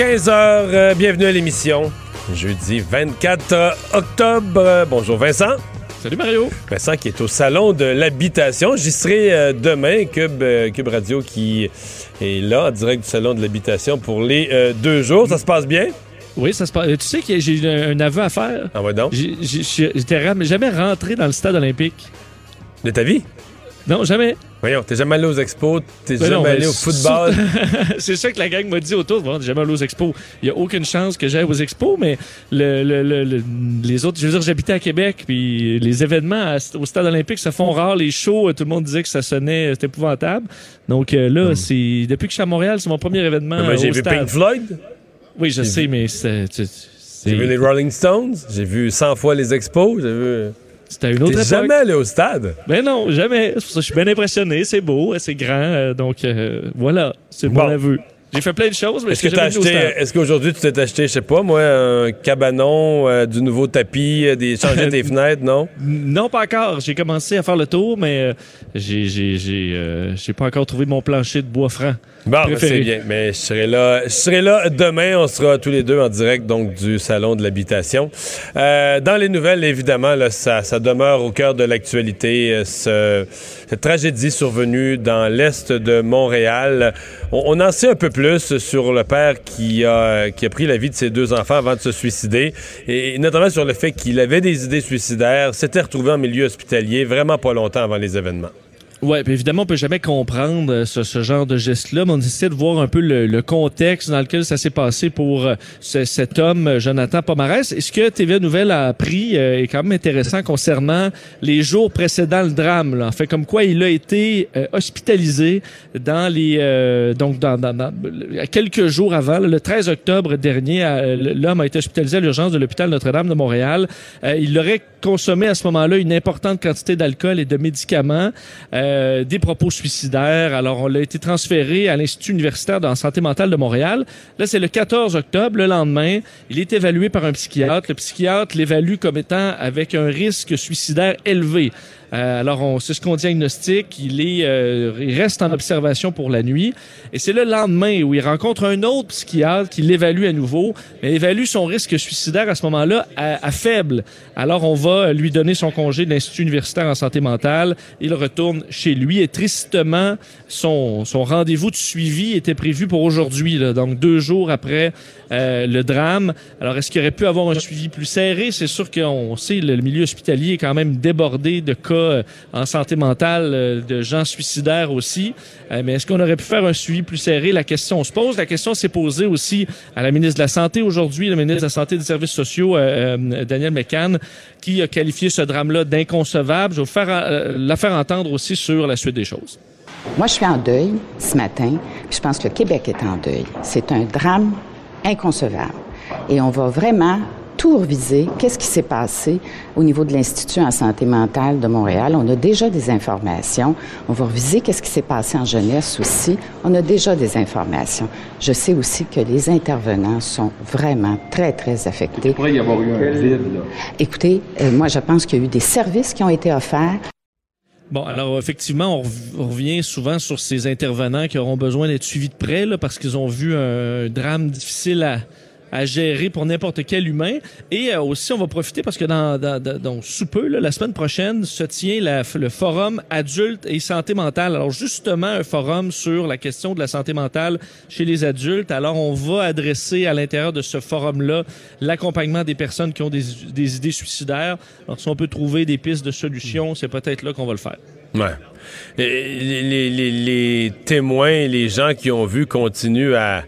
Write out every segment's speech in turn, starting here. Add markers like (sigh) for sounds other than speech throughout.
15 heures, euh, bienvenue à l'émission. Jeudi 24 euh, octobre. Bonjour Vincent. Salut Mario. Vincent qui est au salon de l'habitation. J'y serai euh, demain. Cube, euh, Cube Radio qui est là en direct du salon de l'habitation pour les euh, deux jours. Ça se passe bien? Oui, ça se passe. Tu sais que j'ai un, un aveu à faire? Ah ouais donc? J'étais jamais rentré dans le stade olympique. De ta vie? Non, jamais. Voyons, t'es jamais allé aux expos, t'es Ben jamais non, allé au football. (laughs) c'est ça que la gang m'a dit autour. Bon, jamais allé aux expos. Il n'y a aucune chance que j'aille aux expos, mais le, le- le- le- les autres, je veux dire, j'habitais à Québec, puis les événements à- au stade olympique se font rares. Les shows, tout le monde disait que ça sonnait, c'était épouvantable. Donc euh, là, c'est depuis que je suis à Montréal, c'est mon premier événement. J'ai vu stade. Pink Floyd, Oui, je sais, mais c'est. c'est- j'ai vu les Rolling Stones, j'ai vu 100 fois les expos, j'ai vu... C'était une autre époque. jamais allé au stade? Ben non, jamais. C'est pour ça que je suis bien impressionné. C'est beau, c'est grand. euh, donc euh, voilà, c'est Bon. mon aveu. J'ai fait plein de choses, mais Est-ce que acheté, est-ce qu'aujourd'hui tu t'es acheté, je sais pas, moi, un cabanon, euh, du nouveau tapis, euh, des changer (laughs) tes fenêtres, non? Non, pas encore. J'ai commencé à faire le tour, mais euh, j'ai j'ai j'ai euh, j'ai pas encore trouvé mon plancher de bois franc. Bon, ben, c'est bien. Mais je serai là. Je serai là demain. On sera tous les deux en direct donc du salon de l'habitation. Euh, dans les nouvelles, évidemment, là, ça, ça demeure au cœur de l'actualité. euh, ce- cette tragédie survenue dans l'est de Montréal. On, on en sait un peu plus sur le père qui a qui a pris la vie de ses deux enfants avant de se suicider, et notamment sur le fait qu'il avait des idées suicidaires, s'était retrouvé en milieu hospitalier vraiment pas longtemps avant les événements. Puis évidemment, on peut jamais comprendre euh, ce, ce genre de geste-là, mais on essaie de voir un peu le, le contexte dans lequel ça s'est passé pour euh, ce- cet homme, euh, Jonathan Pomarès. Et ce que TVA Nouvelle a appris est quand même intéressant concernant les jours précédant le drame. Là. En fait, comme quoi il a été euh, hospitalisé dans les euh, donc dans, dans, dans- quelques jours avant, là, le 13 octobre dernier, l'homme a été hospitalisé à l'urgence de l'hôpital Notre-Dame de Montréal. Euh, il aurait consommé à ce moment-là une importante quantité d'alcool et de médicaments. Euh, des propos suicidaires. Alors, on l'a été transféré à l'Institut universitaire de santé mentale de Montréal. Là, c'est le 14 octobre, le lendemain. Il est évalué par un psychiatre. Le psychiatre l'évalue comme étant avec un risque suicidaire élevé. Euh, alors, on, c'est ce qu'on diagnostique. Il est, euh, il reste en observation pour la nuit. Et c'est le lendemain où il rencontre un autre psychiatre qui l'évalue à nouveau, mais évalue son risque suicidaire à ce moment-là à, à faible. Alors, on va lui donner son congé de l'Institut universitaire en santé mentale. Il retourne chez lui et tristement, son, son rendez-vous de suivi était prévu pour aujourd'hui, donc deux jours après euh, le drame. Alors, est-ce qu'il aurait pu avoir un suivi plus serré? C'est sûr qu'on sait, le milieu hospitalier est quand même débordé de cas euh, en santé mentale, euh, de gens suicidaires aussi. Euh, mais est-ce qu'on aurait pu faire un suivi plus serré? La question se pose. La question s'est posée aussi à la ministre de la Santé aujourd'hui, la ministre de la Santé et des Services sociaux, Daniel McCann, qui a qualifié ce drame-là d'inconcevable. Je vais vous faire, la faire entendre aussi sur la suite des choses. Moi, je suis en deuil ce matin, je pense que le Québec est en deuil. C'est un drame inconcevable. Et on va vraiment tout reviser. Qu'est-ce qui s'est passé au niveau de l'Institut en santé mentale de Montréal? On a déjà des informations. On va reviser qu'est-ce qui s'est passé en jeunesse aussi. On a déjà des informations. Je sais aussi que les intervenants sont vraiment très, très affectés. Il pourrait y avoir eu un vide, là. Écoutez, euh, moi, je pense qu'il y a eu des services qui ont été offerts. Bon, alors effectivement, on revient souvent sur ces intervenants qui auront besoin d'être suivis de près là, parce qu'ils ont vu un drame difficile à, à gérer pour n'importe quel humain. Et euh, aussi, on va profiter parce que dans, dans, dans- sous peu, là, la semaine prochaine, se tient la- le forum adulte et santé mentale. Alors justement, un forum sur la question de la santé mentale chez les adultes. Alors on va adresser à l'intérieur de ce forum-là l'accompagnement des personnes qui ont des, des idées suicidaires. Alors si on peut trouver des pistes de solutions, c'est peut-être là qu'on va le faire. Ouais. Les, les- les- les témoins, les gens qui ont vu continuent à,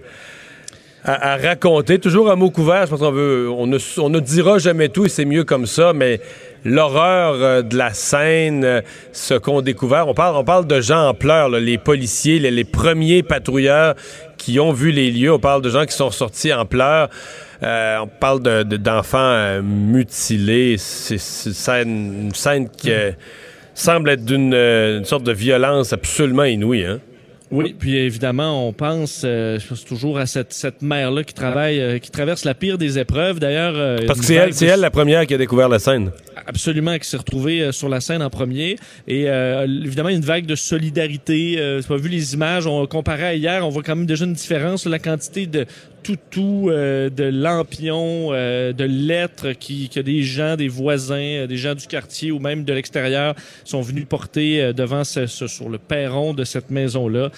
à, à raconter, toujours à mot couvert. Je pense qu'on veut, on ne, on ne dira jamais tout et c'est mieux comme ça, mais l'horreur euh, de la scène, euh, ce qu'ont découvert, on parle, on parle de gens en pleurs, là, les policiers, les, premiers patrouilleurs qui ont vu les lieux. On parle de gens qui sont sortis en pleurs. Euh, on parle de- de- d'enfants euh, mutilés. C'est une scène, qui semble être d'une une sorte de violence absolument inouïe. Hein? Oui, puis évidemment, on pense, euh, je pense toujours à cette, cette mère-là qui travaille, euh, qui traverse la pire des épreuves. D'ailleurs, euh, Parce que c'est elle, c'est elle la première qui a découvert la scène. Absolument, qui s'est retrouvée euh, sur la scène en premier. Et euh, évidemment, une vague de solidarité. Euh, tu as vu les images, on comparait à hier, on voit quand même déjà une différence, la quantité de toutous, euh, de lampions, euh, de lettres qui, que des gens, des voisins, euh, des gens du quartier ou même de l'extérieur sont venus porter euh, devant ce, sur le perron de cette maison-là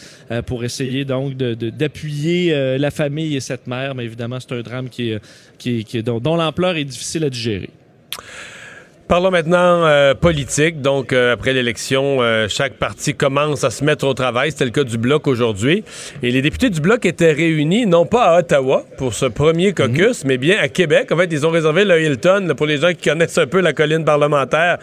pour essayer donc d'appuyer la famille et cette mère. Mais évidemment, c'est un drame qui qui dont l'ampleur est difficile à digérer. Parlons maintenant euh, politique. Donc, euh, après l'élection, euh, chaque parti commence à se mettre au travail. C'était le cas du Bloc aujourd'hui. Et les députés du Bloc étaient réunis, non pas à Ottawa pour ce premier caucus, mais bien à Québec. En fait, ils ont réservé le Hilton là, pour les gens qui connaissent un peu la colline parlementaire.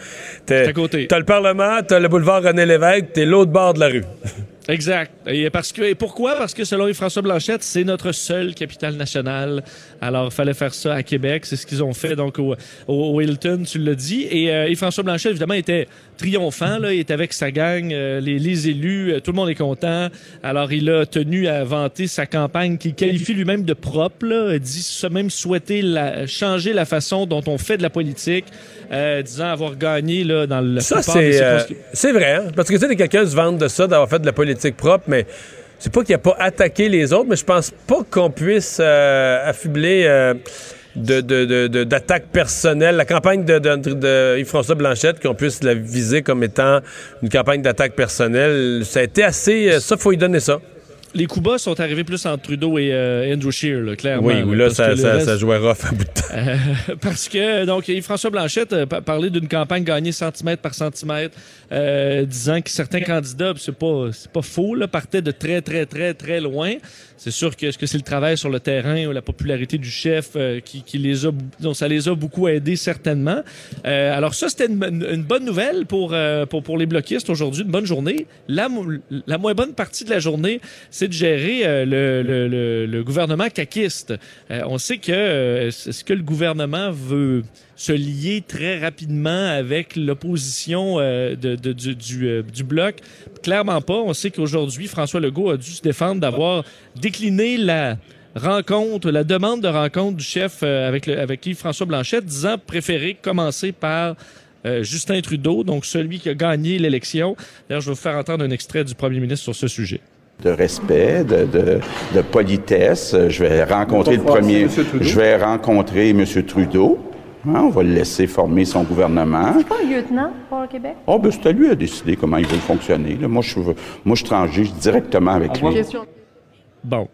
T'es- C'est à côté. T'as le Parlement, t'as le boulevard René Lévesque, t'es l'autre bord de la rue. (laughs) Exact. Et parce que et pourquoi? Parce que selon Yves-François Blanchette, c'est notre seule capitale nationale. Alors, il fallait faire ça à Québec. C'est ce qu'ils ont fait donc au, au, au Hilton, tu l'as dit. Et euh, Yves-François Blanchette, évidemment, était triomphant. Là, il était avec sa gang, euh, les, les élus, euh, tout le monde est content. Alors, il a tenu à vanter sa campagne qu'il qualifie lui-même de propre. Là, Il dit même souhaiter la, changer la façon dont on fait de la politique, euh, disant avoir gagné là dans le Ça, c'est euh, c'est vrai. hein? Parce que tu sais, quelqu'un se vante de ça, d'avoir fait de la politique propre, mais c'est pas qu'il a pas attaqué les autres, mais je pense pas qu'on puisse euh, affubler de, de, de- de- d'attaques personnelles. La campagne de, Yves-François Blanchette, qu'on puisse la viser comme étant une campagne d'attaque personnelle, ça a été assez... ça, faut lui donner ça. Les coups bas sont arrivés plus entre Trudeau et euh, Andrew Scheer, là, clairement. Oui, où là, ça, ça, reste- ça jouait rough à bout de temps. Euh, (laughs) parce que, donc, Yves-François Blanchette euh, pa- parlait d'une campagne gagnée centimètre par centimètre, euh, disant que certains candidats, c'est pas, c'est pas faux, là, partaient de très, très, très, très loin. C'est sûr que est-ce que c'est le travail sur le terrain ou la popularité du chef euh, qui, qui les a, donc ça les a beaucoup aidés certainement. Euh, alors ça, c'était une, une- bonne nouvelle pour, euh, pour, pour les bloquistes aujourd'hui, une bonne journée. La, la moins bonne partie de la journée, c'est de gérer euh, le, le, le, le gouvernement caquiste. Euh, on sait que euh, est-ce que le gouvernement veut se lier très rapidement avec l'opposition euh, de, de- du, du, euh, du bloc. Clairement pas. On sait qu'aujourd'hui, François Legault a dû se défendre d'avoir décliné la rencontre, la demande de rencontre du chef euh, avec, le, avec Yves-François Blanchette, disant préférer commencer par euh, Justin Trudeau, donc celui qui a gagné l'élection. D'ailleurs, je vais vous faire entendre un extrait du premier ministre sur ce sujet. de respect, de, de, de politesse. Je vais rencontrer le premier. Je vais rencontrer M. Trudeau. Hein, on va le laisser former son gouvernement. pas un lieutenant pour le Québec? Oh, ben, c'est à lui à décider comment il veut fonctionner. là. Moi, je, moi, je transige directement avec lui. Bon.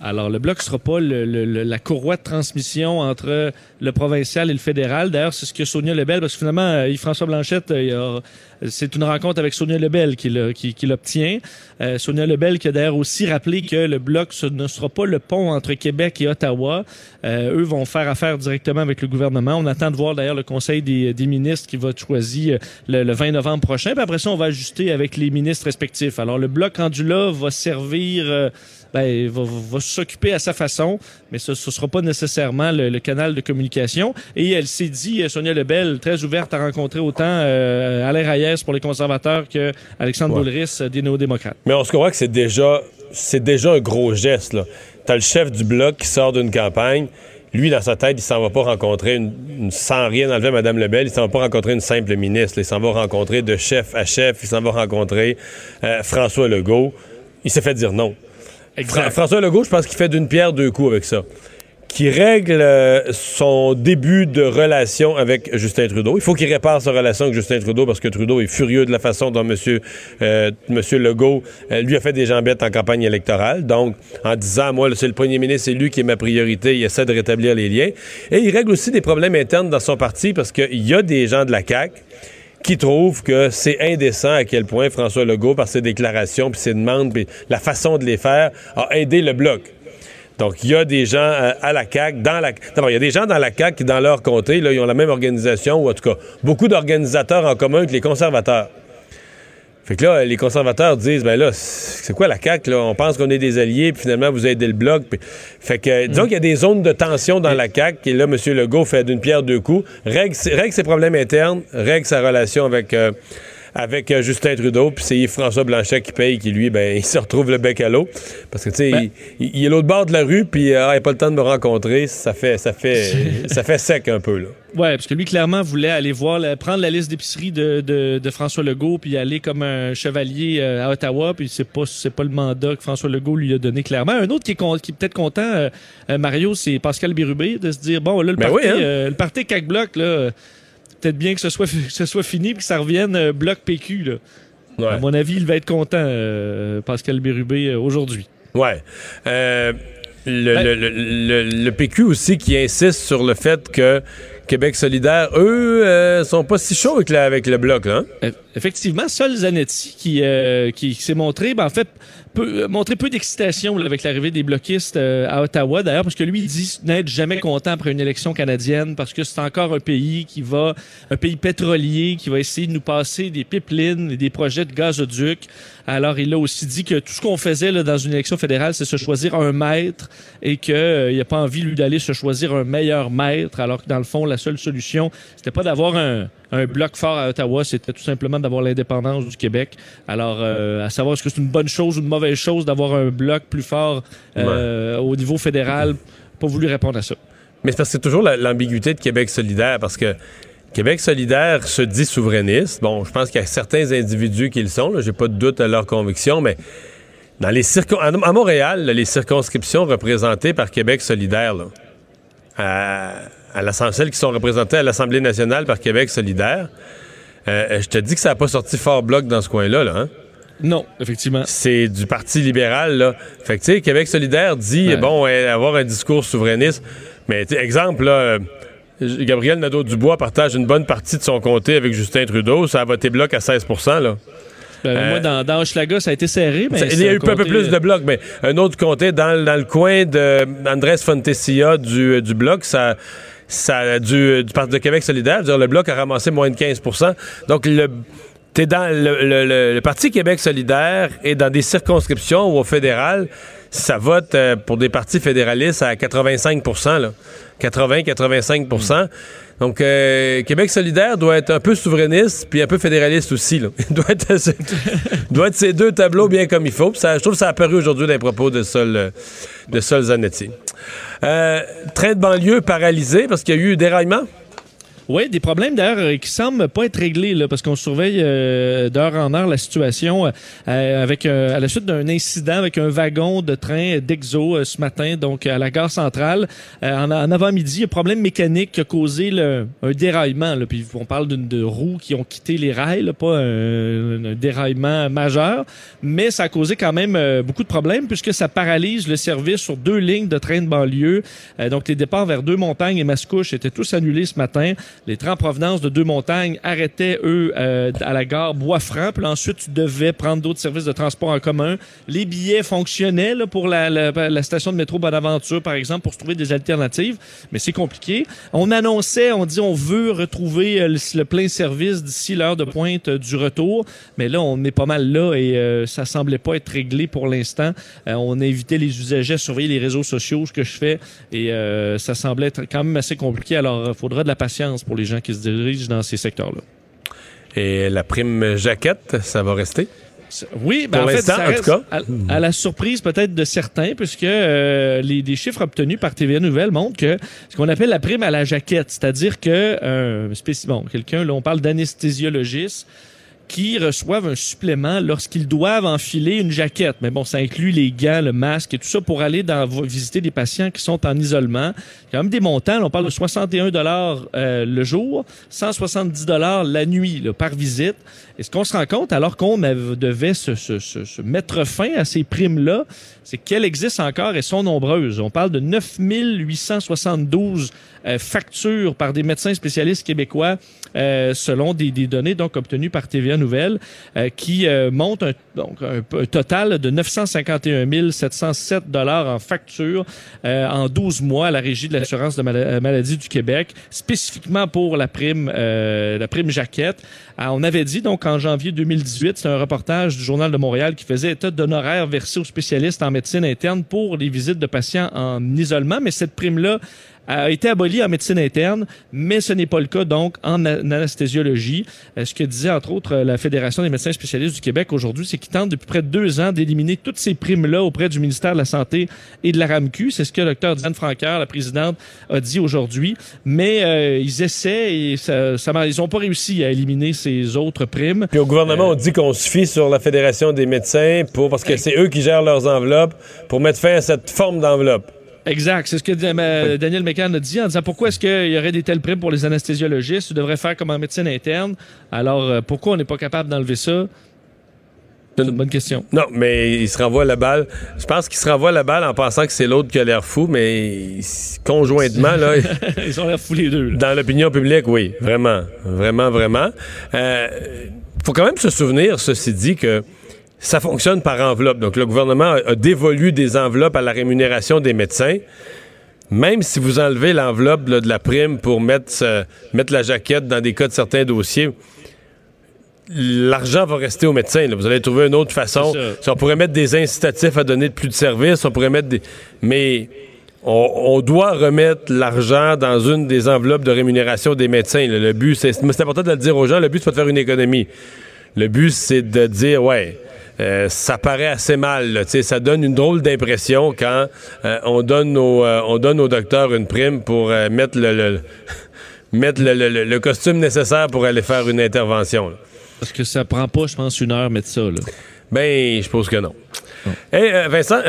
Alors, le bloc sera pas le- le- le- la courroie de transmission entre le provincial et le fédéral. D'ailleurs, c'est ce que Sonia Lebel, parce que finalement, euh, Yves-François Blanchette, euh, il a- c'est une rencontre avec Sonia Lebel qui l'obtient. Euh, Sonia Lebel qui a d'ailleurs aussi rappelé que le bloc ce ne sera pas le pont entre Québec et Ottawa. Euh, eux vont faire affaire directement avec le gouvernement. On attend de voir d'ailleurs le Conseil des, des ministres qui va être choisi euh, le, le 20 novembre prochain. Puis après ça, on va ajuster avec les ministres respectifs. Alors, le bloc rendu là va servir... euh, ben, va, va- va s'occuper à sa façon, mais ce ne sera pas nécessairement le, le canal de communication. Et elle s'est dit, euh, Sonia Lebel, très ouverte à rencontrer autant euh, Alain Reyes pour les conservateurs que Alexandre Ouais. Boulris euh, des néo-démocrates. Mais on se comprend que c'est déjà, c'est déjà un gros geste. Là. T'as le chef du bloc qui sort d'une campagne. Lui, dans sa tête, il s'en va pas rencontrer, une, une- sans rien enlever à Mme Lebel, il s'en va pas rencontrer une simple ministre. Il s'en va rencontrer de chef à chef. Il s'en va rencontrer euh, François Legault. Il s'est fait dire non. Fra- François Legault, je pense qu'il fait d'une pierre deux coups avec ça. Qui règle euh, son début de relation avec Justin Trudeau. Il faut qu'il répare sa relation avec Justin Trudeau parce que Trudeau est furieux de la façon dont M. Monsieur, euh, Monsieur Legault euh, lui a fait des jambettes en campagne électorale. Donc, en disant, moi, c'est le premier ministre, c'est lui qui est ma priorité, il essaie de rétablir les liens. Et il règle aussi des problèmes internes dans son parti parce qu'il y a des gens de la CAQ qui trouvent que c'est indécent à quel point François Legault, par ses déclarations, puis ses demandes, puis la façon de les faire, a aidé le bloc. Donc, il y a des gens euh, à la CAQ, dans la... D'abord, il y a des gens dans la CAQ qui, dans leur comté, ils ont la même organisation, ou en tout cas, beaucoup d'organisateurs en commun que les conservateurs. Fait que là, les conservateurs disent, ben là, c'est quoi la CAQ, là? On pense qu'on est des alliés, puis finalement, vous aidez le bloc. Puis- Fait que, disons qu'il y a des zones de tension dans la CAQ, et là, M. Legault fait d'une pierre deux coups, règle, ses- règle ses problèmes internes, règle sa relation avec, euh, avec euh, Justin Trudeau, puis c'est François Blanchet qui paye, qui lui, ben, (laughs) il se retrouve le bec à l'eau. Parce que, tu sais, Ben- il, il est l'autre bord de la rue, puis euh, ah, il n'a pas le temps de me rencontrer, ça fait, ça fait, (laughs) ça fait sec un peu, là. Ouais, parce que lui, clairement, voulait aller voir, la- prendre la liste d'épicerie de, de, de François Legault, puis aller comme un chevalier euh, à Ottawa, puis c'est pas, c'est pas le mandat que François Legault lui a donné clairement. Un autre qui est, con- qui est peut-être content, euh, Mario, c'est Pascal Bérubé, de se dire, bon, là, le Ben parti, oui, hein? euh, le parti Bloc, là, peut-être bien que ce soit, (laughs) que ce soit fini, puis que ça revienne euh, Bloc PQ, là. Ouais. À mon avis, il va être content, euh, Pascal Bérubé, euh, aujourd'hui. Ouais. Euh, le, Ben- le- le- le- le PQ aussi qui insiste sur le fait que Québec solidaire, eux, euh, sont pas si chauds avec, la- avec le bloc, là. hein? Effectivement, seul Zanetti qui, euh, qui s'est montré, ben, en fait, peu, euh, peu d'excitation avec l'arrivée des bloquistes euh, à Ottawa, d'ailleurs, parce que lui, il dit n'être jamais content après une élection canadienne, parce que c'est encore un pays qui va, un pays pétrolier, qui va essayer de nous passer des pipelines et des projets de gazoduc. Alors, il a aussi dit que tout ce qu'on faisait là, dans une élection fédérale, c'est se choisir un maître et qu'il n'a pas envie, lui, d'aller se choisir un meilleur maître, alors que dans le fond, la seule solution, c'était pas d'avoir un, un bloc fort à Ottawa, c'était tout simplement d'avoir l'indépendance du Québec. Alors, euh, à savoir est-ce que c'est une bonne chose ou une mauvaise chose d'avoir un bloc plus fort euh, au niveau fédéral, pas voulu répondre à ça. Mais c'est parce que c'est toujours la- l'ambiguïté de Québec solidaire, parce que Québec solidaire se dit souverainiste. Bon, je pense qu'il y a certains individus qui le sont, là, j'ai pas de doute à leur conviction, mais dans les circon- à à Montréal, là, les circonscriptions représentées par Québec solidaire, là, à, à celles qui sont représentées à l'Assemblée nationale par Québec solidaire, euh, je te dis que ça n'a pas sorti fort bloc dans ce coin-là, là, hein? Non, effectivement. c'est du Parti libéral, là. Fait que, tu sais, Québec solidaire dit, Ouais. bon, euh, avoir un discours souverainiste. Mais, exemple, là, euh, Gabriel Nadeau-Dubois partage une bonne partie de son comté avec Justin Trudeau. Ça a voté bloc à 16 là. Ben, Euh, moi, dans, dans Hochelaga, ça a été serré, mais Ça- il y a eu un peu plus de euh, blocs, mais un autre comté dans, dans le coin d'Andrés Fontesilla du, du bloc, ça, ça du, du Parti de Québec solidaire, dire, le bloc a ramassé moins de 15% Donc, le, t'es dans le, Parti Québec solidaire et dans des circonscriptions ou au fédéral, ça vote euh, pour des partis fédéralistes à 85 là. 80-85% Donc, euh, Québec solidaire doit être un peu souverainiste puis un peu fédéraliste aussi. (laughs) Il doit être, ces deux tableaux bien comme il faut. Je trouve que ça a apparu aujourd'hui dans les propos de Sol, euh, de Sol Zanetti. Euh, de banlieue paralysé parce qu'il y a eu déraillement? Oui, des problèmes d'ailleurs euh, qui semblent pas être réglés là, parce qu'on surveille euh, d'heure en heure la situation euh, avec euh, à la suite d'un incident avec un wagon de train d'Exo euh, ce matin, donc à la gare centrale. Euh, en, en avant-midi, un problème mécanique qui a causé un déraillement. Là, puis on parle d'une de roues qui ont quitté les rails, là, pas un, un déraillement majeur, mais ça a causé quand même euh, beaucoup de problèmes puisque ça paralyse le service sur deux lignes de train de banlieue. Euh, donc les départs vers Deux Montagnes et Mascouche étaient tous annulés ce matin. Les trains en provenance de Deux Montagnes arrêtaient, eux, euh, à la gare Bois-Franc. Puis ensuite, tu devais prendre d'autres services de transport en commun. Les billets fonctionnaient pour la, station de métro Bonaventure, par exemple, pour se trouver des alternatives. Mais c'est compliqué. On annonçait, on dit on veut retrouver euh, le, le plein service d'ici l'heure de pointe euh, du retour. Mais là, on est pas mal là et euh, ça semblait pas être réglé pour l'instant. On a invité les usagers à surveiller les réseaux sociaux, ce que je fais. Et ça semblait être quand même assez compliqué. Alors, il faudra de la patience pour les gens qui se dirigent dans ces secteurs-là. Et la prime jaquette, ça va rester? Oui, ben Pour en fait, en tout cas. À, à la surprise peut-être de certains, puisque euh, les, les chiffres obtenus par TVA Nouvelle montrent que ce qu'on appelle la prime à la jaquette, c'est-à-dire que euh, spéci- bon, quelqu'un, là, on parle d'anesthésiologiste qui reçoivent un supplément lorsqu'ils doivent enfiler une jaquette. Mais bon, ça inclut les gants, le masque et tout ça pour aller dans, visiter des patients qui sont en isolement. Il y a même des montants. on parle de 61 dollars euh, le jour, 170 dollars la nuit là, par visite. Et ce qu'on se rend compte, alors qu'on devait se, se- se- se mettre fin à ces primes-là, c'est qu'elles existent encore et sont nombreuses. On parle de 9872 euh, factures par des médecins spécialistes québécois euh, selon des, des données donc obtenues par TVA Nouvelle euh, qui euh, montent un, donc un, total de 951 707 dollars en facture euh, en 12 mois à la Régie de l'assurance de mala- maladie du Québec, spécifiquement pour la prime euh, la prime jaquette. Ah, on avait dit donc en janvier 2018, c'est un reportage du Journal de Montréal qui faisait état d'honoraires versés aux spécialistes en médecine interne pour les visites de patients en isolement, mais cette prime-là a été aboli en médecine interne, mais ce n'est pas le cas donc en anesthésiologie. Euh, ce que disait entre autres la Fédération des médecins spécialistes du Québec aujourd'hui, c'est qu'ils tentent depuis près de deux ans d'éliminer toutes ces primes-là auprès du ministère de la Santé et de la RAMQ. C'est ce que le docteur Diane Francaire, la présidente, a dit aujourd'hui. Mais euh, ils essaient et ça, ça, ils n'ont pas réussi à éliminer ces autres primes. Puis au gouvernement, on dit qu'on se fie sur la Fédération des médecins pour parce que c'est eux qui gèrent leurs enveloppes pour mettre fin à cette forme d'enveloppe. Exact. C'est ce que Daniel McCann a dit en disant pourquoi est-ce qu'il y aurait des tels primes pour les anestésiologistes? Ils devraient faire comme en médecine interne. Alors, euh, pourquoi on n'est pas capable d'enlever ça? C'est une bonne question. Non, mais il se renvoie la balle. Je pense qu'il se renvoie la balle en pensant que c'est l'autre qui a l'air fou, mais conjointement, là. (laughs) Ils ont l'air fous les deux. Dans l'opinion publique, oui. Vraiment. Vraiment, vraiment. Il euh, faut quand même se souvenir, ceci dit, que ça fonctionne par enveloppe. Donc, le gouvernement a, dévolu des enveloppes à la rémunération des médecins. Même si vous enlevez l'enveloppe de la prime pour mettre, mettre la jaquette dans des cas de certains dossiers, l'argent va rester aux médecins. Vous allez trouver une autre façon. on pourrait mettre des incitatifs à donner de plus de services, on pourrait mettre des. Mais on, doit remettre l'argent dans une des enveloppes de rémunération des médecins. Le but, c'est. C'est important de le dire aux gens, le but, c'est pas de faire une économie. Le but, c'est de dire, ouais, euh, ça paraît assez mal. ça donne une drôle d'impression quand euh, on, donne aux, euh, on donne aux docteurs une prime pour mettre le, (laughs) mettre le, costume nécessaire pour aller faire une intervention. Parce que ça prend pas, je pense, une heure mettre ça. Là. Ben, je pense que non. Et Vincent,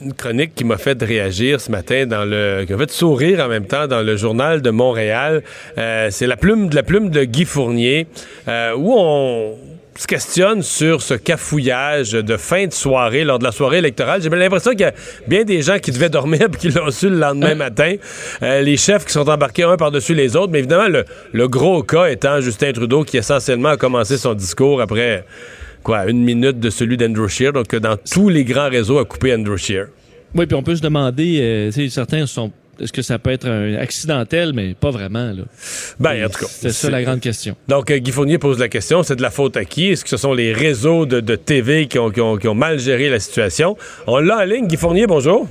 une chronique qui m'a fait réagir ce matin dans le qui m'a fait sourire en même temps dans le journal de Montréal. c'est la plume de la plume de Guy Fournier où on se questionne sur ce cafouillage de fin de soirée lors de la soirée électorale. J'ai l'impression qu'il y a bien des gens qui devaient dormir (laughs) et qui l'ont su le lendemain matin. Euh, les chefs qui sont embarqués un par-dessus les autres. Mais évidemment, le, gros cas étant Justin Trudeau qui essentiellement a commencé son discours après quoi une minute de celui d'Andrew Scheer. Donc, dans tous les grands réseaux a coupé Andrew Scheer. Oui, puis on peut se demander, euh, certains sont est-ce que ça peut être un accidentel, mais pas vraiment? Là? Ben, en tout cas. C'est ça la grande question. Donc, euh, Guy Fournier pose la question, c'est de la faute à qui? Est-ce que ce sont les réseaux de, TV qui ont, mal géré la situation? On l'a en ligne. Guy Fournier, bonjour.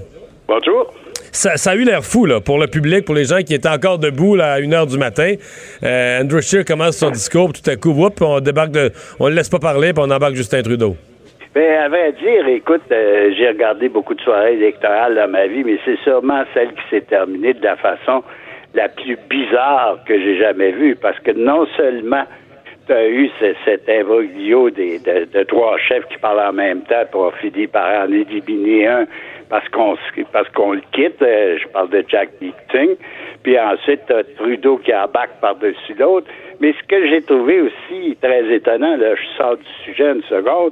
Bonjour. Ça, a eu l'air fou là, pour le public, pour les gens qui étaient encore debout là, à 1h du matin. Euh, Andrew Scheer commence son discours, tout à coup, on débarque de, on le laisse pas parler, puis on embarque Justin Trudeau. Ben, à vrai dire, écoute, euh, j'ai regardé beaucoup de soirées électorales dans ma vie, mais c'est sûrement celle qui s'est terminée de la façon la plus bizarre que j'ai jamais vue, parce que non seulement tu as eu cet imbroglio des, de, trois chefs qui parlent en même temps pour finir par en éliminer un parce qu'on parce qu'on le quitte, euh, je parle de Jack Meeting, puis ensuite as Trudeau qui embarque par-dessus l'autre. Mais ce que j'ai trouvé aussi très étonnant, là, je sors du sujet une seconde,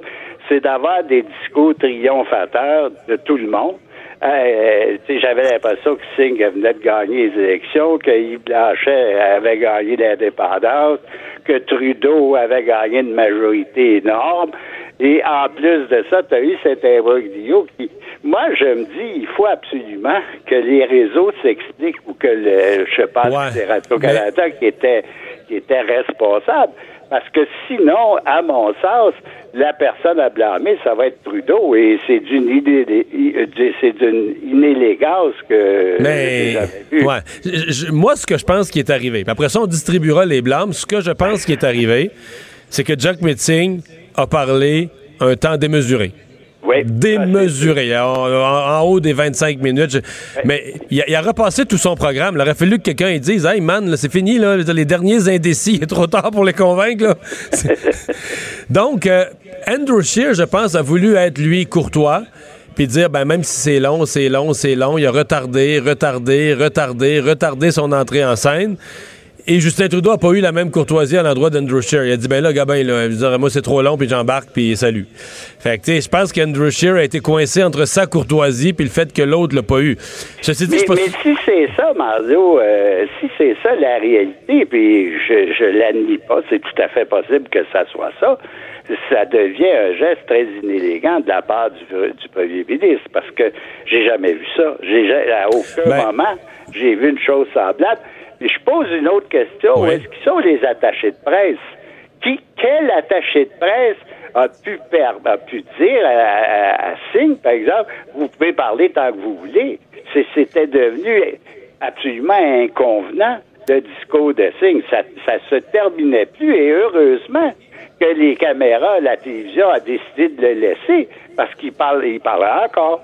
c'est d'avoir des discours triomphateurs de tout le monde. Euh, j'avais l'impression que Singh venait de gagner les élections, que Yves Blanchet avait gagné l'indépendance, que Trudeau avait gagné une majorité énorme. Et en plus de ça, tu as eu cet imbroglio qui, moi, je me dis, il faut absolument que les réseaux s'expliquent ou que le, je pense ouais, c'est Radio-Canada qui était, qui était responsable. Parce que sinon, à mon sens, la personne à blâmer, ça va être Trudeau et c'est d'une c'est d'une inélégance que Mais, vu. Ouais. moi, ce que je pense qui est arrivé, après ça, on distribuera les blâmes. Ce que je pense qui est arrivé, c'est que Jack Metzing a parlé un temps démesuré. Oui. Démesuré, en, haut des 25 minutes. Mais il a, repassé tout son programme. Il aurait fallu que quelqu'un dise Hey man, c'est fini, là, les derniers indécis, il est trop tard pour les convaincre. Donc, euh, Andrew Scheer, je pense, a voulu être lui courtois puis dire ben même si c'est long, c'est long, c'est long, il a retardé, retardé, retardé, retardé son entrée en scène. Et Justin Trudeau n'a pas eu la même courtoisie à l'endroit d'Andrew Scheer. Il a dit, ben là, Gabin, là, moi, c'est trop long, puis j'embarque, puis salut. Fait que, tu sais, je pense qu'Andrew Scheer a été coincé entre sa courtoisie puis le fait que l'autre l'a pas eu. Je dit, mais, pas... mais si c'est ça, Mario, euh, si c'est ça la réalité, puis je, je l'admets pas, c'est tout à fait possible que ça soit ça, ça devient un geste très inélégant de la part du, du premier ministre, parce que j'ai jamais vu ça. J'ai, à aucun ben moment, j'ai vu une chose semblable. Je pose une autre question. Où est-ce qu'ils sont les attachés de presse? Quel attaché de presse a pu, a pu dire à, à, à Singh, par exemple, vous pouvez parler tant que vous voulez. C'était devenu absolument inconvenant, le discours de Singh. Ça, ça se terminait plus et heureusement que les caméras, la télévision a décidé de le laisser parce qu'il parle, il parlait encore.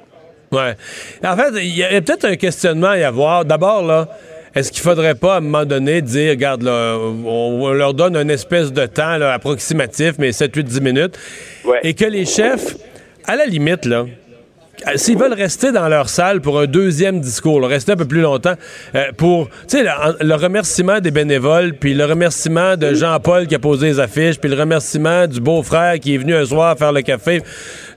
Ouais. En fait, il y a, il y a peut-être un questionnement à y avoir. D'abord, là, est-ce qu'il faudrait pas, à un moment donné, dire, regarde, là, on, on leur donne une espèce de temps là, approximatif, mais 7, 8, 10 minutes, Ouais. et que les chefs, à la limite, là, S'ils veulent rester dans leur salle pour un deuxième discours, là, rester un peu plus longtemps, euh, pour, tu sais, le, en- le remerciement des bénévoles, puis le remerciement de Jean-Paul qui a posé les affiches, puis le remerciement du beau-frère qui est venu un soir faire le café,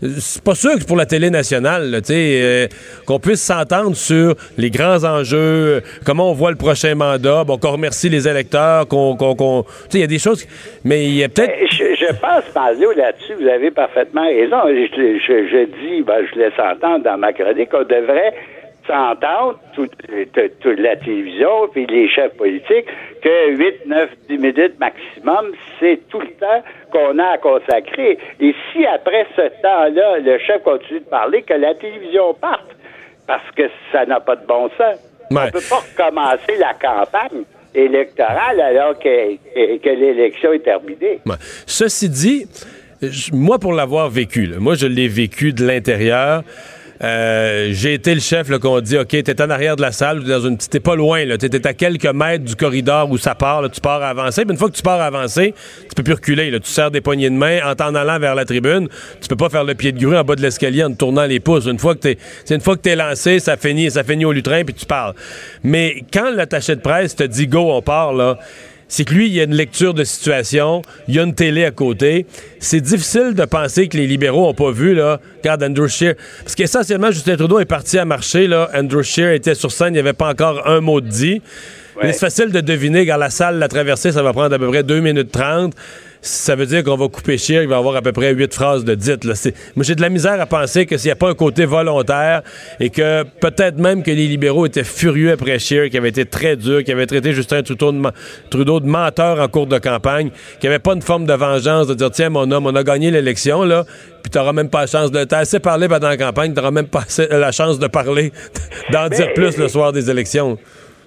c'est pas sûr que pour la télé nationale, tu sais, euh, qu'on puisse s'entendre sur les grands enjeux, euh, comment on voit le prochain mandat, bon, qu'on remercie les électeurs, qu'on, qu'on, qu'on- il y a des choses, mais il y a peut-être... Eh, Je, je pense, Mario, là-dessus, vous avez parfaitement raison. Je, je- je dis, ben, je laisse entendre dans ma chronique qu'on devrait s'entendre, toute, toute- toute la télévision, puis les chefs politiques, que 8, 9, 10 minutes maximum, c'est tout le temps qu'on a à consacrer. Et si après ce temps-là, le chef continue de parler, que la télévision parte, parce que ça n'a pas de bon sens. Ouais. On peut pas recommencer la campagne électorale alors que, l'élection est terminée. Ouais. Ceci dit, moi, pour l'avoir vécu, là, moi, je l'ai vécu de l'intérieur. Euh, j'ai été le chef qu'on dit OK, t'es en arrière de la salle, dans une petite- pas loin, là, t'es, à quelques mètres du corridor où ça part, là, tu pars avancer. Puis une fois que tu pars avancer, tu peux plus reculer. Là, tu serres des poignées de main en t'en allant vers la tribune. Tu peux pas faire le pied de grue en bas de l'escalier en tournant les pouces. Une fois que t'es, une fois que t'es lancé, ça finit, ça finit au lutrin puis tu parles. Mais quand l'attaché de presse te dit go, on part là c'est que lui, il y a une lecture de situation, il y a une télé à côté. C'est difficile de penser que les libéraux n'ont pas vu, là, regarde Andrew Scheer. Parce qu'essentiellement, Justin Trudeau est parti à marcher, là. Andrew Scheer était sur scène, il n'y avait pas encore un mot de dit. Mais c'est facile de deviner, quand la salle, la traversée, ça va prendre à peu près 2 minutes 30. Ça veut dire qu'on va couper Scheer, il va avoir à peu près 8 phrases de dites. Là. Moi, j'ai de la misère à penser que s'il n'y a pas un côté volontaire et que peut-être même que les libéraux étaient furieux après Scheer, qui avait été très dur, qui avait traité Justin Trudeau de, Trudeau de menteur en cours de campagne, qui avait pas une forme de vengeance de dire tiens mon homme, on a gagné l'élection là, puis t'auras même pas la chance de t'as assez parlé pendant la campagne, t'auras même pas la chance de parler, (laughs) d'en dire plus le soir des élections.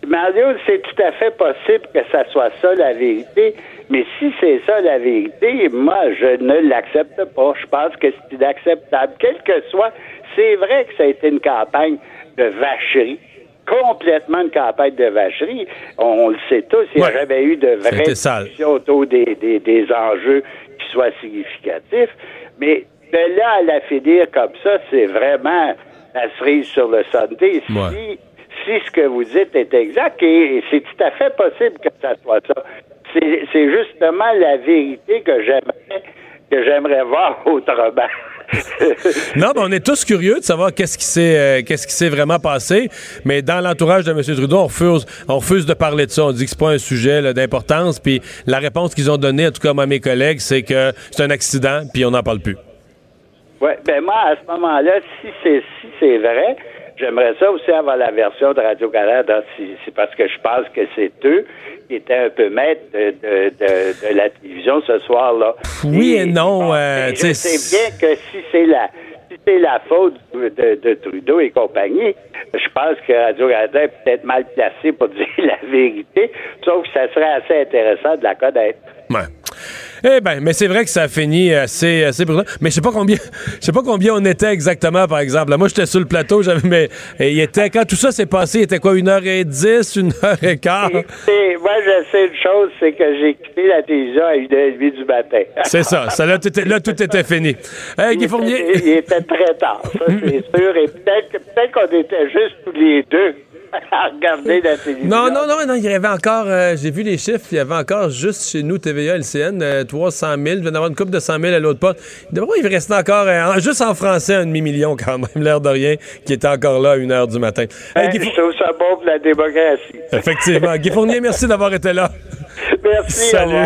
Mario, c'est tout à fait possible que ça soit ça la vérité, mais si c'est ça la vérité, moi, je ne l'accepte pas. Je pense que c'est inacceptable. Quel que soit, c'est vrai que ça a été une campagne de vacherie, complètement une campagne de vacherie. On, le sait tous, il n'y Ouais. a jamais eu de Ça a vraie été sale. discussion autour des, des, des enjeux qui soient significatifs, mais de là à la finir comme ça, c'est vraiment la cerise sur le. Ouais. Si si ce que vous dites est exact, et, c'est tout à fait possible que ça soit ça. C'est justement la vérité que j'aimerais que j'aimerais voir (laughs) autrement. Non, mais on est tous curieux de savoir qu'est-ce qui s'est euh, qu'est-ce qui s'est vraiment passé. Mais dans l'entourage de M. Trudeau, on refuse, on refuse de parler de ça. On dit que c'est pas un sujet d'importance. Puis la réponse qu'ils ont donnée, en tout cas à mes collègues, c'est que c'est un accident, puis on n'en parle plus. Ouais, ben moi, à ce moment-là, si c'est si c'est vrai, j'aimerais ça aussi avoir la version de Radio-Canada, c'est parce que je pense que c'est eux qui étaient un peu maîtres de, de, de, de la télévision ce soir-là. Oui et non, bon, euh, et je sais, bien que si c'est la si c'est la faute de, de- de Trudeau et compagnie, je pense que Radio-Canada est peut-être mal placé pour (laughs) dire la vérité, sauf que ça serait assez intéressant de la connaître. Ouais. Eh ben, mais c'est vrai que ça a fini assez, assez brûlant. Mais je sais pas combien, (laughs) je sais pas combien on était exactement, par exemple. Là, moi, j'étais sur le plateau, j'avais, mais et il était, quand tout ça s'est passé, il était quoi, une heure et dix, une heure et quart? Et moi, je sais une chose, c'est que j'ai quitté la télévision à 1h30 du matin. (laughs) C'est ça. ça là, tout était, là, tout était fini. Hey, Guy Il Fournier? était, il était très tard, ça c'est (laughs) sûr. Et peut-être peut-être qu'on était juste tous les deux (laughs) regarder la télévision. Non, non, non, non, il y avait encore, euh, j'ai vu les chiffres, il y avait encore juste chez nous, TVA, LCN, euh, 300 000, il devait y avoir une coupe de 100 000 à l'autre poste. Il devrait il restait encore, euh, en- juste en français, un demi-million quand même, l'air de rien, qui était encore là à 1h du matin. Hey, Guy je Four- trouve ça bon pour la démocratie. Effectivement. Guy Fournier, merci d'avoir été là. (laughs) Merci, Salut.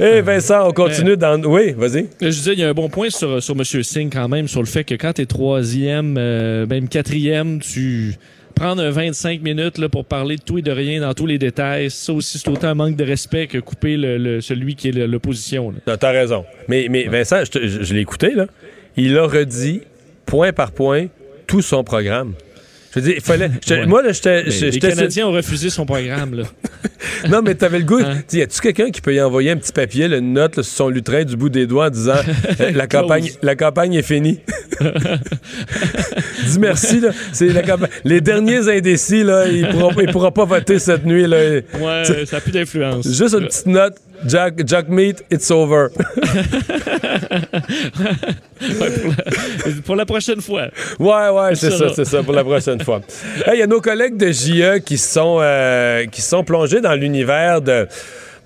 Et Vincent, on continue dans... Oui, vas-y. Je disais, il y a un bon point sur, sur M. Singh quand même, sur le fait que quand t'es troisième, euh, même quatrième, tu prendre un 25 minutes là, pour parler de tout et de rien dans tous les détails, ça aussi, c'est autant un manque de respect que couper le, le- celui qui est l'opposition. T'as raison. Mais, mais Vincent, je, je- je l'ai écouté, là. Il a redit, point par point, tout son programme. Je veux dire, il fallait. je te- Ouais. Moi, là, j'étais. Les Canadiens ont refusé son programme. Là. (laughs) Non, mais t'avais le goût. Hein? Y a-tu quelqu'un qui peut y envoyer un petit papier, là, une note là, sur son lutrin du bout des doigts en disant (laughs) euh, la, campagne, la campagne est finie? (laughs) Dis merci, là. La Les derniers indécis, là, ils pourront, ils pourront pas voter cette nuit, là. Ouais, ça n'a plus d'influence. Juste une petite note. Jack, Jack Meat, it's over. (laughs) Ouais, pour, la, pour la prochaine fois. Ouais, ouais, c'est Ça, c'est ça pour la prochaine fois. Il y a nos collègues de JE qui sont, euh, qui sont plongés dans l'univers de.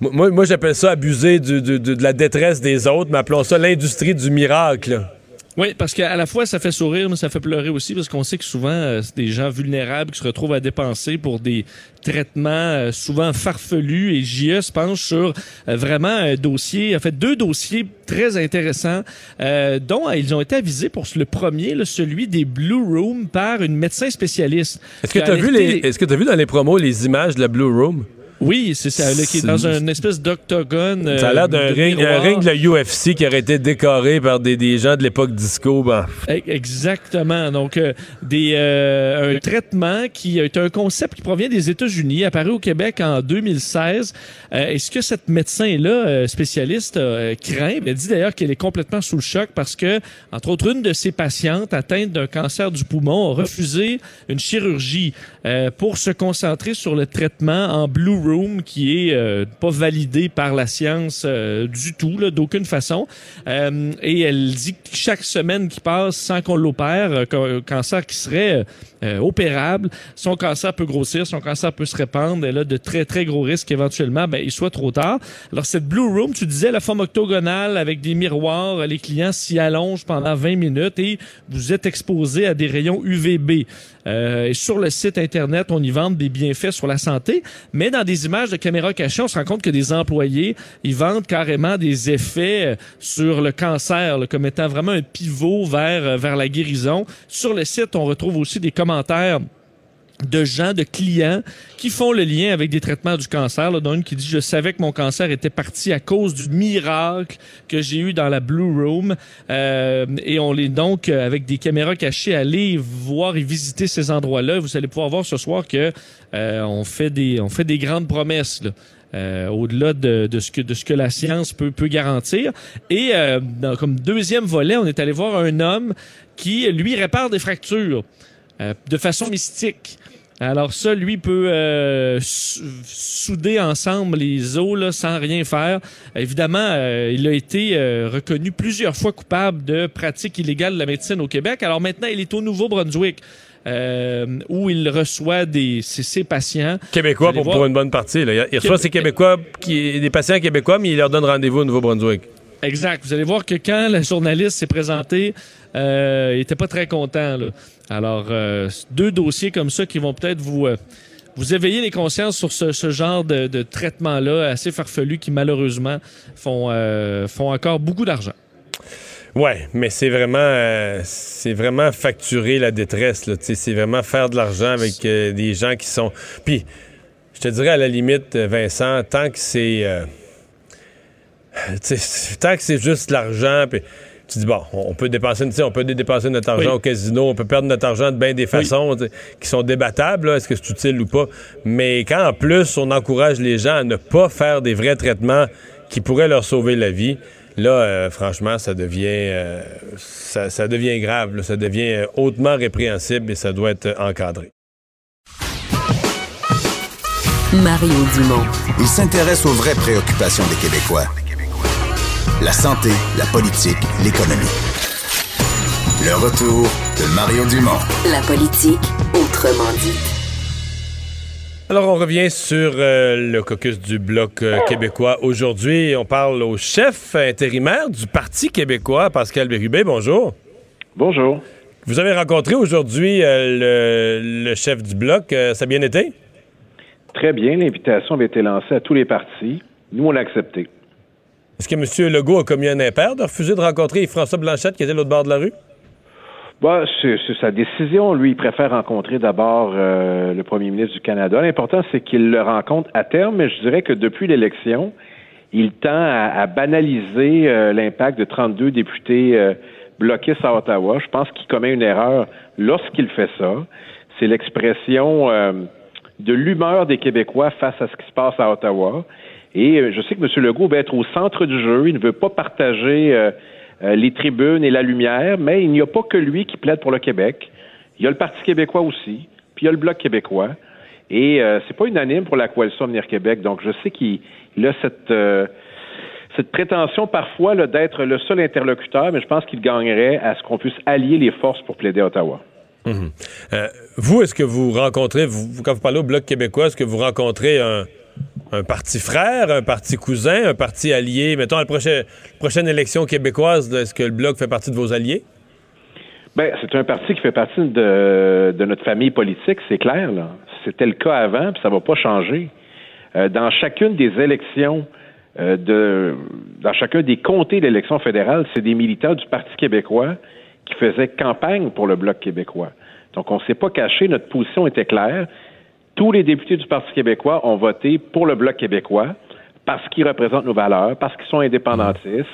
Moi, moi j'appelle ça abuser du- du- du- de la détresse des autres, mais appelons ça l'industrie du miracle. Oui, parce qu'à la fois, ça fait sourire, mais ça fait pleurer aussi, parce qu'on sait que souvent, euh, c'est des gens vulnérables qui se retrouvent à dépenser pour des traitements euh, souvent farfelus. Et JE se penche sur euh, vraiment un dossier, en fait, deux dossiers très intéressants, euh, dont euh, ils ont été avisés pour le premier, là, celui des Blue Rooms, par une médecin spécialiste. Est-ce que tu as vu les, est-ce que as vu dans les promos les images de la Blue Room? Oui, c'est ça, là, qui est dans une espèce d'octogone. Ça a l'air d'un euh, ring, un ring de la UFC qui aurait été décoré par des, des gens de l'époque disco. Ben, E- Exactement. Donc, euh, des, euh, un traitement qui est un concept qui provient des États-Unis, apparu au Québec en 2016. Euh, Est-ce que cette médecin-là, euh, spécialiste, euh, craint? Elle dit d'ailleurs qu'elle est complètement sous le choc parce que, entre autres, une de ses patientes atteinte d'un cancer du poumon a refusé une chirurgie euh, pour se concentrer sur le traitement en Blue Room qui est euh, pas validé par la science euh, du tout, d'aucune façon. Euh, et elle dit que chaque semaine qui passe sans qu'on l'opère, euh, un cancer qui serait euh, opérable, son cancer peut grossir, son cancer peut se répandre, elle a de très très gros risques éventuellement, ben, il soit trop tard. Alors cette Blue Room, tu disais la forme octogonale avec des miroirs, les clients s'y allongent pendant 20 minutes et vous êtes exposé à des rayons UVB. Euh, et sur le site internet, on y vend des bienfaits sur la santé, mais dans des images de caméra cachée, on se rend compte que des employés, ils vendent carrément des effets euh, sur le cancer, comme étant vraiment un pivot vers euh, vers la guérison. Sur le site, on retrouve aussi des commentaires de gens, de clients qui font le lien avec des traitements du cancer. Là, dont une qui dit je savais que mon cancer était parti à cause du miracle que j'ai eu dans la Blue Room Euh, et on est donc euh, avec des caméras cachées aller voir et visiter ces endroits-là. Vous allez pouvoir voir ce soir que euh, on fait des on fait des grandes promesses. Là. euh, au-delà de, de ce que de ce que la science peut peut garantir. Et euh, comme deuxième volet, on est allé voir un homme qui lui répare des fractures euh, de façon mystique. Alors ça, lui peut euh, sou- souder ensemble les os là, sans rien faire. Évidemment, euh, il a été euh, reconnu plusieurs fois coupable de pratiques illégales de la médecine au Québec. Alors maintenant, il est au Nouveau-Brunswick. où il reçoit des, ses, ses patients. Québécois pour, pour une bonne partie. Là. Il reçoit Québé- ses Québécois, qui, des patients québécois, mais il leur donne rendez-vous au Nouveau-Brunswick. Exact. Vous allez voir que quand la journaliste s'est présentée, euh, il était pas très content. Alors, euh, deux dossiers comme ça qui vont peut-être vous euh, éveiller les consciences sur ce, genre de, traitement-là assez farfelu qui malheureusement font encore beaucoup d'argent. Ouais, mais c'est vraiment, facturer la détresse. C'est vraiment faire de l'argent avec des gens qui sont. Puis, je te dirais à la limite, Vincent, tant que c'est, tant que c'est juste l'argent, puis tu dis bon, on peut dépenser, tu sais, on peut dépenser notre argent Oui. au casino, on peut perdre notre argent de bien des façons qui sont débattables. Est-ce que c'est utile ou pas Mais quand en plus on encourage les gens à ne pas faire des vrais traitements qui pourraient leur sauver la vie. Là, euh, franchement, ça devient, euh, ça, ça devient grave. là. ça devient euh, hautement répréhensible et ça doit être euh, encadré. Mario Dumont. Il s'intéresse aux vraies préoccupations des Québécois. La santé, la politique, l'économie. Le retour de Mario Dumont. La politique, autrement dit. Alors, on revient sur euh, le caucus du Bloc euh, québécois. Aujourd'hui, on parle au chef intérimaire du Parti québécois, Pascal Bérubé. Bonjour. Bonjour. Vous avez rencontré aujourd'hui euh, le, le chef du Bloc. Euh, ça a bien été? Très bien. L'invitation avait été lancée à tous les partis. Nous, on l'a accepté. Est-ce que M. Legault a commis un impair de refuser de rencontrer François Blanchette qui était de l'autre bord de la rue? Bah, c'est sa décision. Lui, il préfère rencontrer d'abord euh, le premier ministre du Canada. L'important, c'est qu'il le rencontre à terme, mais je dirais que depuis l'élection, il tend à, banaliser euh, l'impact de 32 députés euh, bloquistes à Ottawa. Je pense qu'il commet une erreur lorsqu'il fait ça. C'est l'expression euh, de l'humeur des Québécois face à ce qui se passe à Ottawa. Et je sais que M. Legault va être au centre du jeu. Il ne veut pas partager les tribunes et la lumière, mais il n'y a pas que lui qui plaide pour le Québec. Il y a le Parti québécois aussi, puis il y a le Bloc québécois. Et euh, c'est pas unanime pour la coalition Avenir Québec. Donc, je sais qu'il a cette, euh, cette prétention parfois d'être le seul interlocuteur, mais je pense qu'il gagnerait à ce qu'on puisse allier les forces pour plaider Ottawa. Mhm. Euh, vous, est-ce que vous rencontrez, vous, quand vous parlez au Bloc québécois, est-ce que vous rencontrez un, un parti frère, un parti cousin, un parti allié? Mettons, à la prochaine, élection québécoise, est-ce que le Bloc fait partie de vos alliés? Ben, c'est un parti qui fait partie de, de notre famille politique, c'est clair. C'était le cas avant, puis ça va pas changer. Euh, dans chacune des élections, euh, de, dans chacun des comtés d'élection fédérale, c'est des militants du Parti québécois qui faisaient campagne pour le Bloc québécois. Donc, on ne s'est pas caché, notre position était claire. Tous les députés du Parti québécois ont voté pour le Bloc québécois parce qu'ils représentent nos valeurs, parce qu'ils sont indépendantistes,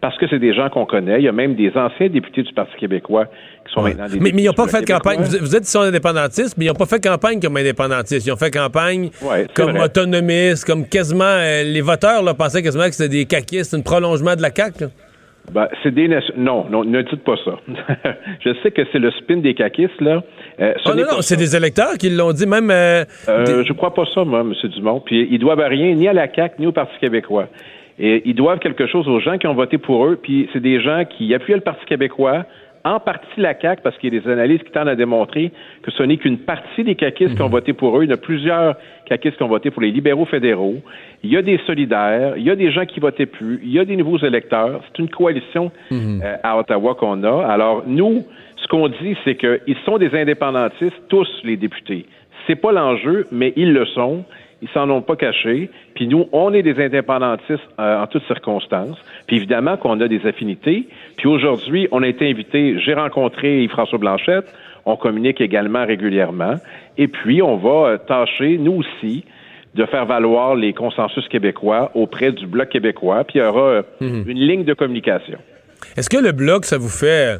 parce que c'est des gens qu'on connaît. Il y a même des anciens députés du Parti québécois qui sont maintenant des Mais, mais ils n'ont pas fait campagne. Vous, êtes ils sont indépendantistes, mais ils n'ont pas fait campagne comme indépendantistes. Ils ont fait campagne comme autonomistes, comme quasiment. Euh, les voteurs là, pensaient quasiment que c'était des caquistes, un prolongement de la CAQ. Ben, c'est des non, non, ne dites pas ça. (laughs) je sais que c'est le spin des caquistes, là. Euh, oh, non, non, c'est des électeurs qui l'ont dit, même. Euh, euh, Je crois pas ça, moi, M. Dumont. Puis ils doivent rien ni à la CAQ ni au Parti québécois. Et ils doivent quelque chose aux gens qui ont voté pour eux, puis c'est des gens qui appuient le Parti québécois, en partie la CAQ, parce qu'il y a des analyses qui tendent à démontrer que ce n'est qu'une partie des caquistes qui ont mhm. voté pour eux. Il y a plusieurs caquistes qui ont voté pour les libéraux fédéraux. Il y a des solidaires, il y a des gens qui votaient plus, il y a des nouveaux électeurs. C'est une coalition mhm. euh, à Ottawa qu'on a. Alors, nous, ce qu'on dit, c'est qu'ils sont des indépendantistes, tous les députés. C'est pas l'enjeu, mais ils le sont. Ils s'en ont pas caché. Puis nous, on est des indépendantistes euh, en toutes circonstances. Puis évidemment qu'on a des affinités. Puis aujourd'hui, on a été invité, j'ai rencontré Yves-François Blanchette, on communique également régulièrement. Et puis, on va euh, tâcher, nous aussi, de faire valoir les consensus québécois auprès du Bloc québécois. Puis il y aura euh, mhm. une ligne de communication. Est-ce que le Bloc, ça vous fait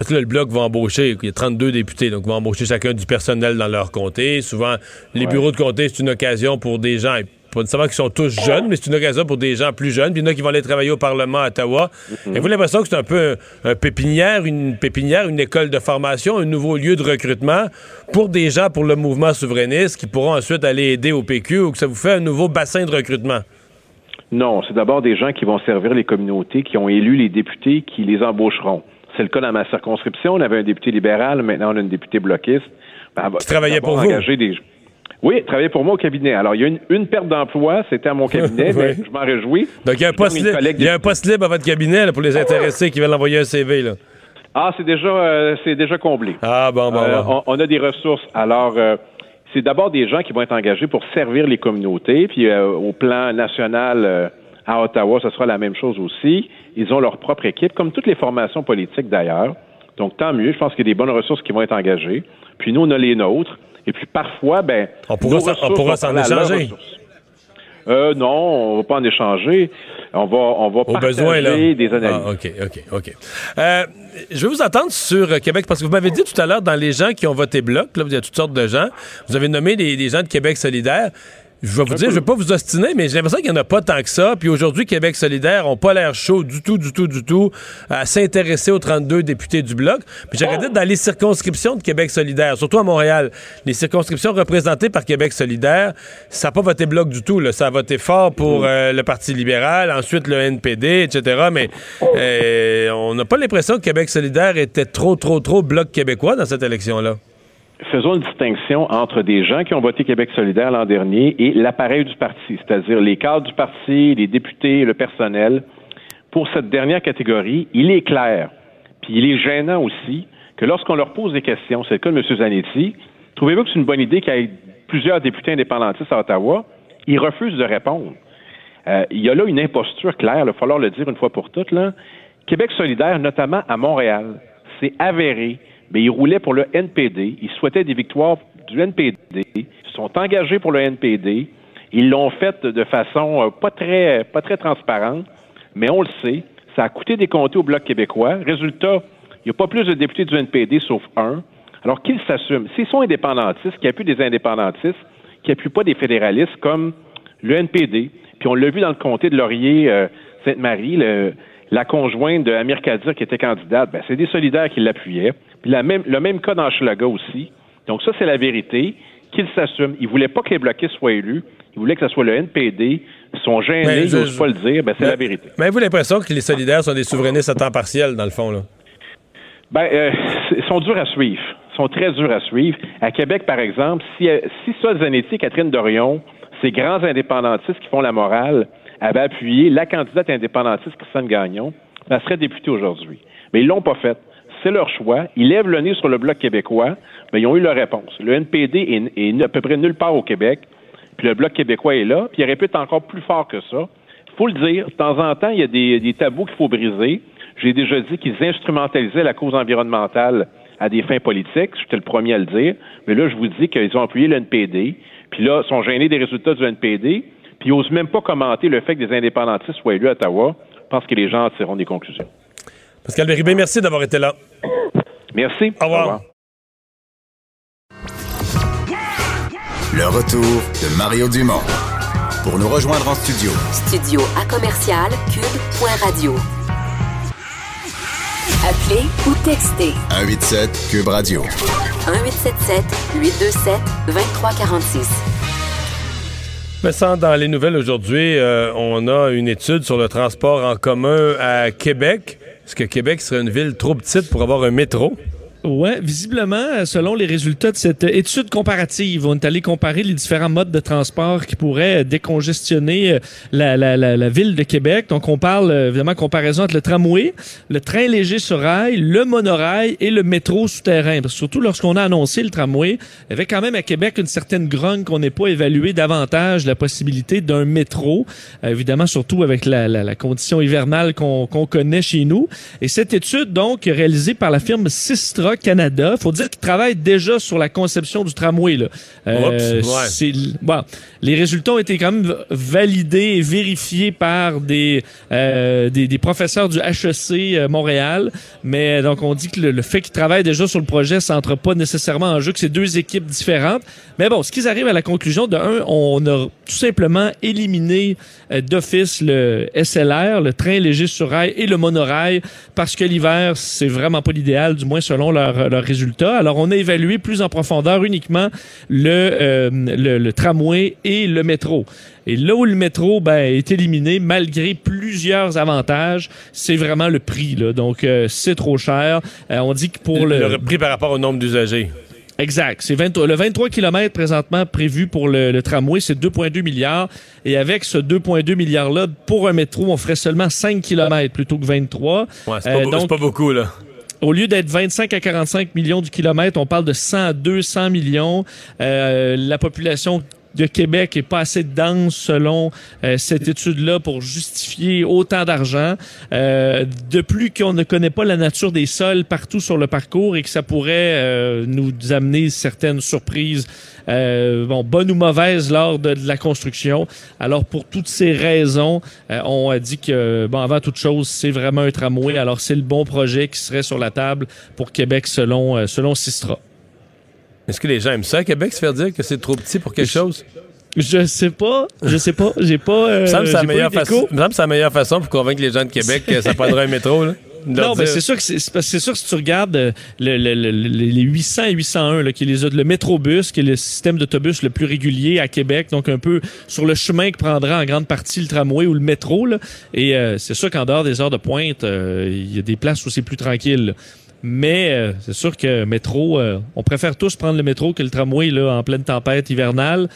parce que là, le Bloc va embaucher, il y a 32 députés, donc va embaucher chacun du personnel dans leur comté. Souvent, les bureaux de comté, c'est une occasion pour des gens, pas nécessairement qui sont tous jeunes, mais c'est une occasion pour des gens plus jeunes. Puis il y en a qui vont aller travailler au Parlement à Ottawa. Mm-hmm. Et vous l'impression que c'est un peu un, pépinière, une pépinière, une école de formation, un nouveau lieu de recrutement pour des gens pour le mouvement souverainiste qui pourront ensuite aller aider au PQ ou que ça vous fait un nouveau bassin de recrutement? Non, c'est d'abord des gens qui vont servir les communautés, qui ont élu les députés, qui les embaucheront. C'est le cas dans ma circonscription. On avait un député libéral, maintenant on a une députée bloquiste. Ben, qui travaillait pour vous? Des... Oui, travaillait pour moi au cabinet. Alors, il y a une, une perte d'emploi, c'était à mon (laughs) cabinet, mais je m'en réjouis. Donc, il y a un poste, il y a un poste libre à votre cabinet pour les intéressés qui veulent envoyer un CV. Là. Ah, c'est déjà, euh, c'est déjà comblé. Ah, bon, bon. Euh, on, a des ressources. Alors, euh, c'est d'abord des gens qui vont être engagés pour servir les communautés, puis au plan national à Ottawa, ce sera la même chose aussi. Ils ont leur propre équipe, comme toutes les formations politiques d'ailleurs. Donc, tant mieux. Je pense qu'il y a des bonnes ressources qui vont être engagées. Puis nous, on a les nôtres. Et puis parfois, ben, on pourra, s'en échanger. Euh, non, on va pas en échanger. On va, on va Au besoin, là. des analyses. Ah, OK, OK, OK. Euh, je vais vous attendre sur Québec, parce que vous m'avez dit tout à l'heure, dans les gens qui ont voté Bloc, là, il y a toutes sortes de gens, vous avez nommé des gens de Québec solidaire. Je vais vous dire, je vais pas vous ostiner, mais j'ai l'impression qu'il n'y en a pas tant que ça. Puis aujourd'hui, Québec solidaire n'ont pas l'air chaud du tout, du tout, du tout à s'intéresser aux 32 députés du Bloc. Puis j'ai regardé dans les circonscriptions de Québec solidaire, surtout à Montréal, les circonscriptions représentées par Québec solidaire, ça n'a pas voté Bloc du tout. Là. Ça a voté fort pour mm. euh, le Parti libéral, ensuite le NPD, etc. Mais euh, on n'a pas l'impression que Québec solidaire était trop, trop, trop Bloc québécois dans cette élection-là faisons une distinction entre des gens qui ont voté Québec solidaire l'an dernier et l'appareil du parti, c'est-à-dire les cadres du parti, les députés, le personnel. Pour cette dernière catégorie, il est clair, puis il est gênant aussi, que lorsqu'on leur pose des questions, c'est le cas de M. Zanetti, trouvez-vous que c'est une bonne idée qu'il y ait plusieurs députés indépendantistes à Ottawa? Ils refusent de répondre. Euh, il y a là une imposture claire, il va falloir le dire une fois pour toutes. Là. Québec solidaire, notamment à Montréal, c'est avéré, mais ils roulaient pour le NPD, ils souhaitaient des victoires du NPD, ils sont engagés pour le NPD, ils l'ont fait de façon euh, pas très pas très transparente, mais on le sait, ça a coûté des comtés au Bloc québécois. Résultat, il n'y a pas plus de députés du NPD sauf un. Alors qu'ils s'assument. S'ils sont indépendantistes, qui appuient des indépendantistes, qui n'appuient pas des fédéralistes comme le NPD, puis on l'a vu dans le comté de Laurier-Sainte-Marie, la conjointe de Amir Kadir qui était candidate, ben, c'est des solidaires qui l'appuyaient. Puis la même, le même cas dans Schlaga aussi. Donc ça, c'est la vérité. Qu'ils s'assument. Ils voulaient pas que les bloquistes soient élus. Ils voulaient que ce soit le NPD. Ils sont gênés, ils n'osent pas le dire. Ben, c'est la vérité. Mais avez-vous l'impression que les solidaires sont des souverainistes à temps partiel, dans le fond, là? Ben, euh, ils sont durs à suivre. Ils sont très durs à suivre. À Québec, par exemple, si, euh, si Sol Zanetti et Catherine Dorion, ces grands indépendantistes qui font la morale, avaient appuyé la candidate indépendantiste Christiane Gagnon, elle serait députée aujourd'hui. Mais ils l'ont pas fait. C'est leur choix. Ils lèvent le nez sur le Bloc québécois, mais ils ont eu leur réponse. Le NPD est, à peu près nulle part au Québec, puis le Bloc québécois est là, puis il répète encore plus fort que ça. Il faut le dire, de temps en temps, il y a des tabous qu'il faut briser. J'ai déjà dit qu'ils instrumentalisaient la cause environnementale à des fins politiques. J'étais le premier à le dire. Mais là, je vous dis qu'ils ont appuyé le NPD. Puis là, ils sont gênés des résultats du NPD. Puis ils n'osent même pas commenter le fait que des indépendantistes soient élus à Ottawa parce que les gens en tireront des conclusions. Pascal Béribé, merci d'avoir été là. Merci. Au revoir. Le retour de Mario Dumont. Pour nous rejoindre en studio. Studio à commercial cube.radio. Appelez ou textez. 187 Cube Radio. 1877 827 2346. Mais sans dans les nouvelles aujourd'hui, euh, on a une étude sur le transport en commun à Québec. Est-ce que Québec serait une ville trop petite pour avoir un métro? Oui, visiblement, selon les résultats de cette étude comparative, on est allé comparer les différents modes de transport qui pourraient décongestionner euh, la, la, la, la ville de Québec. Donc, on parle euh, évidemment comparaison entre le tramway, le train léger sur rail, le monorail et le métro souterrain. Surtout lorsqu'on a annoncé le tramway, il y avait quand même à Québec une certaine grogne qu'on n'ait pas évalué davantage la possibilité d'un métro. Euh, évidemment, surtout avec la, la condition hivernale qu'on connaît chez nous. Et cette étude, donc, réalisée par la firme Sistra, Canada. faut dire qu'ils travaillent déjà sur la conception du tramway. Là. Euh, c'est, bon, les résultats ont été quand même validés et vérifiés par des, euh, des, des, professeurs du HEC euh, Montréal. Mais donc, on dit que le, fait qu'ils travaillent déjà sur le projet, ça entre pas nécessairement en jeu, que c'est deux équipes différentes. Mais bon, ce qu'ils arrivent à la conclusion, de un, on a tout simplement éliminé euh, d'office le SLR, le train léger sur rail et le monorail, parce que l'hiver, c'est vraiment pas l'idéal, du moins selon leurs résultats. Alors, on a évalué plus en profondeur uniquement le, euh, le, le, tramway et le métro. Et là où le métro ben, est éliminé, malgré plusieurs avantages, c'est vraiment le prix. Là. Donc, euh, c'est trop cher. Euh, on dit que pour le... Le prix par rapport au nombre d'usagers. Exact. C'est le 23 km présentement prévu pour le, le tramway, c'est 2,2 milliards. Et avec ce 2,2 milliards-là, pour un métro, on ferait seulement 5 km plutôt que 23. Ouais, c'est pas, donc, pas beaucoup, là. Au lieu d'être 25 à 45 millions du kilomètre, on parle de 100 à 200 millions. Euh, la population de Québec est pas assez dense selon euh, cette étude-là pour justifier autant d'argent. Euh, de plus qu'on ne connaît pas la nature des sols partout sur le parcours et que ça pourrait euh, nous amener certaines surprises, bon, bonnes ou mauvaises lors de, la construction. Alors pour toutes ces raisons, on a dit que bon avant toute chose, c'est vraiment un tramway. Alors c'est le bon projet qui serait sur la table pour Québec selon selon Sistra. Est-ce que les gens aiment ça à Québec, se faire dire que c'est trop petit pour quelque chose? Je sais pas, je sais pas, j'ai pas. Euh, ça me semble c'est la meilleure façon pour convaitre les gens de Québec que ça prendrait un métro. Là. Non, mais c'est sûr que c'est sûr que si tu regardes le, le, le, les 800 et 801, là, qui est les, le métrobus, qui est le système d'autobus le plus régulier à Québec, donc un peu sur le chemin que prendra en grande partie le tramway ou le métro. Là. Et euh, c'est sûr qu'en dehors des heures de pointe, euh, il y a des places où c'est plus tranquille. Là. Mais euh, c'est sûr que métro, euh, on préfère tous prendre le métro que le tramway là, en pleine tempête hivernale.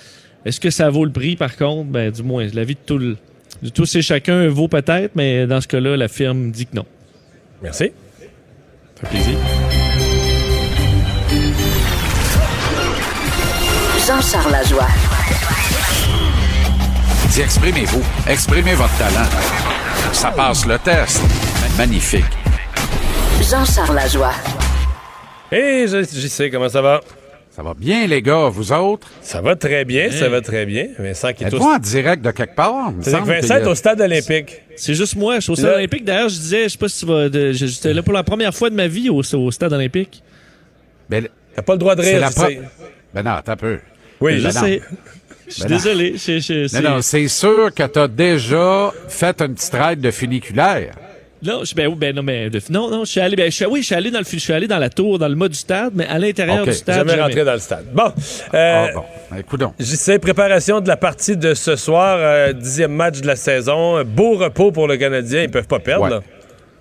Est-ce que ça vaut le prix, par contre? Ben, du moins, la vie de, tout le, de tous et chacun vaut peut-être, mais dans ce cas-là, la firme dit que non. Merci. Ça fait plaisir. Jean-Charles Lajoie. Dis, exprimez-vous. Exprimez votre talent. Ça passe le test. Magnifique. Jean-Charles Lajoie. Et je, j'y sais comment ça va? Ça va bien, les gars, vous autres? Ça va très bien, ça va très bien. Vincent qui est au en direct de quelque part? C'est Vincent est au stade olympique. C'est juste moi. Je suis au stade Là- olympique. D'ailleurs, je disais, je sais pas si tu vas. de- je- J'étais là pour la première fois de ma vie au, au stade olympique. Ben, T'as pas le droit de rire, la tu pro- sais. Ben non, un peu. Oui, je Ben non. sais. Je suis Ben désolé. Je- je- c'est- Non, non, c'est sûr que t'as déjà fait une petite ride de funiculaire. Non, je, ben, ben non, mais non, non, je suis allé, ben, je oui, je suis allé dans le, je suis allé dans la tour, dans le mât du stade, mais à l'intérieur du stade. Jamais jamais. rentré dans le stade. Bon. Euh, Ah bon, ben. J'y sais, préparation de la partie de ce soir, euh, dixième match de la saison. Beau repos pour le Canadien, ils peuvent pas perdre. Ouais. là.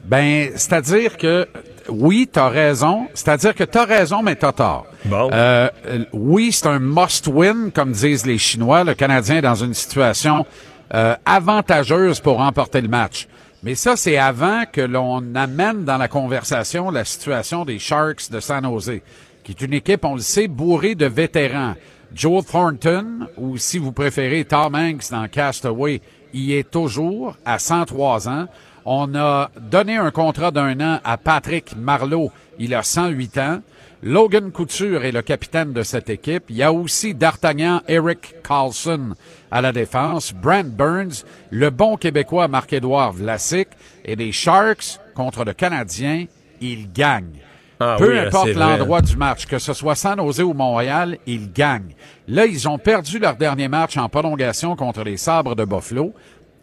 Ben, c'est-à-dire que oui, t'as raison. C'est-à-dire que t'as raison, mais t'as tort. Bon. Euh, euh, oui, c'est un must-win, comme disent les Chinois. Le Canadien est dans une situation euh, avantageuse pour remporter le match. Mais ça, c'est avant que l'on amène dans la conversation la situation des Sharks de San Jose, qui est une équipe, on le sait, bourrée de vétérans. Joe Thornton, ou si vous préférez Tom Hanks dans Castaway, y est toujours à 103 ans. On a donné un contrat d'un an à Patrick Marleau. Il a 108 ans. Logan Couture est le capitaine de cette équipe. Il y a aussi D'Artagnan Eric Carlson à la défense, Brent Burns, le bon Québécois Marc-Édouard Vlasic et les Sharks contre le Canadien, ils gagnent. Ah Peu oui, importe l'endroit du match, que ce soit San Jose ou Montréal, ils gagnent. Là, ils ont perdu leur dernier match en prolongation contre les Sabres de Buffalo.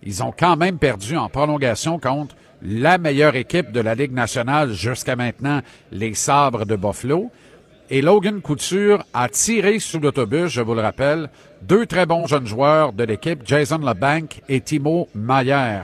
Ils ont quand même perdu en prolongation contre la meilleure équipe de la Ligue nationale jusqu'à maintenant, les Sabres de Buffalo. Et Logan Couture a tiré sous l'autobus, je vous le rappelle, deux très bons jeunes joueurs de l'équipe, Jason LeBanc et Timo Mayer.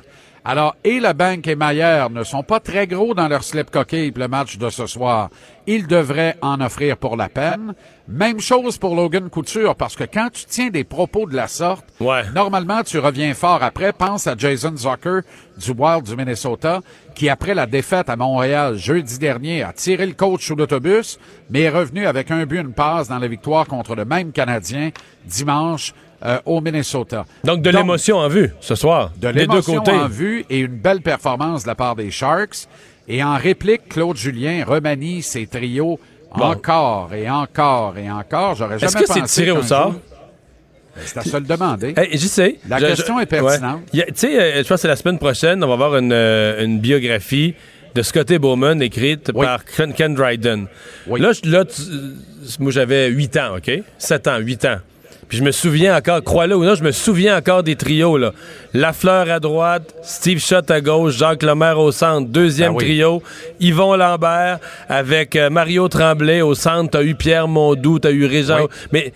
Alors, et LeBanc et Mayer ne sont pas très gros dans leur slip coquille pour le match de ce soir. Ils devraient en offrir pour la peine. Même chose pour Logan Couture, parce que quand tu tiens des propos de la sorte, Ouais. Normalement, tu reviens fort après. Pense à Jason Zucker du Wild du Minnesota, qui après la défaite à Montréal jeudi dernier a tiré le coach sous l'autobus, mais est revenu avec un but, une passe dans la victoire contre le même Canadien dimanche euh, au Minnesota. Donc, de l'émotion en vue ce soir. De des deux l'émotion côtés. en vue et une belle performance de la part des Sharks. Et en réplique, Claude Julien remanie ses trios Bon. encore et encore et encore. J'aurais jamais Est-ce que c'est tiré au sort? jour- Ben, C'est à se le demander. Hey, j'y sais. La question est pertinente. ouais. Tu sais, euh, je pense que c'est la semaine prochaine, on va avoir une, euh, une biographie de Scotty Bowman écrite Oui. par Ken, Dryden. Oui. Là, là tu- moi, j'avais 8 ans, OK? 7 ans, 8 ans. Puis je me souviens encore, crois-le ou non, je me souviens encore des trios, là. Lafleur à droite, Steve Schott à gauche, Jacques Lemaire au centre, deuxième Ben oui. trio, Yvon Lambert avec euh, Mario Tremblay au centre, t'as eu Pierre Mondou, t'as eu Régent. Oui. Mais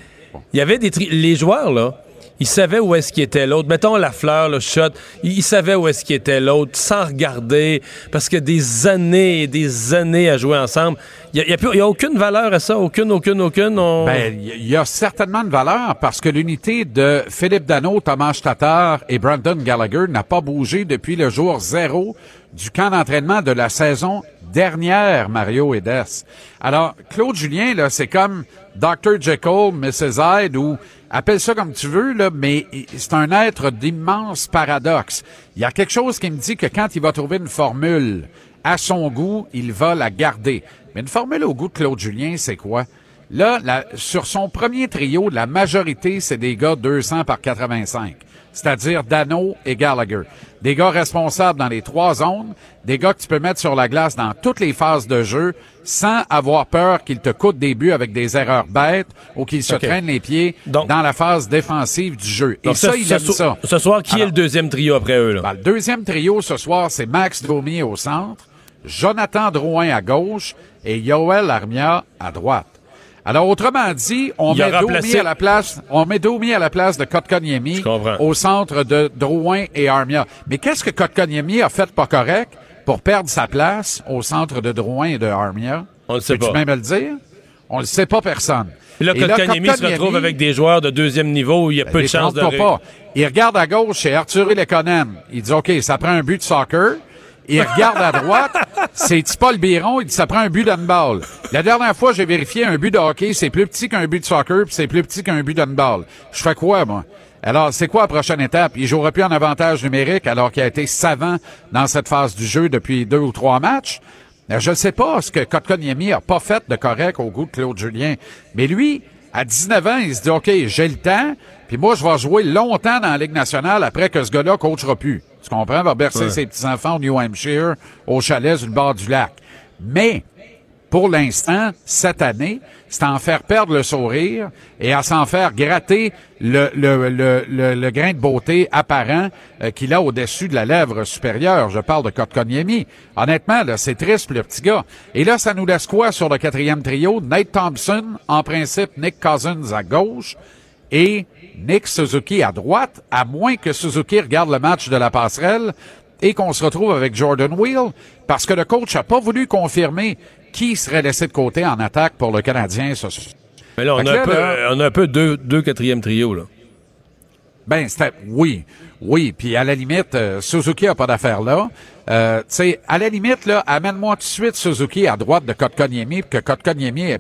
il y avait des tri- les joueurs là, ils savaient où est-ce qu'il était l'autre. Mettons la fleur, le shot, ils savaient où est-ce qu'il était l'autre sans regarder parce que des années et des années à jouer ensemble, il y a, il a il a aucune valeur à ça, aucune aucune aucune. Ben, il y a certainement une valeur parce que l'unité de Philippe Dano, Thomas Tatar et Brandon Gallagher n'a pas bougé depuis le jour zéro du camp d'entraînement de la saison dernière, Mario et Des. Alors, Claude Julien, là, c'est comme Dr. Jekyll, Mrs. Hyde ou appelle ça comme tu veux, là, mais c'est un être d'immense paradoxe. Il y a quelque chose qui me dit que quand il va trouver une formule à son goût, il va la garder. Mais une formule au goût de Claude Julien, c'est quoi? Là, sur son premier trio, la majorité, c'est des gars 200 par 85. C'est-à-dire Dano et Gallagher. Des gars responsables dans les trois zones, des gars que tu peux mettre sur la glace dans toutes les phases de jeu sans avoir peur qu'ils te coûtent des buts avec des erreurs bêtes ou qu'ils se traînent les pieds Donc- dans la phase défensive du jeu. Et ça, ce, il ce aime ça. ce soir, qui est le deuxième trio après eux là? Ben, le deuxième trio ce soir, c'est Max Domi au centre, Jonathan Drouin à gauche et Yoel Armia à droite. Alors, autrement dit, on Il met Domi à la place, on met Domi à la place de Kotkaniemi au centre de Drouin et Armia. Mais qu'est-ce que Kotkaniemi a fait pas correct pour perdre sa place au centre de Drouin et de Armia? On le sait Peux-tu pas. même le dire? On le sait pas personne. Et là, Kotkaniemi se retrouve avec des joueurs de deuxième niveau où il y a peu de chances de... pas. Il regarde à gauche, c'est Arthur Lekonen. Il dit, OK, ça prend un but de soccer. Il regarde à droite, c'est Paul Biron. Il dit, ça prend un but d'handball. La dernière fois, j'ai vérifié un but de hockey, c'est plus petit qu'un but de soccer, puis c'est plus petit qu'un but d'handball. Je fais quoi, moi? Alors, c'est quoi la prochaine étape? Il jouera plus en avantage numérique alors qu'il a été savant dans cette phase du jeu depuis deux ou trois matchs. Euh, Je ne sais pas ce que Kotkaniemi a pas fait de correct au goût de Claude Julien, mais lui, à 19 ans, il se dit, OK, j'ai le temps, puis moi, je vais jouer longtemps dans la Ligue nationale après que ce gars-là coachera plus. Tu comprends? Va bercer Ouais. ses petits-enfants au New Hampshire, au chalet sur le bord du lac. Mais, pour l'instant, cette année, c'est à en faire perdre le sourire et à s'en faire gratter le, le, le, le, le grain de beauté apparent euh, qu'il a au-dessus de la lèvre supérieure. Je parle de Kotkaniemi. Honnêtement, là, c'est triste pour le petit gars. Et là, ça nous laisse quoi sur le quatrième trio? Nate Thompson, en principe, Nick Cousins à gauche et Nick Suzuki à droite, à moins que Suzuki regarde le match de la passerelle et qu'on se retrouve avec Jordan Wheel, parce que le coach n'a pas voulu confirmer qui serait laissé de côté en attaque pour le Canadien. ce soir. Mais là, on a, un peu, là- on a un peu deux, deux quatrième trio, là. Ben, c'était, oui, oui. Puis à la limite, euh, Suzuki a pas d'affaire là. Euh, tu sais, à la limite, là, amène-moi tout de suite Suzuki à droite de Kotkaniemi pour que Kotkaniemi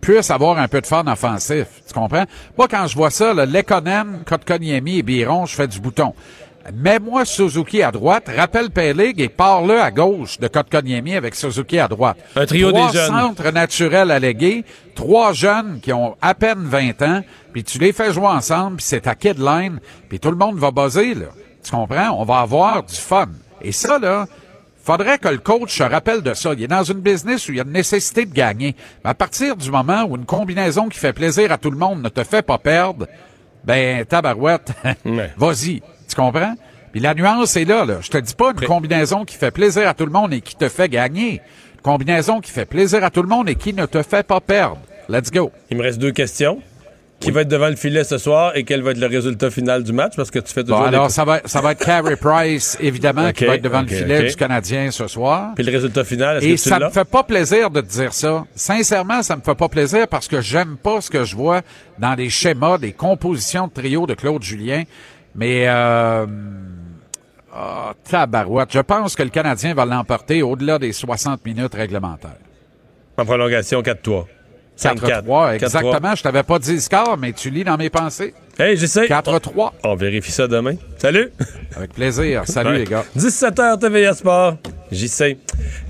puisse avoir un peu de fun offensif. Tu comprends? Moi, quand je vois ça, Lekonen, Kotkaniemi et Biron, je fais du bouton. Mets-moi Suzuki à droite, rappelle Pelig et pars-le à gauche de Kotkaniemi avec Suzuki à droite. Un trio Trois des jeunes. centres naturels allégués, trois jeunes qui ont à peine 20 ans, puis tu les fais jouer ensemble, puis c'est ta kid line, puis tout le monde va buzzer, là. Tu comprends? On va avoir du fun. Et ça, là, faudrait que le coach se rappelle de ça. Il est dans une business où il y a une nécessité de gagner. Mais à partir du moment où une combinaison qui fait plaisir à tout le monde ne te fait pas perdre, ben, tabarouette, (laughs) Ouais. vas-y. Tu comprends? Puis la nuance est là, là. Je te dis pas une combinaison qui fait plaisir à tout le monde et qui te fait gagner. Une combinaison qui fait plaisir à tout le monde et qui ne te fait pas perdre. Let's go. Il me reste deux questions. Qui va être devant le filet ce soir et quel va être le résultat final du match? Parce que tu fais Bon, toujours des- alors, ça va, ça va être Carey Price, évidemment, qui va être devant le filet du Canadien ce soir. Puis le résultat final, est-ce Et que tu ça me fait pas plaisir de te dire ça. Sincèrement, ça me fait pas plaisir parce que j'aime pas ce que je vois dans les schémas, des compositions de trio de Claude Julien. Mais, euh, ah, tabarouette. Je pense que le Canadien va l'emporter au-delà des 60 minutes réglementaires. En prolongation, 4-3. 5-4. 4-3, exactement. Je t'avais pas dit le score, mais tu lis dans mes pensées. Hey, j'essaie. 4-3. On vérifie ça demain. Salut! Avec plaisir. (laughs) Salut, Ouais. les gars. 17h TVA Sport. J'y sais.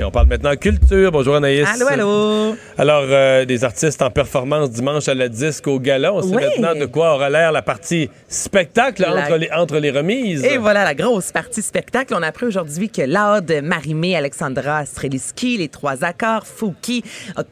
Et on parle maintenant culture. Bonjour Anaïs. Allô, allô. Alors, euh, des artistes en performance dimanche à la disque au gala. On sait Oui. maintenant de quoi aura l'air la partie spectacle La- entre, les, entre les remises. Et voilà la grosse partie spectacle. On a appris aujourd'hui que Laude, Marimé, Alexandra Streliski, les trois accords, Fouki,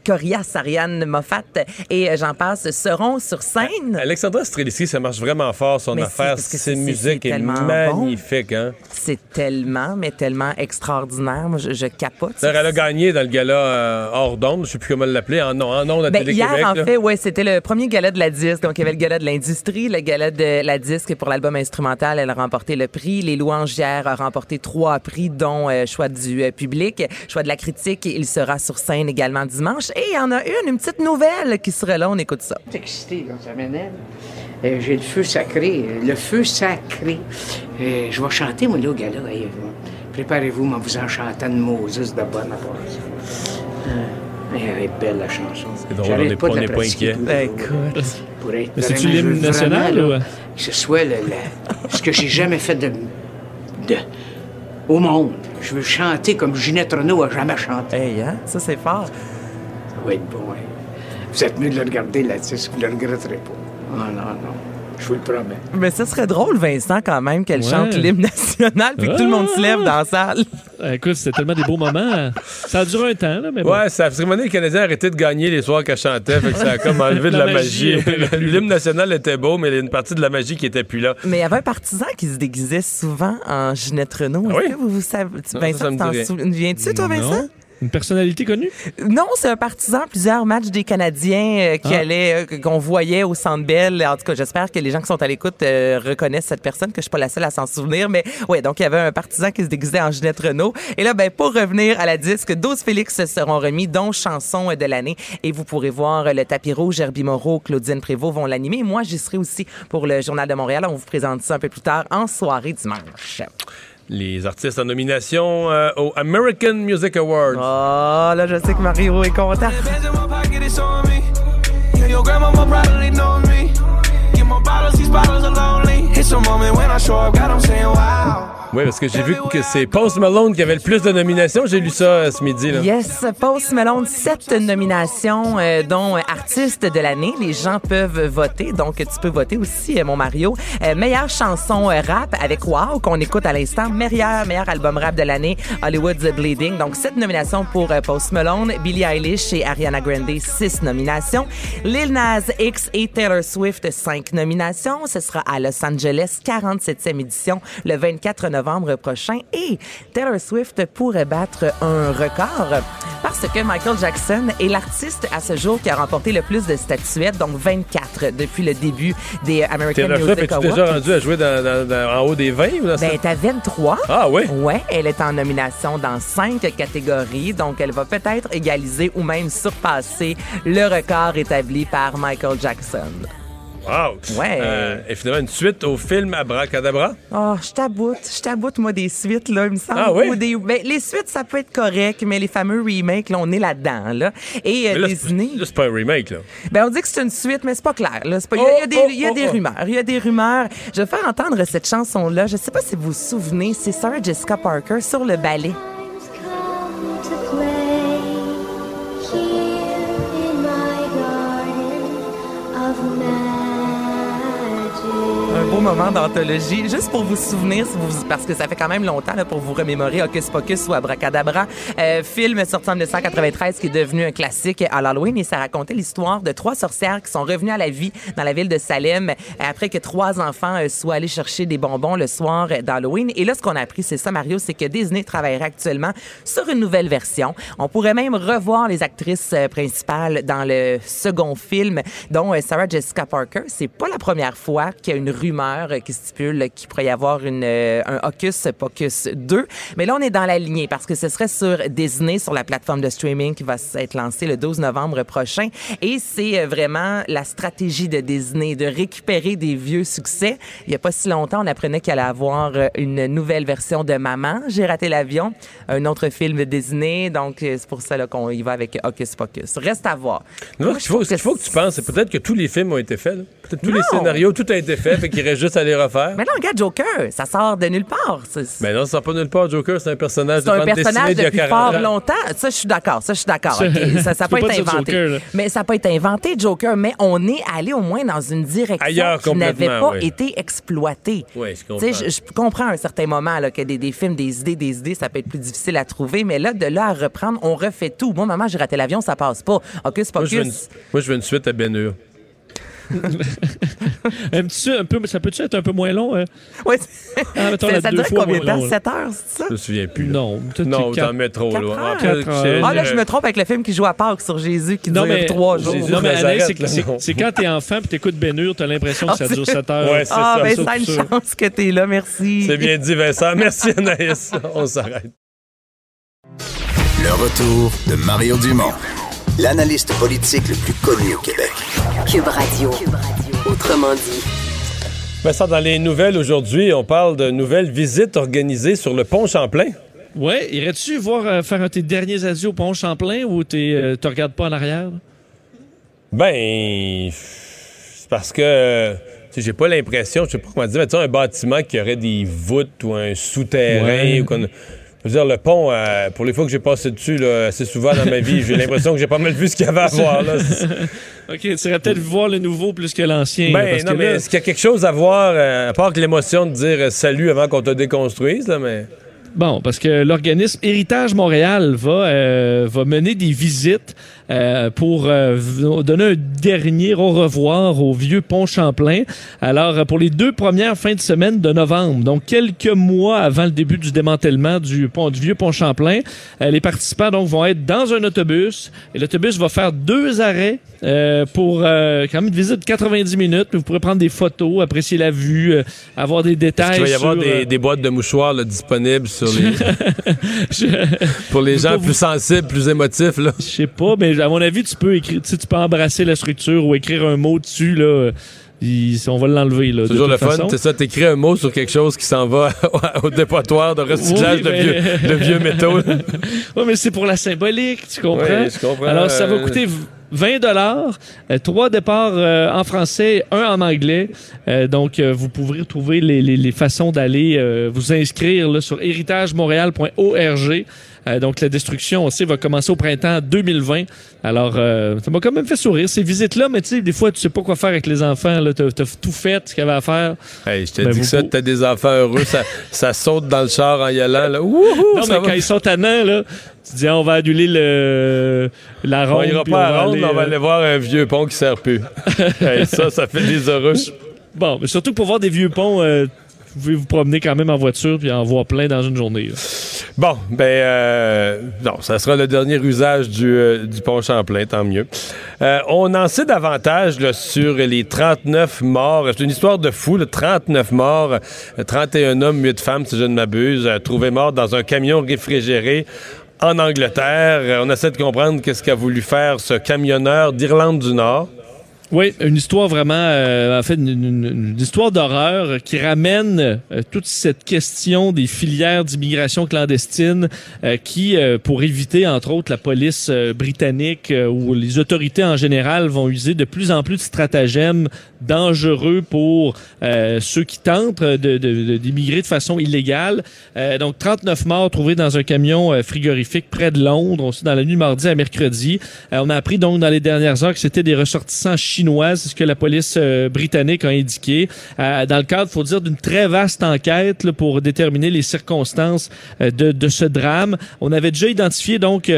Corias, Ariane Moffat et euh, j'en passe seront sur scène. Alexandra Streliski, ça marche vraiment fort, son Mais affaire. parce que Ses c'est- musiques c'est est magnifique. Hein? C'est tellement, mais tellement extraordinaire. Moi, je, je capote. Elle a gagné dans le gala euh, hors d'onde, je sais plus comment l'appeler, en, non, en onde à Ben, Télé-Québec. hier, en fait, ouais, c'était le premier gala de la disque. Donc, il y avait le gala de l'industrie, le gala de la disque pour l'album instrumental. Elle a remporté le prix. Les louanges hier a remporté trois prix, dont euh, choix du euh, public, choix de la critique. Il sera sur scène également dimanche. Et il y en a une, une petite nouvelle qui serait là. On écoute ça. suis excité, là, ça m'énerve. Euh, J'ai le feu sacré, euh, le feu sacré. Euh, je vais chanter, moi, là, au gala. Hey, euh, Préparez-vous, moi, vous en chantant de Moses de bonne. Euh, elle est belle, la chanson. C'est drôle, J'arrête on n'est pas pas- inquiet. les Écoute. jours Pour être Mais c'est-tu l'hymne national, là, ou- Que ce soit le, le- ce que j'ai jamais fait de, de- au monde. Je veux chanter comme Ginette Renault a jamais chanté. Hey, hein? Ça, c'est fort. Ça va être bon, hein. Vous êtes mieux de le regarder là-dessus, vous ne le regretterez pas. Ah non, non. Je vous le promets. Mais ça serait drôle, Vincent, quand même, qu'elle Ouais. chante l'hymne national puis que tout le monde se lève dans la salle. Euh, Écoute, c'était tellement des beaux moments. Ça a duré un temps, là, mais bon. Ouais, ça a vraiment les Canadiens arrêté de gagner les soirs qu'elle chantait, fait que ça a comme enlevé de la, La magie. magie. L'hymne national était beau, mais il y a une partie de la magie qui était plus là. Mais il y avait un partisan qui se déguisait souvent en Ginette Renault. Est-ce Ah oui? que vous, vous savez? Vincent, ça me tu t'en souviens-tu, toi, Vincent? Une personnalité connue? Non, c'est un partisan. Plusieurs matchs des Canadiens euh, qui Ah. allaient, euh, qu'on voyait au Centre Bell. En tout cas, j'espère que les gens qui sont à l'écoute euh, reconnaissent cette personne, que je suis pas la seule à s'en souvenir. Mais ouais, donc il y avait un partisan qui se déguisait en Ginette Renault. Et là, ben pour revenir à la disque, 12 Félix seront remis, dont chanson de l'année. Et vous pourrez voir le tapis rouge, Herbie Moreau, Claudine Prévost vont l'animer. Moi, j'y serai aussi pour le Journal de Montréal. On vous présente ça un peu plus tard en soirée dimanche. Les artistes en nomination euh, au American Music Awards. Oh, là, je sais que Mario est content. Oui, parce que j'ai vu que c'est Post Malone qui avait le plus de nominations. J'ai lu ça euh, ce midi. Là. Yes, Post Malone, sept nominations, euh, dont euh, artiste de l'année. Les gens peuvent voter, donc tu peux voter aussi, euh, mon Mario. Euh, meilleure chanson euh, rap avec Wow, qu'on écoute à l'instant. Meilleur, meilleur album rap de l'année, Hollywood's Bleeding. Donc, sept nominations pour euh, Post Malone. Billie Eilish et Ariana Grande, six nominations. Lil Nas X et Taylor Swift, cinq nominations. Ce sera à Los Angeles, 47e édition, le 24 novembre prochain. Et Taylor Swift pourrait battre un record parce que Michael Jackson est l'artiste à ce jour qui a remporté le plus de statuettes, donc 24 depuis le début des American Taylor Swift, Music Awards. déjà rendu à jouer dans, dans- dans- en haut des 20 ou dans? Ben, t'as 23. Ah oui? Ouais, elle est en nomination dans cinq catégories, donc elle va peut-être égaliser ou même surpasser le record établi par Michael Jackson. Wow! Ouais. Euh, et finalement, une suite au film Abracadabra? Oh, je t'aboute, je t'aboute, moi, des suites, là, il me semble. Ah oui? Ou des- ben, les suites, ça peut être correct, mais les fameux remakes, là, on est là-dedans, là. Et euh, là, c'est Disney... là, c'est pas un remake, là. Ben, on dit que c'est une suite, mais c'est pas clair. Là. Pas- Il y a, il y a des, Oh, il y a oh, des oh. rumeurs. Il y a des rumeurs. Je vais faire entendre cette chanson-là. Je sais pas si vous vous souvenez. C'est Sarah Jessica Parker sur le ballet. Moment d'anthologie, juste pour vous souvenir, parce que ça fait quand même longtemps là, pour vous remémorer Hocus Pocus ou Abracadabra. Euh, film sorti en 1993 qui est devenu un classique à l'Halloween et ça racontait l'histoire de trois sorcières qui sont revenues à la vie dans la ville de Salem euh, après que trois enfants euh, soient allés chercher des bonbons le soir d'Halloween. Et là, ce qu'on a appris, c'est ça, Mario, c'est que Disney travaillerait actuellement sur une nouvelle version. On pourrait même revoir les actrices euh, principales dans le second film, dont Sarah Jessica Parker. C'est pas la première fois qu'il y a une rumeur qui stipule qu'il pourrait y avoir une, euh, un Hocus Pocus 2. Mais là, on est dans la lignée parce que ce serait sur Disney, sur la plateforme de streaming qui va être lancée le 12 novembre prochain. Et c'est euh, vraiment la stratégie de Disney de récupérer des vieux succès. Il y a pas si longtemps, on apprenait qu'il allait avoir euh, une nouvelle version de Maman, J'ai raté l'avion, un autre film Disney. Donc, c'est pour ça qu'on y va avec Hocus Pocus. Reste à voir. Non, ce qu'il faut, que tu penses, c'est peut-être que tous les films ont été faits. Peut-être tous les scénarios, tout a été fait, fait qu'il (laughs) juste à les refaire. Mais là, regarde Joker, ça sort de nulle part. Mais non, ça sort pas nulle part. Joker, c'est un personnage c'est de un bande personnage dessinée d'il y a depuis 40 fort ans. longtemps. Ça, je suis d'accord. Ça, je suis d'accord. (laughs) Ça- OK, Ça, ça Tu peut peux être pas inventé. Joker, mais ça peut être inventé, Joker. Mais on est allé au moins dans une direction Ailleurs, qui n'avait pas oui. été exploitée. Oui, je comprends. Tu sais, Je, je comprends à un certain moment là, que des, des films, des idées, des idées, ça peut être plus difficile à trouver. Mais là, de là à reprendre, on refait tout. Moi, maman, j'ai raté l'avion, ça passe pas. Moi, je veux une, moi, je veux une suite à Ben Hur. (laughs) Un petit, un peu, ça peut-tu être un peu moins long? hein? Ouais, Ah, mettons, ça dure combien de temps? long, là. 7 heures, c'est ça? Je me souviens plus. là. Non, peut-être Non, t'en mets trop c'est- Ah là, je me trompe avec le film qui joue à Pâques sur Jésus qui Non, dure mais, trois jours. Jésus non, mais Anaïs, c'est- là, c'est non. c'est quand t'es enfant puis t'écoutes Ben Hur, t'as l'impression que ça dure 7 heures. Ouais, c'est Ah, ça. ben ça, ça a une chance que t'es là, merci. C'est bien dit, Vincent. Merci, Anaïs. On s'arrête. Le retour de Mario Dumont, l'analyste politique le plus connu au Québec. Cube Radio. Autrement dit. Vincent, dans les nouvelles aujourd'hui, on parle de nouvelles visites organisées sur le pont Champlain. Ouais, irais-tu voir euh, faire un de tes derniers adieux au pont Champlain ou t'es, euh, te regardes pas en arrière? Ben, c'est parce que tu sais, j'ai pas l'impression, je sais pas comment dire, mais tu un bâtiment qui aurait des voûtes ou un souterrain. Ouais. Ou qu'on- je veux dire, le pont, euh, pour les fois que j'ai passé dessus là, assez souvent dans ma vie, j'ai l'impression que j'ai pas mal vu ce qu'il y avait à (laughs) voir. Là. OK, tu serais peut-être voir le nouveau plus que l'ancien. Ben, parce non, que mais là- est-ce qu'il y a quelque chose à voir, euh, à part que l'émotion de dire euh, salut avant qu'on te déconstruise, là, mais... Bon, parce que l'organisme Héritage Montréal va, euh, va mener des visites euh, pour euh, donner un dernier au revoir au vieux pont Champlain. Alors, pour les deux premières fins de semaine de novembre, donc quelques mois avant le début du démantèlement du pont du vieux pont Champlain, euh, les participants donc vont être dans un autobus et l'autobus va faire deux arrêts euh, pour euh, quand même une visite de 90 minutes. Vous pourrez prendre des photos, apprécier la vue, euh, avoir des détails. qu'il va y avoir des, des boîtes de mouchoirs là, disponibles sur les... (laughs) (laughs) pour les gens plus sensibles, plus émotifs? Je sais pas, mais à mon avis, tu peux écrire, tu peux embrasser la structure ou écrire un mot dessus, là. Il- on va l'enlever, de Toujours le fun, c'est ça, t'écris un mot sur quelque chose qui s'en va (laughs) au dépotoir de recyclage Oui, de, vieux, de vieux métaux. (laughs) Ouais, mais c'est pour la symbolique, tu comprends? Oui, je comprends. Alors, ça va coûter 20 dollars, euh, trois départs euh, en français, un en anglais. Euh, donc, euh, vous pourrez trouver les, les- les façons d'aller vous inscrire là, sur héritagemontréal.org. Euh, donc, la destruction, on sait, va commencer au printemps 2020. Alors, euh, ça m'a quand même fait sourire, ces visites-là, mais tu sais, des fois, tu sais pas quoi faire avec les enfants. Là, t'as, t'as tout fait, ce qu'il y avait à faire. Hey, je te Ben, dis que ça, t'as des enfants heureux, ça, (laughs) ça saute dans le char en y allant. Là. Wouhou, Non, ça mais va. quand ils sont tannants, là, tu dis, ah, on va annuler le, la On ronde. ira puis pas à ronde, on va euh, aller voir un vieux pont qui sert plus. (laughs) Hey, ça, ça fait des heureux. Bon, mais surtout pour voir des vieux ponts, euh, pouvez vous promener quand même en voiture puis en voir plein dans une journée. Bon, ben, euh, non, ça sera le dernier usage du, euh, du pont Champlain, tant mieux. Euh, on en sait davantage sur les 39 morts. C'est une histoire de fou, là, 39 morts, euh, 31 hommes, 8 femmes, si je ne m'abuse, euh, trouvés morts dans un camion réfrigéré en Angleterre. Euh, On essaie de comprendre qu'est-ce qu'a voulu faire ce camionneur d'Irlande du Nord. Oui, une histoire vraiment, euh, en fait, une, histoire d'horreur qui ramène euh, toute cette question des filières d'immigration clandestine euh, qui, pour éviter, entre autres, la police britannique ou les autorités en général vont user de plus en plus de stratagèmes dangereux pour euh, ceux qui tentent de- de- de- d'immigrer de, façon illégale. Euh, donc, 39 morts trouvés dans un camion euh, frigorifique près de Londres, on sait, dans la nuit de mardi à mercredi. Euh, on a appris donc dans les dernières heures que c'était des ressortissants chinois, c'est ce que la police euh, britannique a indiqué. Euh, dans le cadre, faut dire, d'une très vaste enquête là, pour déterminer les circonstances de, de ce drame. On avait déjà identifié donc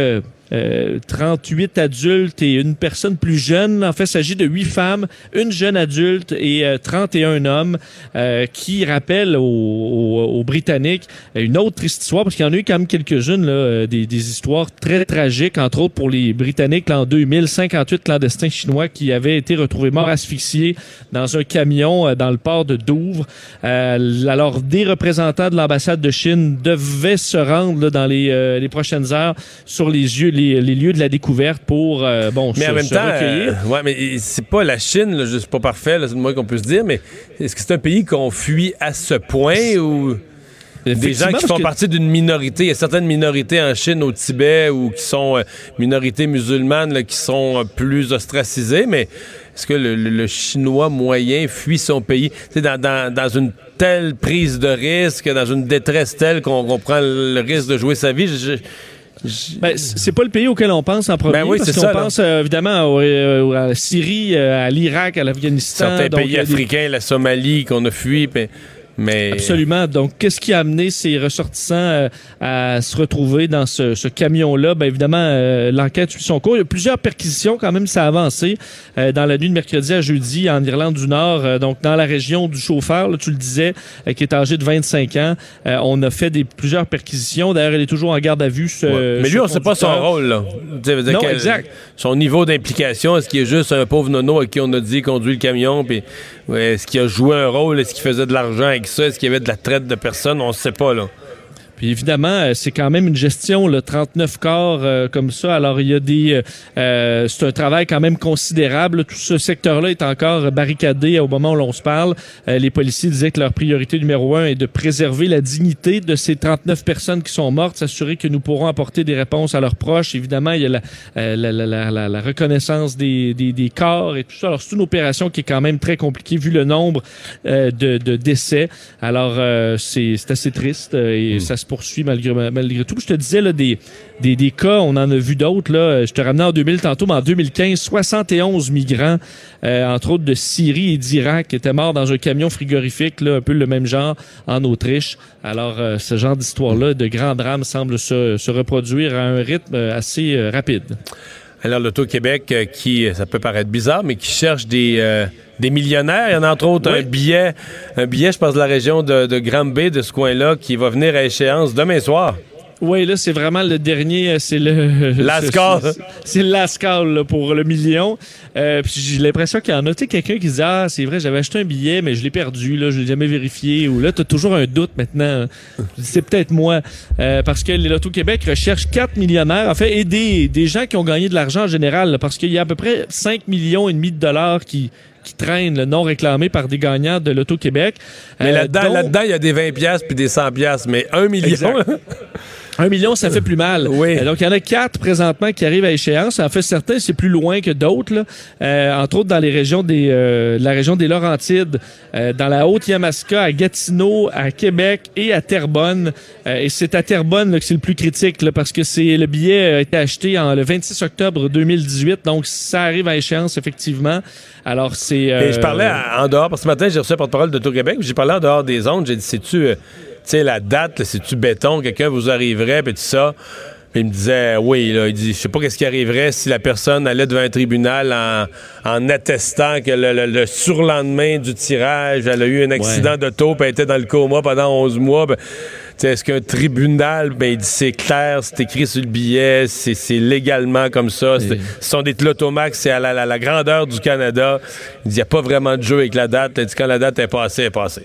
euh, euh, 38 adultes et une personne plus jeune. En fait, il s'agit de 8 femmes, une jeune adulte et euh, 31 hommes euh, qui rappellent aux, aux- aux Britanniques une autre triste histoire, parce qu'il y en a eu quand même quelques-unes, là, euh, des, des histoires très tragiques, entre autres pour les Britanniques l'an 2000, 58 clandestins chinois qui avaient été retrouvés morts asphyxiés dans un camion euh, dans le port de Douvres. Euh, alors, des représentants de l'ambassade de Chine devaient se rendre là, dans les, les prochaines heures sur les, yeux, les, les lieux de la découverte pour euh, bon, Mais se, en même se temps, recueillir. euh, ouais, mais c'est pas la Chine, c'est pas parfait, c'est le moins qu'on peut se dire, mais est-ce que c'est un pays qu'on fuit à ce point ou des gens qui font que- partie d'une minorité, il y a certaines minorités en Chine, au Tibet, ou qui sont euh, minorités musulmanes, là, qui sont euh, plus ostracisées, mais est-ce que le, le- le chinois moyen fuit son pays? C'est dans, dans, dans une telle prise de risque, dans une détresse telle qu'on qu'on prend le risque de jouer sa vie. je- je- Ben, c'est pas le pays auquel on pense en premier. Ben oui, parce qu'on pense euh, évidemment au- euh, à la Syrie, euh, à l'Irak, à l'Afghanistan. certains Donc, pays des- africains, la Somalie qu'on a fui, mais, mais Absolument. Donc, qu'est-ce qui a amené ces ressortissants euh, à se retrouver dans ce, ce camion-là? Ben, évidemment, euh, l'enquête suit son cours. Il y a plusieurs perquisitions, quand même, ça a avancé euh, dans la nuit de mercredi à jeudi en Irlande du Nord, donc dans la région du chauffeur, là, tu le disais, qui est âgé de 25 ans. On a fait des, plusieurs perquisitions. D'ailleurs, il est toujours en garde à vue. Ce, Ouais. Mais lui, on ne sait pas son rôle, là. Dire Non, quel- exact. Son niveau d'implication, est-ce qu'il est juste un pauvre nono à qui on a dit conduit le camion, puis est-ce qu'il a joué un rôle, est-ce qu'il faisait de l'argent avec est-ce qu'il y avait de la traite de personnes, on ne sait pas, là. Puis évidemment, euh, c'est quand même une gestion, là, 39 corps euh, comme ça. Alors il y a des, euh, euh, c'est un travail quand même considérable. Tout ce secteur-là est encore barricadé au moment où l'on se parle. Euh, les policiers disaient que leur priorité numéro un est de préserver la dignité de ces 39 personnes qui sont mortes, s'assurer que nous pourrons apporter des réponses à leurs proches. Évidemment, il y a la, la, la, la, reconnaissance des, des, des corps et tout ça. Alors c'est une opération qui est quand même très compliquée vu le nombre euh, de, de décès. Alors euh, c'est assez triste et ça se poursuit malgré, tout. Je te disais, des, cas, on en a vu d'autres. Je te ramenais en 2000 tantôt, mais en 2015, 71 migrants, euh, entre autres de Syrie et d'Irak, étaient morts dans un camion frigorifique, un peu le même genre, en Autriche. Alors, euh, ce genre d'histoire-là, de grands drames, semble se, reproduire à un rythme euh, assez rapide. Alors, l'Auto-Québec, qui, ça peut paraître bizarre, mais qui cherche des, des millionnaires. Il y en a entre autres un billet, un billet, je pense, de la région de, de Granby, de ce coin-là, qui va venir à échéance demain soir. Oui, là, c'est vraiment le dernier, euh, c'est le... (laughs) Lascar. c'est- là, pour le million. Euh, puis j'ai l'impression qu'il y en a, tu quelqu'un qui dit, ah, c'est vrai, j'avais acheté un billet, mais je l'ai perdu, là, je l'ai jamais vérifié. Ou là, t'as toujours un doute maintenant. (laughs) C'est peut-être moi. Euh, parce que les Loto-Québec recherchent quatre millionnaires, en fait, et des, des gens qui ont gagné de l'argent en général, là, parce qu'il y a à peu près 5 millions et demi de dollars qui qui traînent, le non réclamés par des gagnants de l'Auto-Québec. Mais Euh, là-dedans, dont- il y a des 20$ puis des 100$, mais un million. (laughs) Un million, ça fait plus mal. Oui. Euh, donc, il y en a quatre présentement qui arrivent à échéance. En fait, certains, c'est plus loin que d'autres. Euh, entre autres, dans les régions des, euh, la région des Laurentides, euh, dans la Haute-Yamaska, à Gatineau, à Québec et à Terrebonne. Euh, et c'est à Terrebonne là, que c'est le plus critique là, parce que c'est le billet a été acheté en, le 26 octobre 2018. Donc, ça arrive à échéance, effectivement. Alors, c'est... Et je parlais à- en dehors, parce que ce matin, j'ai reçu un porte-parole d'Auto-Québec, puis j'ai parlé en dehors des ondes, j'ai dit, c'est-tu, euh, tu sais, la date, c'est-tu béton, quelqu'un vous arriverait, puis tout ça? Puis il me disait, oui, là, il dit, je sais pas qu'est-ce qui arriverait si la personne allait devant un tribunal en, en attestant que le, le- le surlendemain du tirage, elle a eu un accident d'auto, puis elle était dans le coma pendant 11 mois. ben, est-ce qu'un tribunal, ben, il dit c'est clair, c'est écrit sur le billet, c'est c'est légalement comme ça. Ce sont des Tlotomax, c'est à la, la- la grandeur du Canada. Il dit, il n'y a pas vraiment de jeu avec la date. Il dit, quand la date est passée, elle est passée.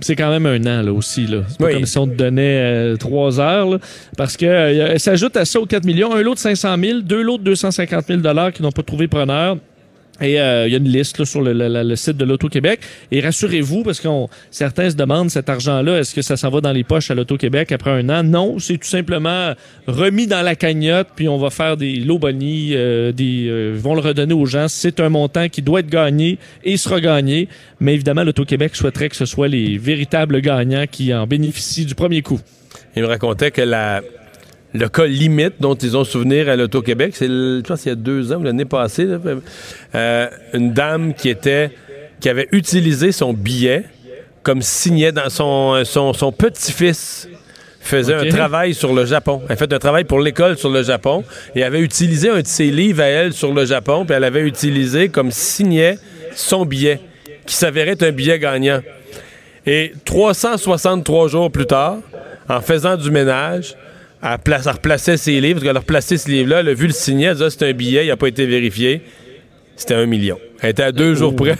C'est quand même un an, là, aussi, là. C'est pas Oui. comme si on te donnait euh, trois heures, là, parce que euh, s'ajoute à ça aux 4 millions, un lot de 500 000, deux lots de 250 000 qui n'ont pas trouvé preneur. Et euh, il y a une liste là, sur le, le- le site de l'Auto-Québec. Et rassurez-vous, parce que certains se demandent cet argent-là, est-ce que ça s'en va dans les poches à l'Auto-Québec après un an? Non, c'est tout simplement remis dans la cagnotte, puis on va faire des lots bonnies, euh, des, euh, vont le redonner aux gens. C'est un montant qui doit être gagné et sera gagné. Mais évidemment, l'Auto-Québec souhaiterait que ce soit les véritables gagnants qui en bénéficient du premier coup. Il me racontait que la, le cas limite dont ils ont souvenir à l'Auto-Québec, c'est, le- je pense, qu'il y a deux ans ou l'année passée, là, euh, une dame qui était, qui avait utilisé son billet comme signet dans son, son, son petit-fils faisait un travail sur le Japon. Elle fait un travail pour l'école sur le Japon et avait utilisé un de ses livres à elle sur le Japon, puis elle avait utilisé comme signet son billet, qui s'avérait être un billet gagnant. Et 363 jours plus tard, en faisant du ménage, elle, place, elle replaçait ses livres, parce qu'elle a replacé ce livre-là, elle a vu le signet, elle dit, c'est un billet, il n'a pas été vérifié. C'était un million. Elle était à deux jours près.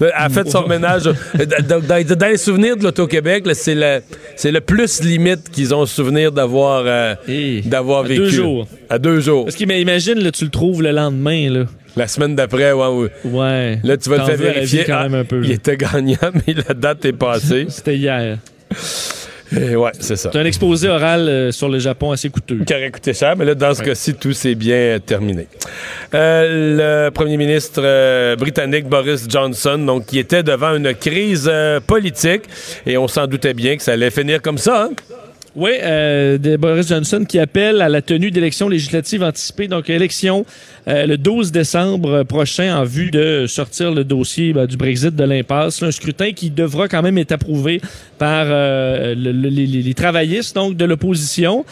Elle a fait son ménage. Dans, dans- dans les souvenirs de l'Auto-Québec, c'est le, le plus limite qu'ils ont souvenir d'avoir euh, d'avoir à vécu. deux jours. À deux jours. Parce qu'imagine, là, tu le trouves le lendemain, là. La semaine d'après, ouais, ouais. Ouais. Là, tu vas le faire vérifier. quand Ah, même un peu, il était gagnant, (laughs) mais la date est passée. C'était hier. Ouais, c'est ça. C'est un exposé oral euh, sur le Japon assez coûteux. Qui aurait coûté cher, mais là, dans ce cas-ci, tout s'est bien euh, terminé. Euh, le premier ministre euh, britannique Boris Johnson, donc, qui était devant une crise politique, et on s'en doutait bien que ça allait finir comme ça. hein? Oui, euh, Boris Johnson qui appelle à la tenue d'élections législatives anticipées. Donc, élection euh, le 12 décembre prochain en vue de sortir le dossier ben, du Brexit de l'impasse. Un scrutin qui devra quand même être approuvé par euh, le- le- les, les travaillistes donc de l'opposition.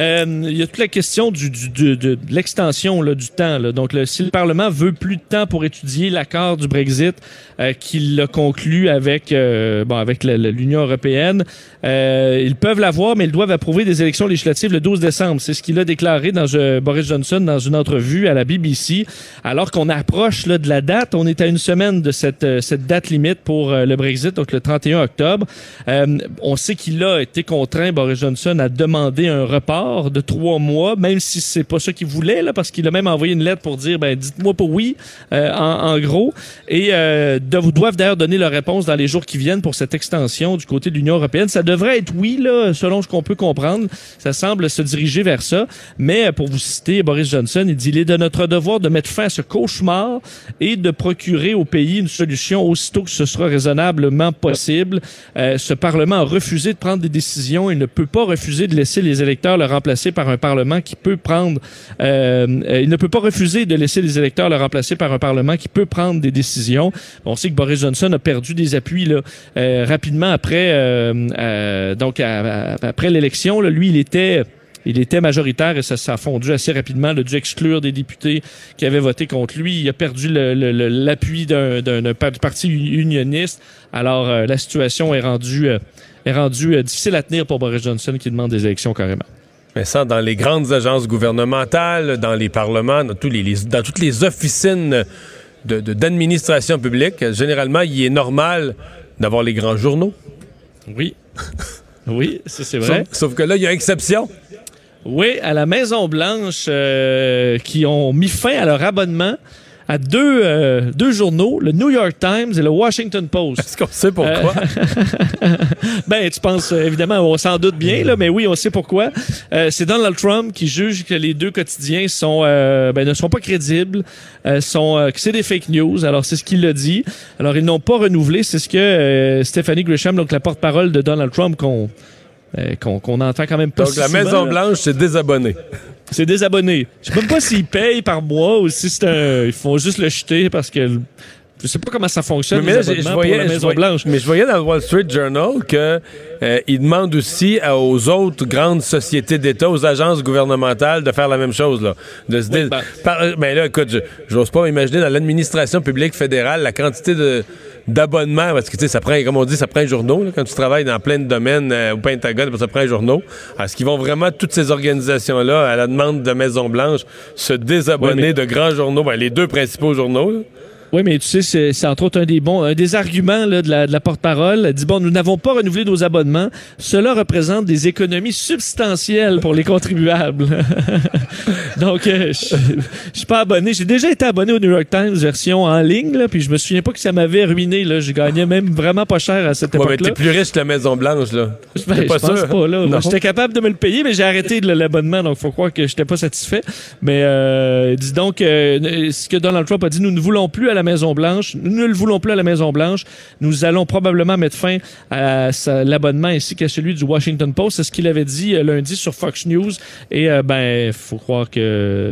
Euh, il y a toute la question du, du- de, de- l'extension du temps. là. Donc, le- si le Parlement veut plus de temps pour étudier l'accord du Brexit euh, qu'il a conclu avec, euh, bon, avec l'Union européenne, euh, ils peuvent l'avoir, mais ils doivent approuver des élections législatives le 12 décembre. C'est ce qu'il a déclaré dans euh, Boris Johnson dans une entrevue à la BBC. Alors qu'on approche là, de la date, on est à une semaine de cette, euh, cette date limite pour euh, le Brexit, donc le 31 octobre. Euh, on sait qu'il a été contraint, Boris Johnson, à demander un report de trois mois, même si c'est pas ça qu'il voulait, là, parce qu'il a même envoyé une lettre pour dire, ben, dites-moi pour oui, euh, en, en gros. Et euh, de- doivent d'ailleurs donner leur réponse dans les jours qui viennent pour cette extension du côté de l'Union européenne. Ça devrait être oui, là, selon ce qu'on peut comprendre. Ça semble se diriger vers ça. Mais euh, pour vous citer Boris Johnson, il dit, il est de notre devoir de mettre fin à ce cauchemar et de procurer au pays une solution aussitôt que ce sera raisonnablement possible. Euh, ce Parlement a refusé de prendre des décisions. Il ne peut pas refuser de laisser les électeurs le remplacer par un Parlement qui peut prendre... euh, euh, il ne peut pas refuser de laisser les électeurs le remplacer par un Parlement qui peut prendre des décisions. On sait que Boris Johnson a perdu des appuis là, euh, rapidement après, donc après l'élection. Lui, il était... Il était majoritaire et ça s'est fondu assez rapidement. Il a dû exclure des députés qui avaient voté contre lui. Il a perdu le- le- le- l'appui d'un, d'un- d'un pa- du parti unioniste. Alors, la situation est rendue, est rendue difficile à tenir pour Boris Johnson qui demande des élections carrément. Mais ça, dans les grandes agences gouvernementales, dans les parlements, dans, tous les, les- dans toutes les officines de- de- d'administration publique, généralement, il est normal d'avoir les grands journaux. Oui. (laughs) Oui, ça c'est vrai. Sauf, sauf que là, il y a exception. Oui, à la Maison Blanche, euh, qui ont mis fin à leur abonnement à deux, euh, deux journaux, le New York Times et le Washington Post. Est-ce qu'on sait pourquoi? Euh, (laughs) ben, tu penses, euh, évidemment, on s'en doute bien, là, mais oui, on sait pourquoi. Euh, c'est Donald Trump qui juge que les deux quotidiens sont, ben, ne sont pas crédibles, sont, que c'est des fake news. Alors, c'est ce qu'il a dit. Alors, ils n'ont pas renouvelé. C'est ce que Stephanie Grisham, donc la porte-parole de Donald Trump, qu'on euh, qu'on qu'on entend quand même pas Donc, si la. Maison-Blanche s'est désabonnée. C'est des abonnés. Je sais même pas s'ils payent par mois ou si c'est un. Ils font juste le jeter parce que. Je sais pas comment ça fonctionne, Mais les là, je voyais, pour la Maison Blanche. mais je voyais dans le Wall Street Journal que euh, il demande aussi à- aux autres grandes sociétés d'État, aux agences gouvernementales de faire la même chose là, de se dire. ben- Par- ben là, écoute, je j'ose pas imaginer dans l'administration publique fédérale la quantité de d'abonnements parce que tu sais ça prend comme on dit ça prend un journaux là, quand tu travailles dans plein de domaines euh, au Pentagone ça prend un journaux est-ce qu'ils vont vraiment toutes ces organisations là à la demande de Maison Blanche se désabonner Oui, mais- de grands journaux? Ben, les deux principaux journaux là. Oui, mais tu sais, c'est, entre autres un des bons, un des arguments là, de la, de la porte-parole. Elle dit bon, nous n'avons pas renouvelé nos abonnements. Cela représente des économies substantielles pour les contribuables. (laughs) Donc, euh, je suis pas abonné. J'ai déjà été abonné au New York Times version en ligne, là, puis je me souviens pas que ça m'avait ruiné. Là, je gagnais même vraiment pas cher à cette Ouais, époque-là. t'es plus riche que la Maison Blanche là Ben, je pense pas, là. J'étais capable de me le payer, mais j'ai arrêté de l'abonnement, donc faut croire que j'étais pas satisfait. Mais euh, dis donc, euh, ce que Donald Trump a dit, nous ne voulons plus à la Maison-Blanche, nous ne le voulons plus à la Maison-Blanche. Nous allons probablement mettre fin à l'abonnement ainsi qu'à celui du Washington Post. C'est ce qu'il avait dit euh, lundi sur Fox News. Et ben, faut croire que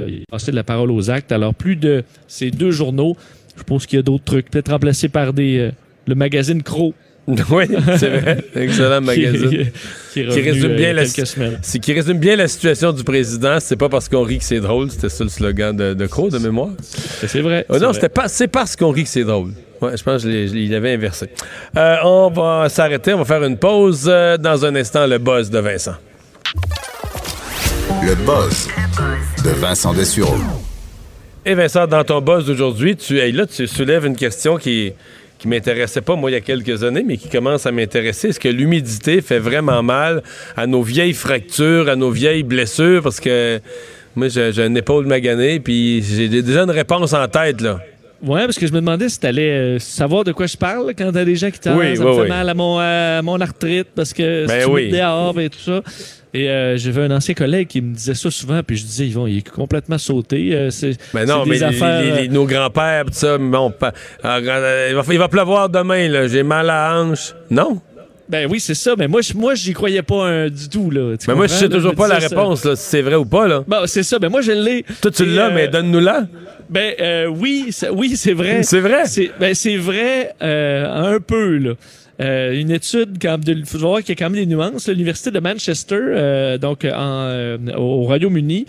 il passait de la parole aux actes. Alors, plus de ces deux journaux, je pense qu'il y a d'autres trucs, peut-être remplacés par des... euh, le magazine Crow. (laughs) oui, c'est vrai. Excellent (laughs) magazine. qui, qui résume euh, bien la qui résume bien la situation du président. C'est pas parce qu'on rit que c'est drôle. C'était ça le slogan de, de Crow de mémoire. C'est vrai. Oh non, c'était pas. C'est parce qu'on rit que c'est drôle. Ouais, je pense qu'il avait inversé. Euh, on va s'arrêter. On va faire une pause. euh, dans un instant, le buzz de Vincent. Le buzz de Vincent Dessureau. Et Vincent, dans ton buzz d'aujourd'hui, tu, hey, là, tu soulèves une question qui qui m'intéressait pas moi il y a quelques années, mais qui commence à m'intéresser. Est-ce que l'humidité fait vraiment mal à nos vieilles fractures, à nos vieilles blessures? Parce que moi, j'ai j'ai une épaule maganée, puis j'ai déjà une réponse en tête, là. Ouais, parce que je me demandais si t'allais euh, savoir de quoi je parle quand t'as des gens qui t'en Oui, ça oui, me fait oui. mal à mon, à mon arthrite parce que Ben c'est oui. dehors et tout ça. Et euh, j'avais un ancien collègue qui me disait ça souvent, puis je disais, Yvon, il est complètement sauté. euh, c'est Mais non, c'est mais des les- affaires, les- euh, les- nos grands-pères, pis ça, bon, pa- ah, euh, il, va, il va pleuvoir demain, là. J'ai mal à la hanche. Non? Ben oui, c'est ça. Mais moi, je- moi, j'y croyais pas un, du tout. Là, Mais moi, je sais toujours pas la réponse, là, si c'est vrai ou pas, là. Bon, c'est ça. Ben moi, je l'ai. Toi, tu l'as, euh, mais donne-nous-la. Ben euh, oui, oui, c'est vrai. C'est vrai? C'est ben, c'est vrai euh, un peu là. Euh, une étude, quand il faut voir qu'il y a quand même des nuances. L'université de Manchester, euh, donc en, euh, au Royaume-Uni,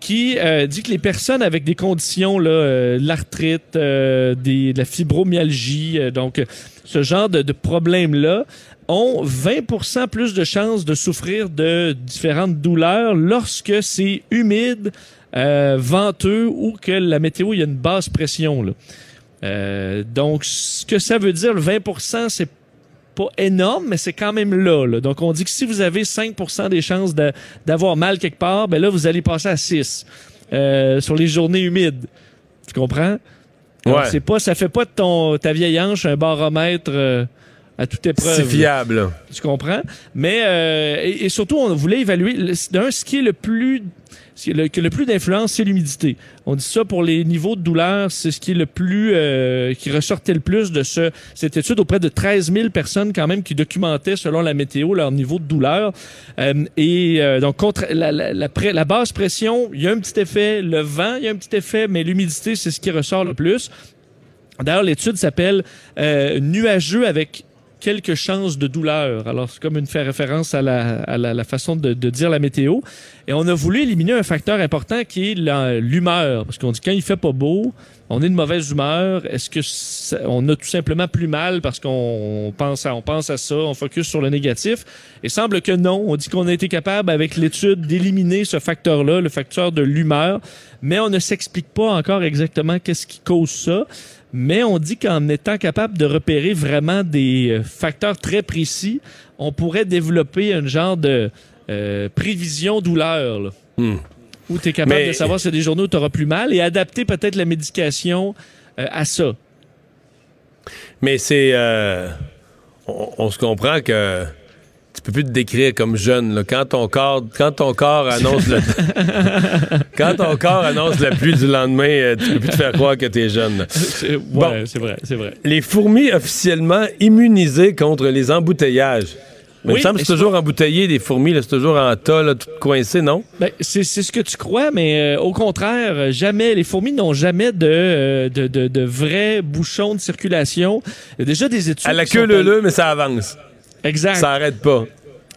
qui euh, dit que les personnes avec des conditions là, euh, l'arthrite, euh, des, de la fibromyalgie, euh, donc euh, ce genre de, de problèmes là ont 20% plus de chances de souffrir de différentes douleurs lorsque c'est humide, euh, venteux ou que la météo il y a une basse pression là. Euh, donc ce que ça veut dire le 20% c'est pas énorme, mais c'est quand même là, là. Donc, on dit que si vous avez 5% des chances d'avoir mal quelque part, ben là, vous allez passer à 6 euh, sur les journées humides. Tu comprends? Ouais. c'est pas, ça fait pas de ton, ta vieille hanche un baromètre euh, à toute épreuve. C'est fiable, là. Tu comprends? Mais, euh, et, et surtout, on voulait évaluer, d'un, ce qui est le plus, le, plus d'influence, c'est l'humidité. On dit ça pour les niveaux de douleur, c'est ce qui est le plus, euh, qui ressortait le plus de ce, cette étude auprès de 13 000 personnes quand même qui documentaient selon la météo leur niveau de douleur. Euh, et euh, donc, contre la, basse pression, il y a un petit effet. Le vent, il y a un petit effet, mais l'humidité, c'est ce qui ressort le plus. D'ailleurs, l'étude s'appelle nuageux avec quelques chances de douleur. Alors, c'est comme une fait référence à la, à la, façon de, dire la météo. Et on a voulu éliminer un facteur important qui est l'humeur. Parce qu'on dit quand il fait pas beau, on est de mauvaise humeur. Est-ce que ça- on a tout simplement plus mal parce qu'on pense à, on pense à ça, on focus sur le négatif? Et semble que non. On dit qu'on a été capable avec l'étude d'éliminer ce facteur-là, le facteur de l'humeur. Mais on ne s'explique pas encore exactement qu'est-ce qui cause ça. Mais on dit qu'en étant capable de repérer vraiment des euh, facteurs très précis, on pourrait développer un genre de euh, prévision douleur. là. Hmm. où tu es capable Mais- de savoir y a des journées où tu auras plus mal et adapter peut-être la médication euh, à ça. Mais c'est. euh, on, on se comprend que peux plus te décrire comme jeune. là. Quand, ton corps, quand ton corps annonce le. (laughs) quand ton corps annonce la pluie du lendemain, euh, tu peux plus te faire croire que tu es jeune. Bon. c'est vrai, c'est vrai. Les fourmis officiellement immunisées contre les embouteillages. Mais il Oui, me semble que c'est toujours embouteillé, des fourmis, c'est toujours en tas, là, tout coincé, non? Ben, c'est ce que tu crois, mais euh, au contraire, jamais. Les fourmis n'ont jamais de, euh, de, de, de vrais bouchons de circulation. Il y a déjà des études. À la queue sont leu mais ça avance. Exact. Ça arrête pas.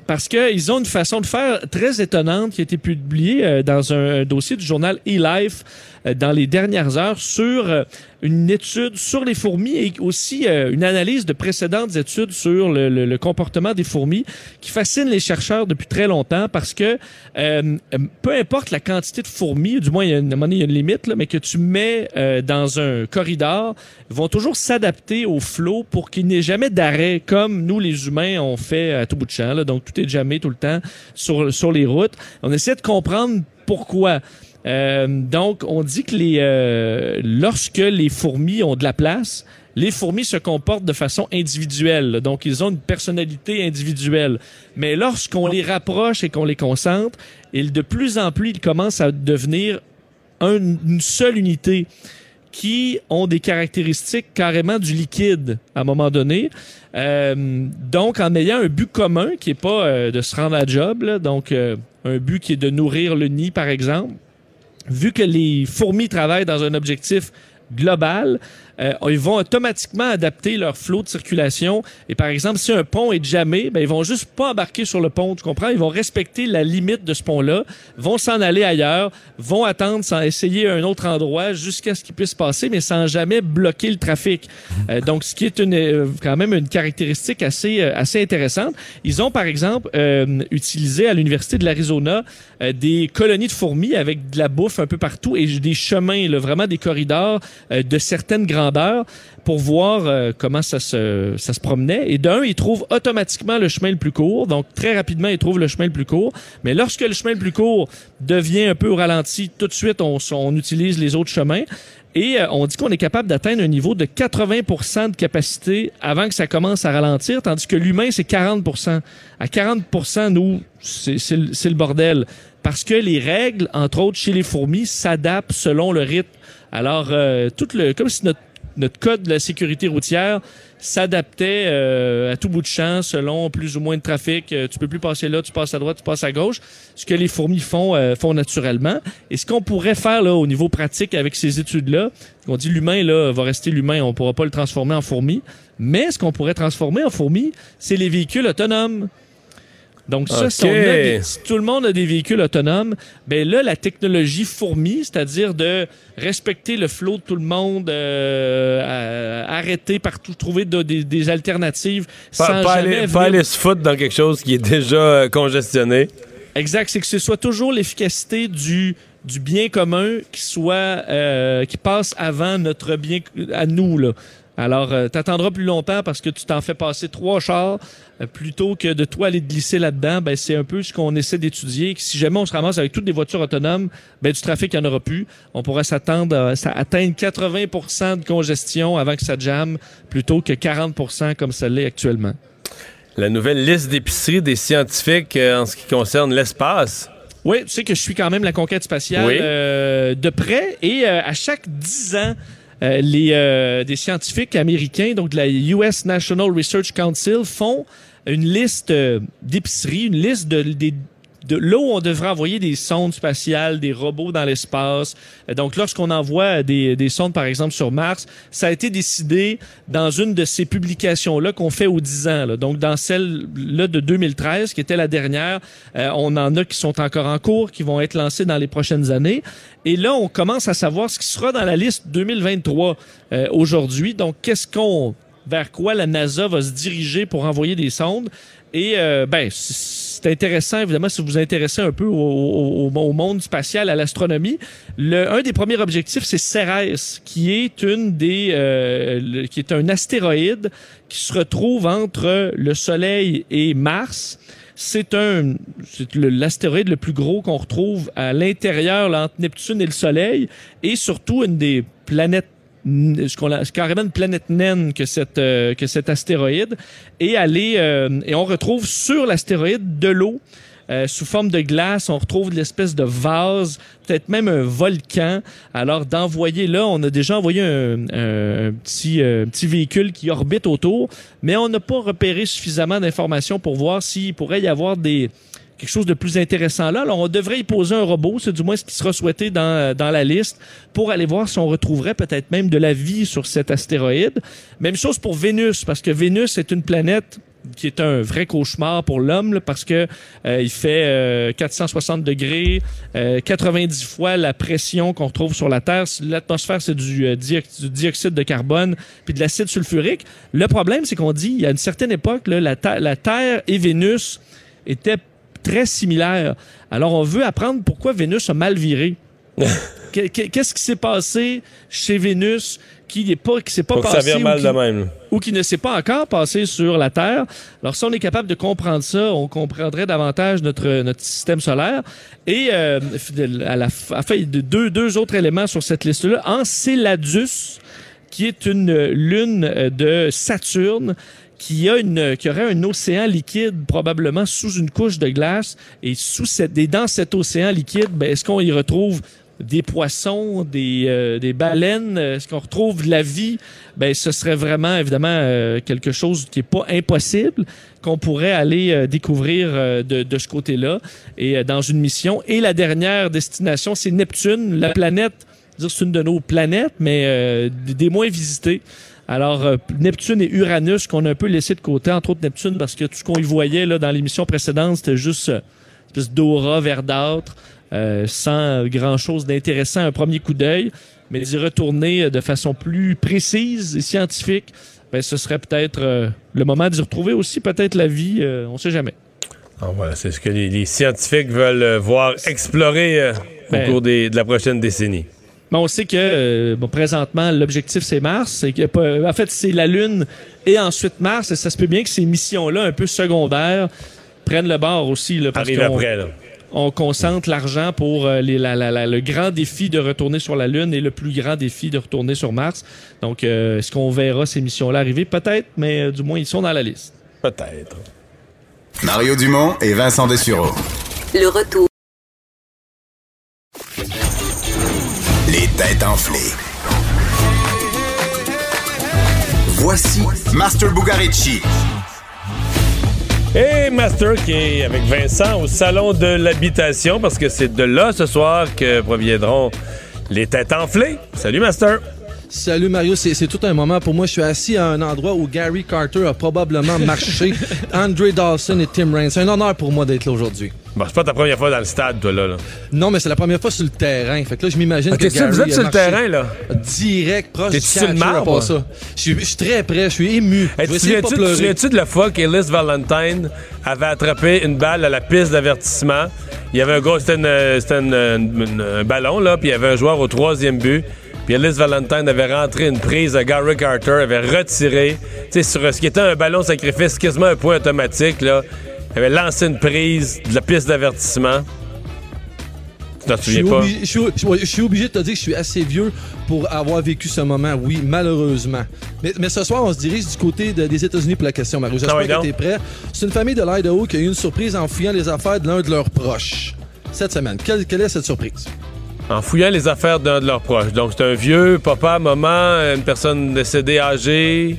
Parce qu'ils ont une façon de faire très étonnante qui a été publiée euh, dans un, dossier du journal eLife euh, dans les dernières heures sur euh, une étude sur les fourmis et aussi euh, une analyse de précédentes études sur le, le- le comportement des fourmis qui fascine les chercheurs depuis très longtemps parce que euh, euh, peu importe la quantité de fourmis, du moins il y a une, il y a une limite, là, mais que tu mets euh, dans un corridor, vont toujours s'adapter au flot pour qu'il n'y ait jamais d'arrêt comme nous les humains on fait à tout bout de champ. là. Donc tout est jamais tout le temps sur, sur les routes. On essaie de comprendre pourquoi. Euh, donc, on dit que les, euh, lorsque les fourmis ont de la place, les fourmis se comportent de façon individuelle. Donc, ils ont une personnalité individuelle. Mais lorsqu'on les rapproche et qu'on les concentre, ils, de plus en plus, ils commencent à devenir un- une seule unité qui ont des caractéristiques carrément du liquide à un moment donné. Euh, donc, en ayant un but commun qui est pas de se rendre à job, donc un but qui est de nourrir le nid, par exemple, vu que les fourmis travaillent dans un objectif global, euh, ils vont automatiquement adapter leur flot de circulation. Et par exemple, si un pont est jamais, ben, ils vont juste pas embarquer sur le pont, tu comprends? Ils vont respecter la limite de ce pont-là, vont s'en aller ailleurs, vont attendre sans essayer un autre endroit jusqu'à ce qu'ils puissent passer, mais sans jamais bloquer le trafic. Euh, donc, ce qui est une, euh, quand même une caractéristique assez, euh, assez intéressante. Ils ont, par exemple, euh, utilisé à l'Université de l'Arizona des colonies de fourmis avec de la bouffe un peu partout et des chemins, là, vraiment des corridors de certaines pour voir euh, comment ça se, ça se promenait. Et d'un, ils trouvent automatiquement le chemin le plus court. Donc, très rapidement, ils trouvent le chemin le plus court. Mais lorsque le chemin le plus court devient un peu ralenti, tout de suite, on, on utilise les autres chemins. Et euh, on dit qu'on est capable d'atteindre un niveau de 80% de capacité avant que ça commence à ralentir, tandis que l'humain, c'est 40% À 40% nous, c'est le bordel. Parce que les règles, entre autres chez les fourmis, s'adaptent selon le rythme. Alors, euh, tout le, comme si notre, notre code de la sécurité routière s'adaptait euh, à tout bout de champ selon plus ou moins de trafic. Euh, tu peux plus passer là, tu passes à droite, tu passes à gauche. Ce que les fourmis font, euh, font naturellement. Et ce qu'on pourrait faire là au niveau pratique avec ces études-là, on dit l'humain là va rester l'humain, on pourra pas le transformer en fourmi. Mais ce qu'on pourrait transformer en fourmi, c'est les véhicules autonomes. Donc ça, si, on a des- si tout le monde a des véhicules autonomes, ben là, la technologie fourmi, c'est-à-dire de respecter le flot de tout le monde, euh, à- arrêter partout, trouver de- des, des alternatives Pas, sans pas jamais aller, venir- pas aller se foutre dans quelque chose qui est déjà euh, congestionné. Exact, c'est que ce soit toujours l'efficacité du du bien commun qui soit euh, qui passe avant notre bien à nous là. Alors, euh, t'attendras plus longtemps parce que tu t'en fais passer trois chars plutôt que de toi aller te glisser là-dedans. Ben, c'est un peu ce qu'on essaie d'étudier. Si jamais on se ramasse avec toutes des voitures autonomes, ben, du trafic, il n'y en aura plus. On pourrait s'attendre à atteindre 80% de congestion avant que ça jamme plutôt que 40% comme ça l'est actuellement. La nouvelle liste d'épicerie des scientifiques euh, en ce qui concerne l'espace. Oui, tu sais que je suis quand même la conquête spatiale Oui. euh, de près et euh, à chaque 10 ans, euh, les euh, des scientifiques américains, donc de la US National Research Council, font une liste euh, d'épiceries, une liste de, des- de là où on devrait envoyer des sondes spatiales, des robots dans l'espace. Euh, Donc, lorsqu'on envoie des, des sondes, par exemple, sur Mars, ça a été décidé dans une de ces publications-là qu'on fait aux 10 ans. là. Donc, dans celle-là de 2013, qui était la dernière, euh, on en a qui sont encore en cours, qui vont être lancés dans les prochaines années. Et là, on commence à savoir ce qui sera dans la liste 2023 euh, aujourd'hui. Donc, qu'est-ce qu'on vers quoi la NASA va se diriger pour envoyer des sondes. Et euh, ben, c'est intéressant, évidemment, si vous vous intéressez un peu au, monde spatial, à l'astronomie. Un des premiers objectifs, c'est Cérès, qui est une des, euh, qui est un astéroïde qui se retrouve entre le Soleil et Mars. C'est un, l'astéroïde le plus gros qu'on retrouve à l'intérieur entre Neptune et le Soleil, et surtout une des planètes ce carrément une planète naine euh, que cet astéroïde et est, euh, et on retrouve sur l'astéroïde de l'eau euh, sous forme de glace, on retrouve l'espèce de vase, peut-être même un volcan. Alors d'envoyer là, on a déjà envoyé un, petit petit véhicule qui orbite autour, mais on n'a pas repéré suffisamment d'informations pour voir s'il pourrait y avoir des quelque chose de plus intéressant là. Alors, on devrait y poser un robot, c'est du moins ce qui sera souhaité dans, dans la liste, pour aller voir si on retrouverait peut-être même de la vie sur cet astéroïde. Même chose pour Vénus, parce que Vénus est une planète qui est un vrai cauchemar pour l'homme parce que euh, il fait euh, 460 degrés, euh, 90 fois la pression qu'on retrouve sur la Terre. L'atmosphère, c'est du, euh, du dioxyde de carbone puis de l'acide sulfurique. Le problème, c'est qu'on dit, il y a une certaine époque, là, la, la Terre et Vénus étaient très similaires. Alors, on veut apprendre pourquoi Vénus a mal viré. (laughs) Que- que- Qu'est-ce qui s'est passé chez Vénus qui n'est pas qui s'est pas passé ou mal qui- de même. ou qui ne s'est pas encore passé sur la Terre? Alors, si on est capable de comprendre ça, on comprendrait davantage notre, notre système solaire. Et euh, à la à fait deux, deux autres éléments sur cette liste-là. Enceladus, qui est une lune euh, de Saturne, qui a une qui aurait un océan liquide probablement sous une couche de glace et sous cette et dans cet océan liquide ben, est-ce qu'on y retrouve des poissons, des, euh, des baleines, est-ce qu'on retrouve de la vie? Ben, ce serait vraiment, évidemment, euh, quelque chose qui est pas impossible, qu'on pourrait aller euh, découvrir euh, de, de ce côté-là et euh, dans une mission. Et la dernière destination, c'est Neptune, la planète, c'est une de nos planètes, mais euh, des moins visitées. Alors, euh, Neptune et Uranus, qu'on a un peu laissé de côté, entre autres Neptune, parce que tout ce qu'on y voyait là, dans l'émission précédente, c'était juste euh, une espèce d'aura verdâtre, euh, sans grand-chose d'intéressant à un premier coup d'œil, mais d'y retourner de façon plus précise et scientifique, ben, ce serait peut-être le moment d'y retrouver aussi peut-être la vie, on sait jamais. Ah, voilà, c'est ce que les, les scientifiques veulent voir explorer au Ben- cours des- de la prochaine décennie. Mais on sait que euh, bon, présentement, l'objectif, c'est Mars. Que, en fait, c'est la Lune et ensuite Mars. Et ça se peut bien que ces missions-là, un peu secondaires, prennent le bord aussi. Là, parce après, là. On concentre l'argent pour euh, les- la- la- la- le grand défi de retourner sur la Lune et le plus grand défi de retourner sur Mars. Donc, euh, est-ce qu'on verra ces missions-là arriver? Peut-être, mais euh, du moins, ils sont dans la liste. Peut-être. Mario Dumont et Vincent Dessureau. Le retour. Les têtes enflées. Voici Master Bugarici. Et Master qui est avec Vincent au salon de l'habitation parce que c'est de là ce soir que proviendront les têtes enflées. Salut Master. Salut Mario, c'est tout un moment pour moi. Je suis assis à un endroit où Gary Carter a probablement marché, (laughs) Andre Dawson et Tim Raines. C'est un honneur pour moi d'être là aujourd'hui. Bon, c'est pas ta première fois dans le stade, toi, là. là. Non, mais c'est la première fois sur le terrain. Fait que là, je m'imagine Ok, que Gary vous êtes sur le terrain, là? Direct, proche du sur le marbre? ça. Je suis, très près, je suis ému. Hey, je tu de souviens-tu- de la fois qu'Ellis Valentine avait attrapé une balle à la piste d'avertissement? Il y avait un gars, c'était, un ballon, là, puis il y avait un joueur au troisième but. Puis Ellis Valentine avait rentré une prise à Gary Carter, avait retiré, tu sais, sur ce qui était un ballon sacrifice, quasiment un point automatique, là. Il avait lancé une prise de la piste d'avertissement. Tu t'en Je suis, souviens pas? obligé, de te dire que je suis assez vieux pour avoir vécu ce moment, oui, malheureusement. Mais, mais ce soir, on se dirige du côté de- des États-Unis pour la question. J'espère Ah oui, que donc. tu es prêt. C'est une famille de l'Idaho qui a eu une surprise en fouillant les affaires de l'un de leurs proches cette semaine. Quelle, quelle est cette surprise? En fouillant les affaires d'un de leurs proches. Donc, c'est un vieux, papa, maman, une personne décédée, âgée.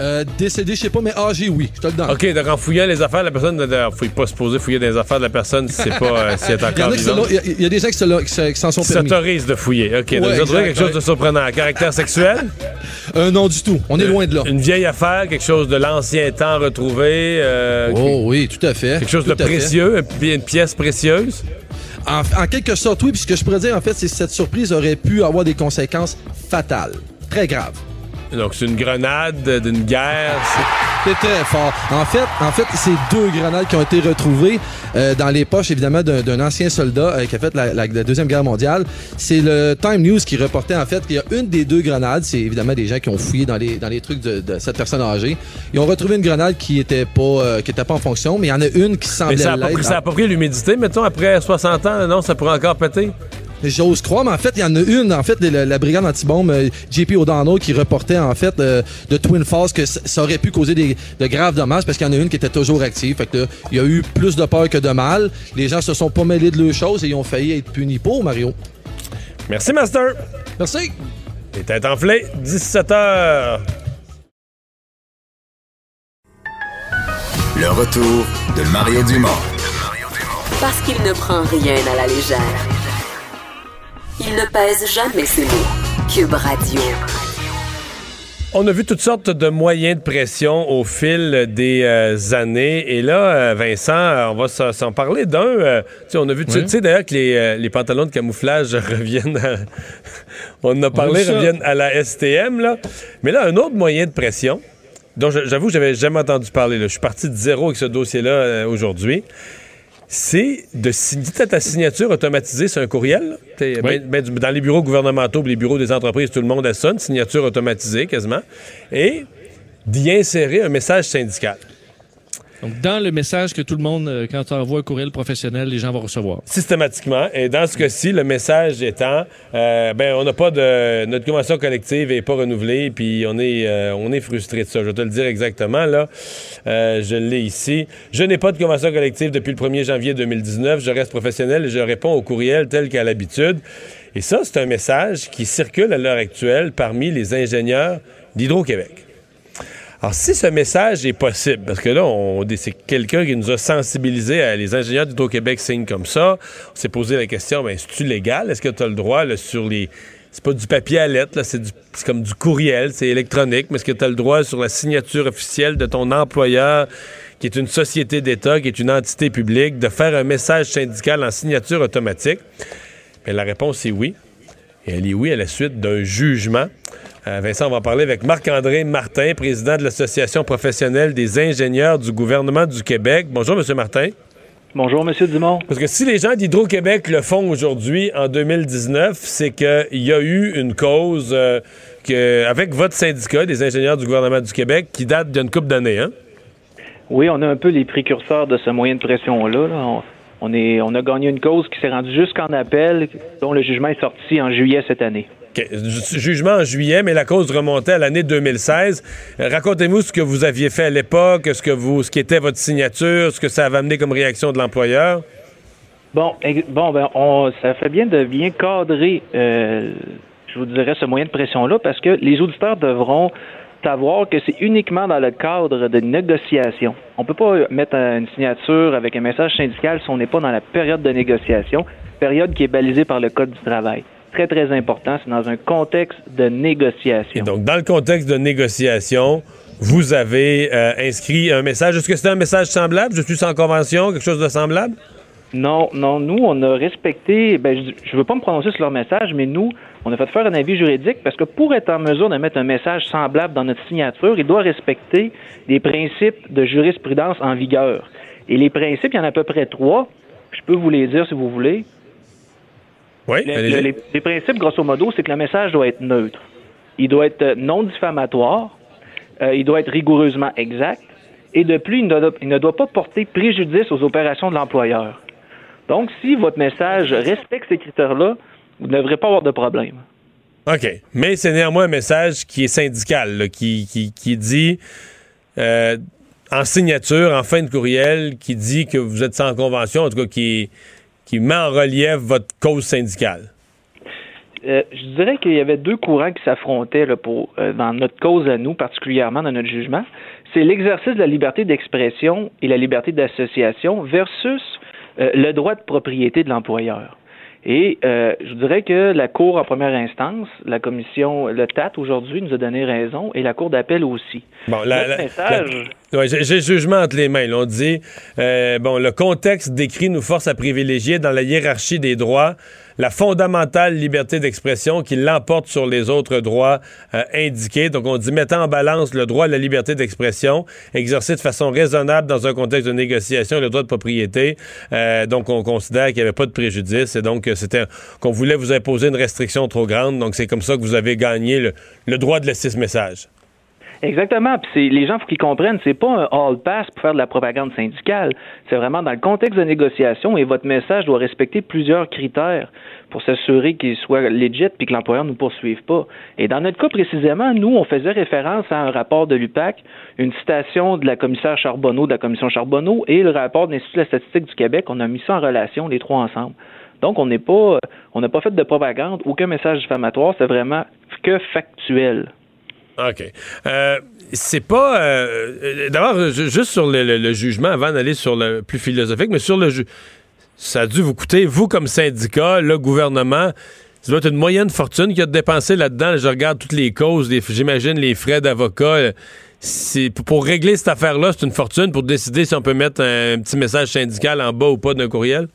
Euh, décédé, je sais pas, mais âgé, oui. Je te le donne. OK, donc en fouillant les affaires de la personne, ne faut pas se poser fouiller des affaires de la personne si c'est pas euh, si elle est encore (laughs) vivante. il y a- il y a des gens qui s'en sont permis. s'autorise de fouiller. OK, donc Ouais, vous trouvé exact, quelque chose de surprenant. Caractère sexuel? (laughs) Euh, non, du tout. On est loin de là. Une vieille affaire, quelque chose de l'ancien temps retrouvé. euh, Oh oui, tout à fait. Quelque chose de Tout précieux, une pièce précieuse? En, quelque sorte, oui. Puis ce que je pourrais dire, en fait, c'est que cette surprise aurait pu avoir des conséquences fatales. Très graves. Donc, c'est une grenade d'une guerre. C'est très fort. En fait, en fait, c'est deux grenades qui ont été retrouvées euh, dans les poches, évidemment, d'un ancien soldat euh, qui a fait la, la- la Deuxième Guerre mondiale. C'est le Time News qui reportait, en fait, qu'il y a une des deux grenades. C'est évidemment des gens qui ont fouillé dans les, dans les trucs de, de cette personne âgée. Ils ont retrouvé une grenade qui était pas, euh, qui était pas en fonction, mais il y en a une qui semblait Mais ça a, pas, ça a pas pris l'humidité, mettons, après 60 ans, non, ça pourrait encore péter? J'ose croire, mais en fait, il y en a une, en fait, la, la brigade antibombe euh, JP O'Donnell qui reportait, en fait, euh, de Twin Falls que ça aurait pu causer des, de graves dommages parce qu'il y en a une qui était toujours active. Fait que là, il y a eu plus de peur que de mal. Les gens se sont pas mêlés de leurs choses et ils ont failli être punis pour, Mario. Merci, Master. Merci. Les têtes enflées, 17 h. Le retour de Mario Dumont. Parce qu'il ne prend rien à la légère. Il ne pèse jamais ses mots. Cube Radio. On a vu toutes sortes de moyens de pression au fil des euh, années. Et là, euh, Vincent, euh, on va s'en parler d'un. euh, tu sais, on a vu, tu Oui. tu sais d'ailleurs que les, euh, les pantalons de camouflage (laughs) reviennent à- On en a parlé, reviennent à la STM. Là. Mais là, un autre moyen de pression, dont j'avoue que j'avais jamais entendu parler. là. Je suis parti de zéro avec ce dossier-là euh, aujourd'hui. C'est de signer ta signature automatisée sur un courriel. ben- ben, dans les bureaux gouvernementaux, les bureaux des entreprises, tout le monde a ça, une signature automatisée quasiment. Et d'y insérer un message syndical. Donc, dans le message que tout le monde, euh, quand tu envoies un courriel professionnel, les gens vont recevoir. Systématiquement. Et dans ce cas-ci, le message étant, euh, ben, on n'a pas de. Notre convention collective n'est pas renouvelée, puis on est, euh, on est frustré de ça. Je vais te le dire exactement, là. Euh, je l'ai ici. Je n'ai pas de convention collective depuis le 1er janvier 2019. Je reste professionnel et je réponds au courriel tel qu'à l'habitude. Et ça, c'est un message qui circule à l'heure actuelle parmi les ingénieurs d'Hydro-Québec. Alors, si ce message est possible, parce que là, on, c'est quelqu'un qui nous a sensibilisés à les ingénieurs d'Hydro-Québec signent comme ça, on s'est posé la question, ben, est-ce légal? Est-ce que tu as le droit sur les. C'est pas du papier à lettres, c'est, c'est comme du courriel, c'est électronique, mais est-ce que tu as le droit sur la signature officielle de ton employeur, qui est une société d'État, qui est une entité publique, de faire un message syndical en signature automatique? Bien, la réponse est oui. Et elle est oui à la suite d'un jugement. Euh, Vincent, on va en parler avec Marc-André Martin, président de l'Association professionnelle des ingénieurs du gouvernement du Québec. Bonjour, M. Martin. Bonjour, M. Dumont. Parce que si les gens d'Hydro-Québec le font aujourd'hui, en 2019, c'est qu'il y a eu une cause euh, que, avec votre syndicat des ingénieurs du gouvernement du Québec qui date d'une couple d'années. Hein? Oui, on a un peu les précurseurs de ce moyen de pression-là. là. On, on est, on a gagné une cause qui s'est rendue jusqu'en appel, dont le jugement est sorti en juillet cette année. Jugement en juillet, mais la cause remontait à l'année 2016. Euh, Racontez-nous ce que vous aviez fait à l'époque, ce que vous, ce qui était votre signature, ce que ça avait amené comme réaction de l'employeur? Bon, bon, ben, on, ça fait bien de bien cadrer, euh, je vous dirais, ce moyen de pression-là, parce que les auditeurs devront savoir que c'est uniquement dans le cadre de négociation. On peut pas mettre une signature avec un message syndical si on n'est pas dans la période de négociation, période qui est balisée par le Code du travail. Très, très important, c'est dans un contexte de négociation. Donc, dans le contexte de négociation, vous avez euh, inscrit un message. Est-ce que c'était un message semblable? Je suis sans convention, quelque chose de semblable? Non, non, nous, on a respecté, ben, je ne veux pas me prononcer sur leur message, mais nous, on a fait faire un avis juridique parce que pour être en mesure de mettre un message semblable dans notre signature, il doit respecter des principes de jurisprudence en vigueur. Et les principes, il y en a à peu près trois. Je peux vous les dire si vous voulez. Oui, Le- allez-y. le- les, les principes, grosso modo, c'est que le message doit être neutre. Il doit être euh, non diffamatoire. euh, il doit être rigoureusement exact. Et de plus, il ne, doit, il ne doit pas porter préjudice aux opérations de l'employeur. Donc, si votre message respecte ces critères-là, vous ne devrez pas avoir de problème. OK. Mais c'est néanmoins un message qui est syndical, là, qui, qui, qui dit euh, en signature, en fin de courriel, qui dit que vous êtes sans convention, en tout cas qui, met en relief votre cause syndicale? Euh, je dirais qu'il y avait deux courants qui s'affrontaient euh, dans notre cause à nous, particulièrement dans notre jugement. C'est l'exercice de la liberté d'expression et la liberté d'association versus euh, le droit de propriété de l'employeur. Et euh, je dirais que la Cour en première instance, la commission, le TAT aujourd'hui nous a donné raison et la Cour d'appel aussi. Bon, la, la- message, la- ouais, j'ai jugement entre les mains. là. On dit, euh, bon, le contexte décrit nous force à privilégier dans la hiérarchie des droits la fondamentale liberté d'expression qui l'emporte sur les autres droits euh, indiqués. Donc, on dit mettant en balance le droit à la liberté d'expression, exercé de façon raisonnable dans un contexte de négociation le droit de propriété. Euh, donc, on considère qu'il n'y avait pas de préjudice et donc c'était qu'on voulait vous imposer une restriction trop grande. Donc, c'est comme ça que vous avez gagné le droit de laisser ce message. Exactement. Puis les gens, faut qu'ils comprennent, c'est pas un all pass pour faire de la propagande syndicale. C'est vraiment dans le contexte de négociation et votre message doit respecter plusieurs critères pour s'assurer qu'il soit legit puis que l'employeur ne nous poursuive pas. Et dans notre cas précisément, nous, on faisait référence à un rapport de l'UPAC, une citation de la commissaire Charbonneau de la commission Charbonneau et le rapport de l'Institut de la statistique du Québec. On a mis ça en relation, les trois ensemble. Donc, on n'est pas, on n'a pas fait de propagande, aucun message diffamatoire, c'est vraiment que factuel. OK. Euh, c'est pas. Euh, D'abord, juste sur le, jugement, avant d'aller sur le plus philosophique, mais sur le ju- ça a dû vous coûter, vous comme syndicat, le gouvernement, ça doit être une moyenne fortune qui a dépensé là-dedans. Je regarde toutes les causes, j'imagine les frais d'avocat. euh, Pour, régler cette affaire-là, c'est une fortune pour décider si on peut mettre un, petit message syndical en bas ou pas d'un courriel?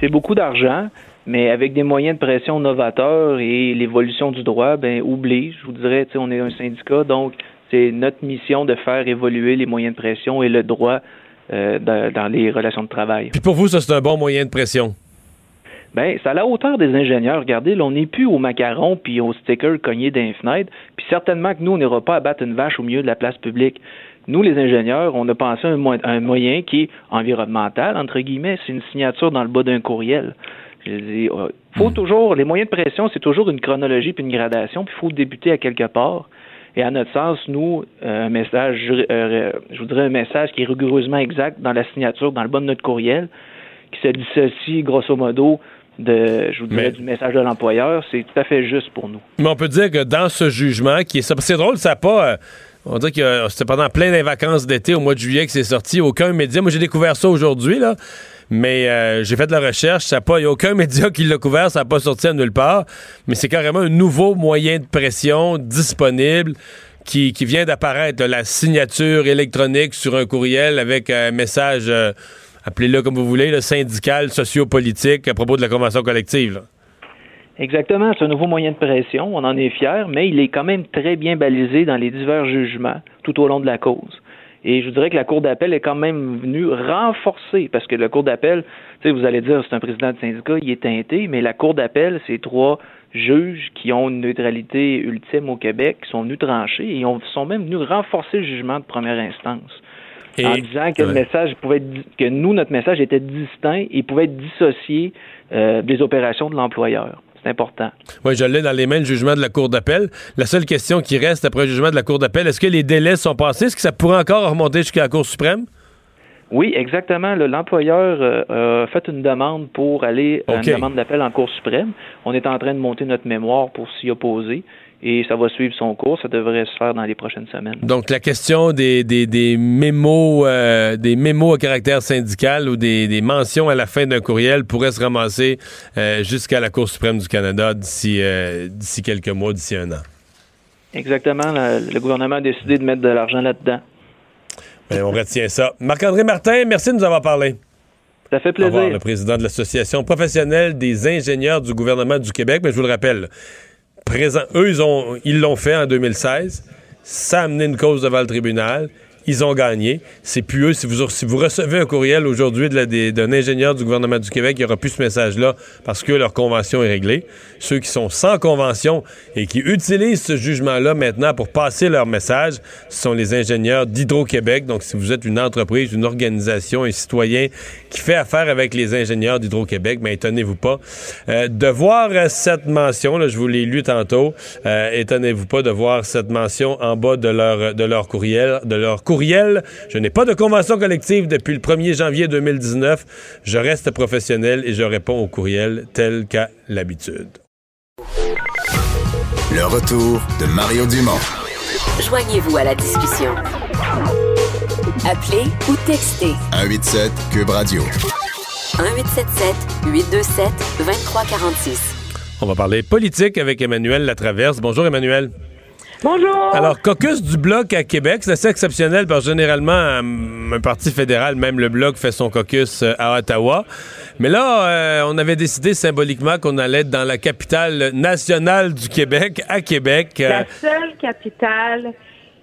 C'est beaucoup d'argent, mais avec des moyens de pression novateurs et l'évolution du droit, ben oublie. Je vous dirais, on est un syndicat, donc c'est notre mission de faire évoluer les moyens de pression et le droit euh, dans, dans les relations de travail. Puis pour vous, ça, c'est un bon moyen de pression? Ben, c'est à la hauteur des ingénieurs. Regardez, là, on n'est plus au macaron puis au sticker cogné d'un fenêtre. Puis certainement que nous, on n'ira pas abattre une vache au milieu de la place publique. Nous, les ingénieurs, on a pensé à un, mo- un moyen qui est environnemental, entre guillemets. C'est une signature dans le bas d'un courriel. Je dis, euh, faut toujours, les moyens de pression, c'est toujours une chronologie puis une gradation, puis il faut débuter à quelque part. Et à notre sens, nous, euh, un message, euh, je voudrais un message qui est rigoureusement exact dans la signature, dans le bas de notre courriel, qui se dissocie grosso modo de, je vous dirais, Mais- du message de l'employeur, c'est tout à fait juste pour nous. Mais on peut dire que dans ce jugement, qui est ça, c'est drôle, ça n'a pas. euh, on dirait que euh, c'était pendant plein des vacances d'été au mois de juillet que c'est sorti. Aucun média. Moi, j'ai découvert ça aujourd'hui, là. Mais euh, j'ai fait de la recherche. Il n'y a aucun (laughs) média qui l'a couvert. Ça n'a pas sorti à nulle part. Mais c'est carrément un nouveau moyen de pression disponible qui, vient d'apparaître. La signature électronique sur un courriel avec un message, euh, appelez-le comme vous voulez, le syndical, sociopolitique à propos de la convention collective. Exactement, c'est un nouveau moyen de pression, on en est fiers, mais il est quand même très bien balisé dans les divers jugements tout au long de la cause. Et je vous dirais que la Cour d'appel est quand même venue renforcer, parce que la Cour d'appel, vous allez dire, c'est un président de syndicat, il est teinté, mais la Cour d'appel, c'est trois juges qui ont une neutralité ultime au Québec, qui sont venus trancher, et ont- sont même venus renforcer le jugement de première instance. Et- en disant que le message pouvait être que nous, notre message était distinct et pouvait être dissocié euh, des opérations de l'employeur. C'est important. Oui, je l'ai dans les mains le jugement de la Cour d'appel. La seule question qui reste après le jugement de la Cour d'appel, est-ce que les délais sont passés? Est-ce que ça pourrait encore remonter jusqu'à la Cour suprême? Oui, exactement. Le- L'employeur euh, a fait une demande pour aller à OK. une demande d'appel en Cour suprême. On est en train de monter notre mémoire pour s'y opposer et ça va suivre son cours. Ça devrait se faire dans les prochaines semaines. Donc, la question des, des, des mémos euh, des mémos à caractère syndical ou des, des mentions à la fin d'un courriel pourrait se ramasser euh, jusqu'à la Cour suprême du Canada d'ici euh, d'ici quelques mois, d'ici un an. Exactement. Le, le gouvernement a décidé de mettre de l'argent là-dedans. Ben, on retient ça. Marc-André Martin, merci de nous avoir parlé. Ça fait Au revoir, plaisir. le président de l'Association professionnelle des ingénieurs du gouvernement du Québec. Mais je vous le rappelle, présent, eux, ils ont, ils l'ont fait en 2016. Ça a amené une cause devant le tribunal. Ils ont gagné. C'est plus eux. Si vous, recevez un courriel aujourd'hui d'un ingénieur du gouvernement du Québec, il n'y aura plus ce message-là parce que leur convention est réglée. Ceux qui sont sans convention et qui utilisent ce jugement-là maintenant pour passer leur message, ce sont les ingénieurs d'Hydro-Québec. Donc, si vous êtes une entreprise, une organisation, un citoyen qui fait affaire avec les ingénieurs d'Hydro-Québec, mais étonnez-vous pas euh, de voir cette mention, là, je vous l'ai lu tantôt, euh, étonnez-vous pas de voir cette mention en bas de leur, de leur courriel, de leur courriel. Je n'ai pas de convention collective depuis le 1er janvier 2019. Je reste professionnel et je réponds au courriel tel qu'à l'habitude. Le retour de Mario Dumont. Joignez-vous à la discussion. Appelez ou textez 187 Cube Radio. 1877 827 2346. On va parler politique avec Emmanuel Latraverse. Bonjour Emmanuel. Bonjour. Alors, caucus du Bloc à Québec, c'est assez exceptionnel parce que généralement, euh, un parti fédéral, même le Bloc, fait son caucus euh, à Ottawa. Mais là, euh, on avait décidé symboliquement qu'on allait être dans la capitale nationale du Québec, à Québec. La seule capitale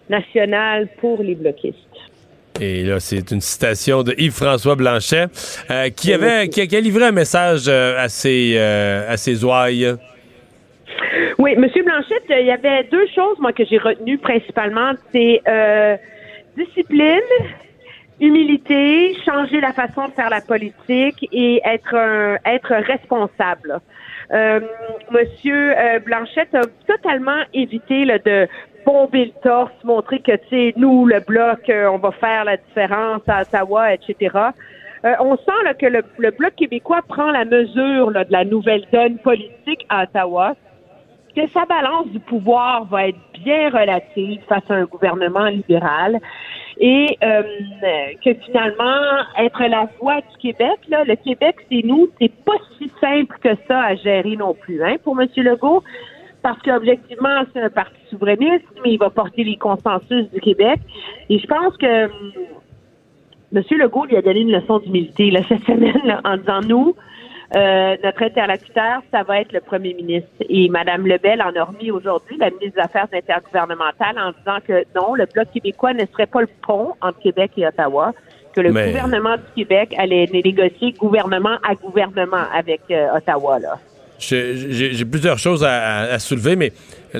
nationale pour les bloquistes. Et là, c'est une citation de Yves-François Blanchet euh, qui, avait, qui, a- qui a livré un message euh, à ses, à ses ouailles. Oui, Monsieur Blanchette, il y avait deux choses, moi, que j'ai retenues principalement. C'est euh, discipline, humilité, changer la façon de faire la politique et être un, être responsable. Euh, Monsieur euh, Blanchette a totalement évité là, de bomber le torse, montrer que, tu nous, le bloc, euh, on va faire la différence à Ottawa, etc. On sent là, que le, bloc québécois prend la mesure de la nouvelle donne politique à Ottawa que sa balance du pouvoir va être bien relative face à un gouvernement libéral et euh, que finalement être la voix du Québec le Québec c'est nous, c'est pas si simple que ça à gérer non plus, hein, pour M. Legault, parce qu'objectivement c'est un parti souverainiste, mais il va porter les consensus du Québec et je pense que hum, M. Legault lui a donné une leçon d'humilité là, cette semaine en disant nous euh, notre interlocuteur, ça va être le premier ministre. Et Mme Lebel en a remis aujourd'hui, la ministre des Affaires intergouvernementales, en disant que non, le Bloc québécois ne serait pas le pont entre Québec et Ottawa, que le Mais- gouvernement du Québec allait négocier gouvernement à gouvernement avec euh, Ottawa. Là. J'ai plusieurs choses à, à- à soulever, mais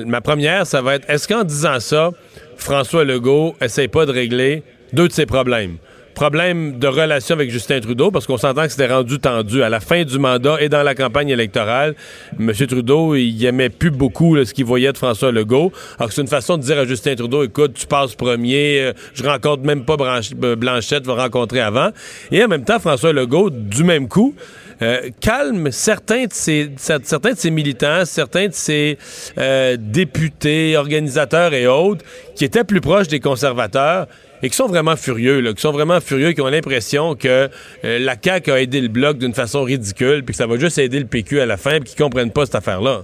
ma première, ça va être est-ce qu'en disant ça, François Legault essaye pas de régler deux de ses problèmes? Problème de relation avec Justin Trudeau, parce qu'on s'entend que c'était rendu tendu à la fin du mandat et dans la campagne électorale. M. Trudeau, il aimait plus beaucoup ce qu'il voyait de François Legault. Alors que c'est une façon de dire à Justin Trudeau, écoute, tu passes premier, euh, je rencontre même pas euh, Blanchette, je vais rencontrer avant. Et en même temps, François Legault, du même coup, euh, calme certains de ses militants, certains de ses députés, organisateurs et autres qui étaient plus proches des conservateurs et qui sont vraiment furieux, là, qui sont vraiment furieux, qui ont l'impression que euh, la CAQ a aidé le bloc d'une façon ridicule, puis que ça va juste aider le PQ à la fin, puis qu'ils comprennent pas cette affaire-là.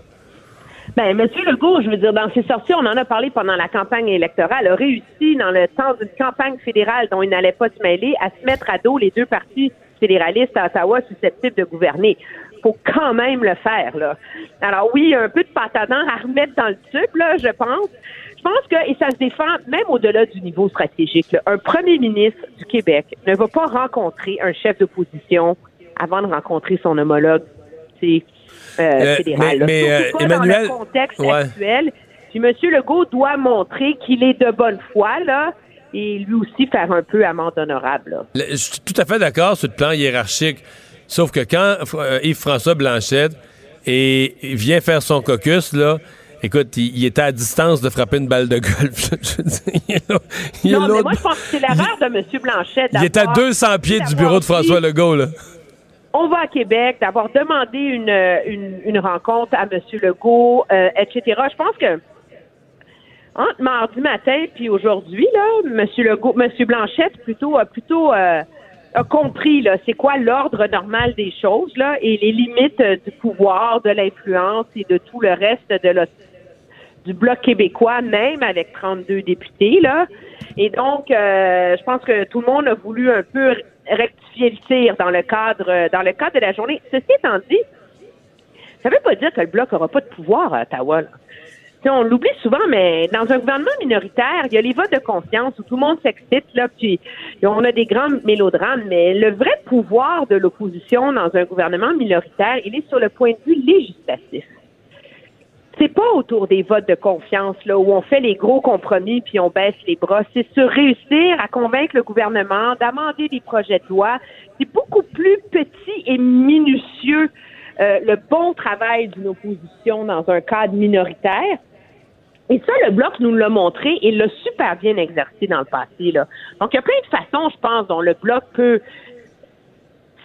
Ben, M. Legault, je veux dire, dans ses sorties, on en a parlé pendant la campagne électorale, a réussi, dans le temps d'une campagne fédérale dont il n'allait pas se mêler, à se mettre à dos les deux partis fédéralistes à Ottawa susceptibles de gouverner. Faut quand même le faire, là. Alors oui, un peu de pâte à dents à remettre dans le tube, là, je pense. Je pense que, et ça se défend même au-delà du niveau stratégique, là, un premier ministre du Québec ne va pas rencontrer un chef d'opposition avant de rencontrer son homologue, euh, Euh, fédéral. mais- euh, pas Emmanuel- dans le contexte Ouais. actuel. Puis M. Legault doit montrer qu'il est de bonne foi, là, et lui aussi faire un peu amende honorable, là. Je suis tout à fait d'accord sur le plan hiérarchique. Sauf que quand euh, Yves-François Blanchette et, et vient faire son caucus, là, écoute, il, il était à distance de frapper une balle de golf. Il est là- il est non, mais moi, je pense que c'est l'erreur de M. Blanchet. il est à d'avoir- 200 pieds du bureau de François Legault. Là. On va à Québec, d'avoir demandé une, une, une rencontre à M. Legault, euh, etc. Je pense que entre mardi matin puis aujourd'hui, là, M. Legault, M. Blanchette plutôt plutôt euh, a compris là, c'est quoi l'ordre normal des choses là et les limites euh, du pouvoir, de l'influence et de tout le reste de la- du bloc québécois, même avec 32 députés là. Et donc, euh, je pense que tout le monde a voulu un peu rectifier le tir dans le cadre dans le cadre de la journée. Ceci étant dit, ça veut pas dire que le bloc aura pas de pouvoir à Ottawa. On l'oublie souvent, mais dans un gouvernement minoritaire, il y a les votes de confiance où tout le monde s'excite, là, puis on a des grands mélodrames, mais le vrai pouvoir de l'opposition dans un gouvernement minoritaire, il est sur le point de vue législatif. C'est pas autour des votes de confiance, là, où on fait les gros compromis puis on baisse les bras. C'est sur réussir à convaincre le gouvernement d'amender des projets de loi. C'est beaucoup plus petit et minutieux euh, le bon travail d'une opposition dans un cadre minoritaire. Et ça, le Bloc nous l'a montré et l'a super bien exercé dans le passé. Là. Donc, il y a plein de façons, je pense, dont le Bloc peut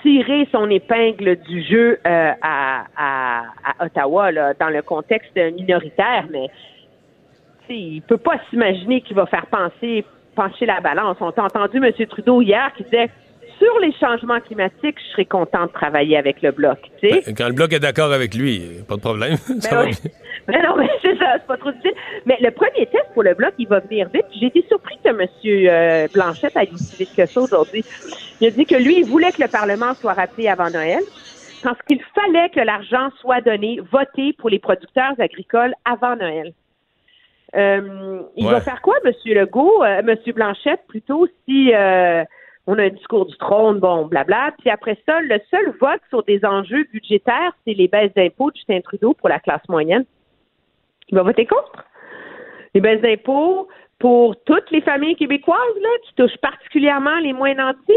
tirer son épingle du jeu euh, à, à, à Ottawa, là, dans le contexte minoritaire, mais il peut pas s'imaginer qu'il va faire penser, pencher la balance. On a entendu M. Trudeau hier qui disait sur les changements climatiques, je serais content de travailler avec le Bloc. Sais? Quand le bloc est d'accord avec lui, pas de problème. (laughs) Ça va oui. bien. Mais non, mais c'est ça, c'est pas trop difficile. Mais le premier test pour le bloc, il va venir vite. J'ai été surpris que M. euh, Blanchette aille aussi vite que ça aujourd'hui. Il a dit que lui, il voulait que le Parlement soit rappelé avant Noël parce qu'il fallait que l'argent soit donné, voté pour les producteurs agricoles avant Noël. Euh, il Ouais. va faire quoi, M. Legault, euh, M. Blanchette, plutôt, si on a un discours du trône, bon, blabla. Puis après ça, le seul vote sur des enjeux budgétaires, c'est les baisses d'impôts de Justin Trudeau pour la classe moyenne. Il va voter contre. Les baisses d'impôts pour toutes les familles québécoises, là, qui touchent particulièrement les moins nantis.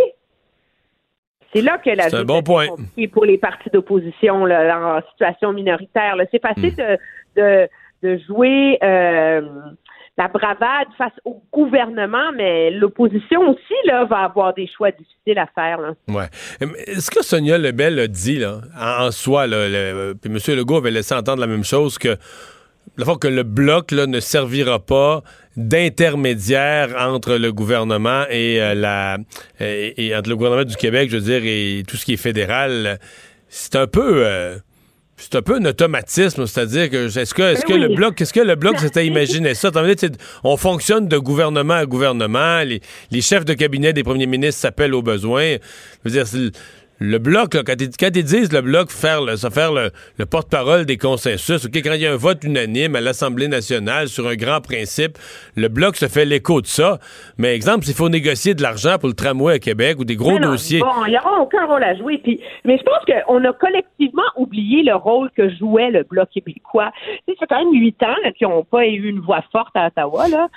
C'est là que la C'est un vie bon point. pour les partis d'opposition là, en situation minoritaire. C'est facile Hmm. de, de, de jouer euh, la bravade face au gouvernement, mais l'opposition aussi là, va avoir des choix difficiles à faire. Là. Ouais. Euh, mais Ce que Sonia Lebel a dit, là, en, soi, là, le- puis M. Legault avait laissé entendre la même chose, que la fois que le bloc là, ne servira pas d'intermédiaire entre le gouvernement et euh, la et, et entre le gouvernement du Québec, je veux dire, et tout ce qui est fédéral, c'est un peu euh, c'est un peu un automatisme, c'est-à-dire que est-ce que est-ce que Oui. le bloc est-ce que le bloc (laughs) s'était imaginé ça? Que, On fonctionne de gouvernement à gouvernement, les, les chefs de cabinet des premiers ministres s'appellent au besoin. Je veux dire, c'est le- bloc, là, quand, ils, quand ils disent le bloc faire le, se faire le, le porte-parole des consensus, ok, quand il y a un vote unanime à l'Assemblée nationale sur un grand principe, le bloc se fait l'écho de ça. Mais exemple, s'il faut négocier de l'argent pour le tramway à Québec ou des gros non, dossiers, Bon, il n'y aura aucun rôle à jouer. Puis, mais je pense qu'on a collectivement oublié le rôle que jouait le Bloc québécois. Tu sais, ça fait quand même huit ans qu'ils n'ont pas eu une voix forte à Ottawa. Là.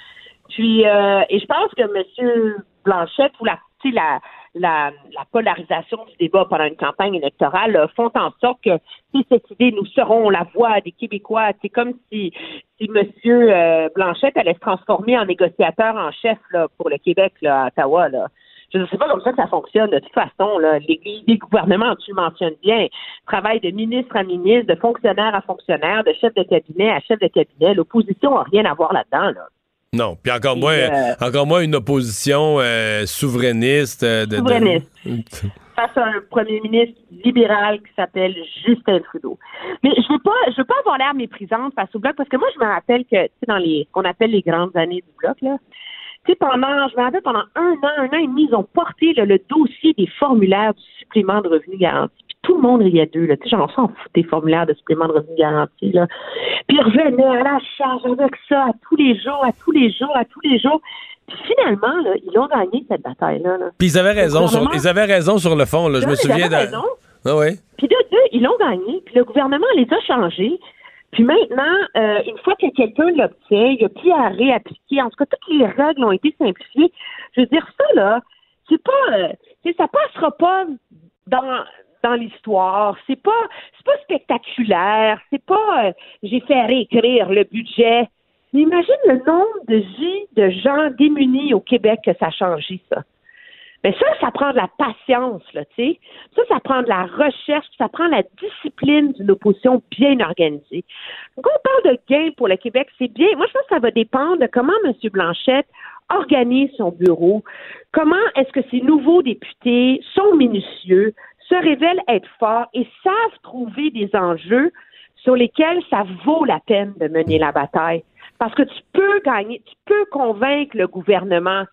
Puis, euh, et je pense que M. Blanchette ou la, la, la, la polarisation du débat pendant une campagne électorale euh, font en sorte que si cette idée, nous serons la voix des Québécois, c'est comme si, si M. euh, Blanchette allait se transformer en négociateur en chef là, pour le Québec là, à Ottawa. Là. Je ne sais pas comme ça que ça fonctionne. De toute façon, là, les, les gouvernements, tu le mentionnes bien, travaillent de ministre à ministre, de fonctionnaire à fonctionnaire, de chef de cabinet à chef de cabinet. L'opposition n'a rien à voir là-dedans. Là. Non. Puis encore moins, euh, encore moins une opposition euh, souverainiste. euh, de- de- (laughs) face à un premier ministre libéral qui s'appelle Justin Trudeau. Mais je veux pas, je veux pas avoir l'air méprisante face au bloc parce que moi je me rappelle que tu sais dans les qu'on appelle les grandes années du bloc là. Tu sais, pendant, je me rappelle, pendant un an, un an et demi, ils ont porté là, le dossier des formulaires du supplément de revenu garanti. Tout le monde riait d'eux. Là. Tu sais, j'en s'en fout des formulaires de supplément de revenu garanti. Là. Puis ils revenaient à la charge avec ça à tous les jours, à tous les jours, à tous les jours. Puis finalement, là, ils ont gagné cette bataille-là. Là. Puis ils avaient raison, Le sur, ils avaient raison sur le fond. Là. Je me ils souviens. avaient d'un- raison. Ah ouais. Puis de deux, ils l'ont gagné. Puis le gouvernement les a changés. Puis maintenant, euh, une fois que quelqu'un l'obtient, il n'y a plus à réappliquer. En tout cas, toutes les règles ont été simplifiées. Je veux dire, ça, là, c'est pas. euh, ça passera pas dans dans l'histoire. C'est pas c'est pas spectaculaire. C'est pas euh, j'ai fait réécrire le budget. Mais imagine le nombre de vies de gens démunis au Québec que ça a changé, ça. Mais ça, ça prend de la patience, là, tu sais. Ça, ça prend de la recherche, ça prend la discipline d'une opposition bien organisée. Donc, on parle de gains pour le Québec, c'est bien. Moi, je pense que ça va dépendre de comment M. Blanchette organise son bureau, comment est-ce que ses nouveaux députés sont minutieux, se révèlent être forts et savent trouver des enjeux sur lesquels ça vaut la peine de mener la bataille. Parce que tu peux gagner, tu peux convaincre le gouvernement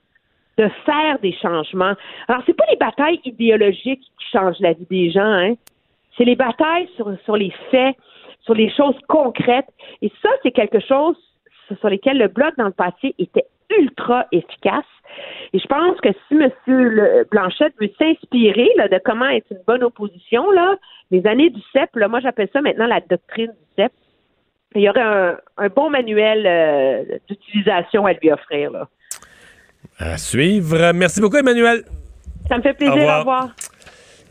de faire des changements. Alors, c'est pas les batailles idéologiques qui changent la vie des gens, hein. C'est les batailles sur, sur les faits, sur les choses concrètes. Et ça, c'est quelque chose sur lesquels le Bloc, dans le passé, était ultra efficace. Et je pense que si M. Blanchette veut s'inspirer de comment être une bonne opposition, là, les années du CEP, là, moi j'appelle ça maintenant la doctrine du CEP, il y aurait un, un bon manuel euh, d'utilisation à lui offrir. Là. À suivre. Merci beaucoup, Emmanuel. Ça me fait plaisir. Au revoir. Au revoir.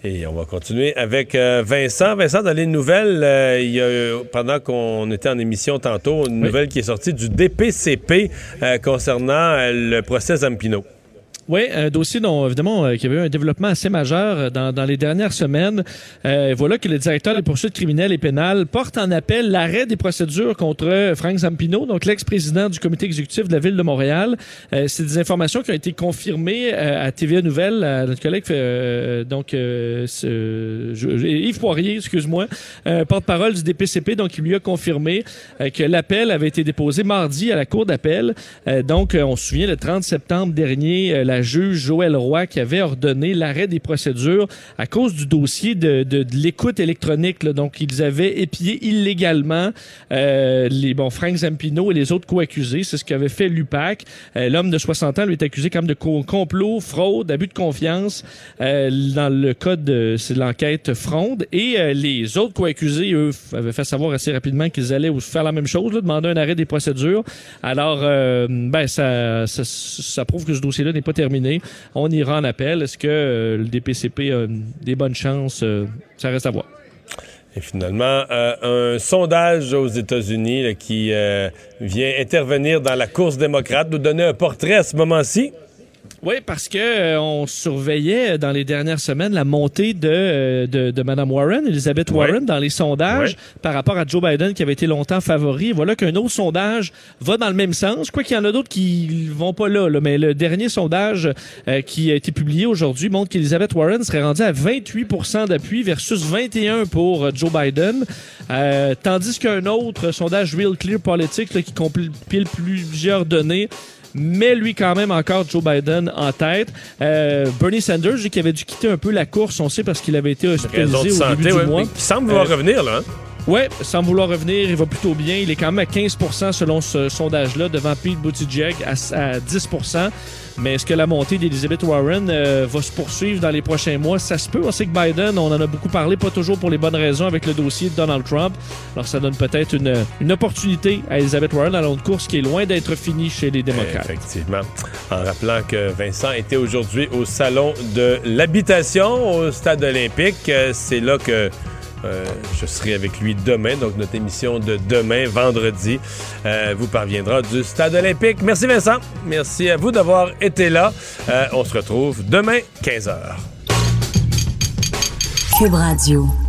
Et on va continuer avec euh, Vincent. Vincent, dans les nouvelles, euh, il y a, pendant qu'on était en émission tantôt, une nouvelle qui est sortie du DPCP euh, concernant le procès Zampino. Oui, un dossier dont, évidemment, euh, qui avait eu un développement assez majeur euh, dans, dans les dernières semaines. Euh, voilà que le directeur des poursuites criminelles et pénales porte en appel l'arrêt des procédures contre Frank Zampino, donc l'ex-président du comité exécutif de la ville de Montréal. Euh, C'est des informations qui ont été confirmées euh, à TVA Nouvelle, à notre collègue, euh, donc je- Yves Poirier, excuse-moi, porte-parole du DPCP, donc il lui a confirmé que l'appel avait été déposé mardi à la cour d'appel. Donc, on se souvient, le 30 septembre dernier, euh, juge Joël Roy qui avait ordonné l'arrêt des procédures à cause du dossier de, de, de l'écoute électronique. là. Donc, ils avaient épié illégalement euh, les bon Frank Zampino et les autres co-accusés. C'est ce qu'avait fait l'UPAC. Euh, L'homme de 60 ans lui est accusé comme de co- complot, fraude, abus de confiance euh, dans le cas de de l'enquête fronde. Et euh, les autres co-accusés, eux, avaient fait savoir assez rapidement qu'ils allaient faire la même chose, demander un arrêt des procédures. Alors, euh, ben, ça, ça, ça prouve que ce dossier-là n'est pas terminé. On ira en appel. Est-ce que euh, le DPCP a des bonnes chances? Euh, ça reste à voir. Et finalement, euh, un sondage aux États-Unis qui vient intervenir dans la course démocrate, nous donner un portrait à ce moment-ci. Oui, parce que euh, on surveillait dans les dernières semaines la montée de, euh, de, de Mme Warren, Elizabeth Warren, dans les sondages par rapport à Joe Biden qui avait été longtemps favori. Voilà qu'un autre sondage va dans le même sens. Quoi qu'il y en a d'autres qui vont pas là, là, mais le dernier sondage euh, qui a été publié aujourd'hui montre qu'Elizabeth Warren serait rendue à 28 d'appui versus 21 pour euh, Joe Biden. Euh, tandis qu'un autre sondage Real Clear Politics là, qui compile plusieurs données mais lui quand même encore Joe Biden en tête. Euh, Bernie Sanders, qui avait dû quitter un peu la course, on sait parce qu'il avait été hospitalisé au santé, début ouais, du mois. qui semble vouloir Euh, revenir, là. hein? Ouais, sans vouloir revenir, il va plutôt bien. Il est quand même à 15% selon ce sondage-là, devant Pete Buttigieg à, à 10 Mais est-ce que la montée d'Elizabeth Warren euh, va se poursuivre dans les prochains mois? Ça se peut. On sait que Biden, on en a beaucoup parlé, pas toujours pour les bonnes raisons avec le dossier de Donald Trump. Alors ça donne peut-être une, une opportunité à Elizabeth Warren dans l'autre course qui est loin d'être finie chez les démocrates. Effectivement. En rappelant que Vincent était aujourd'hui au Salon de l'habitation au Stade olympique. Euh, C'est là que euh, je serai avec lui demain. Donc, notre émission de demain, vendredi, euh, vous parviendra du Stade olympique. Merci Vincent. Merci à vous d'avoir été là. Euh, on se retrouve demain, 15h. Cube Radio.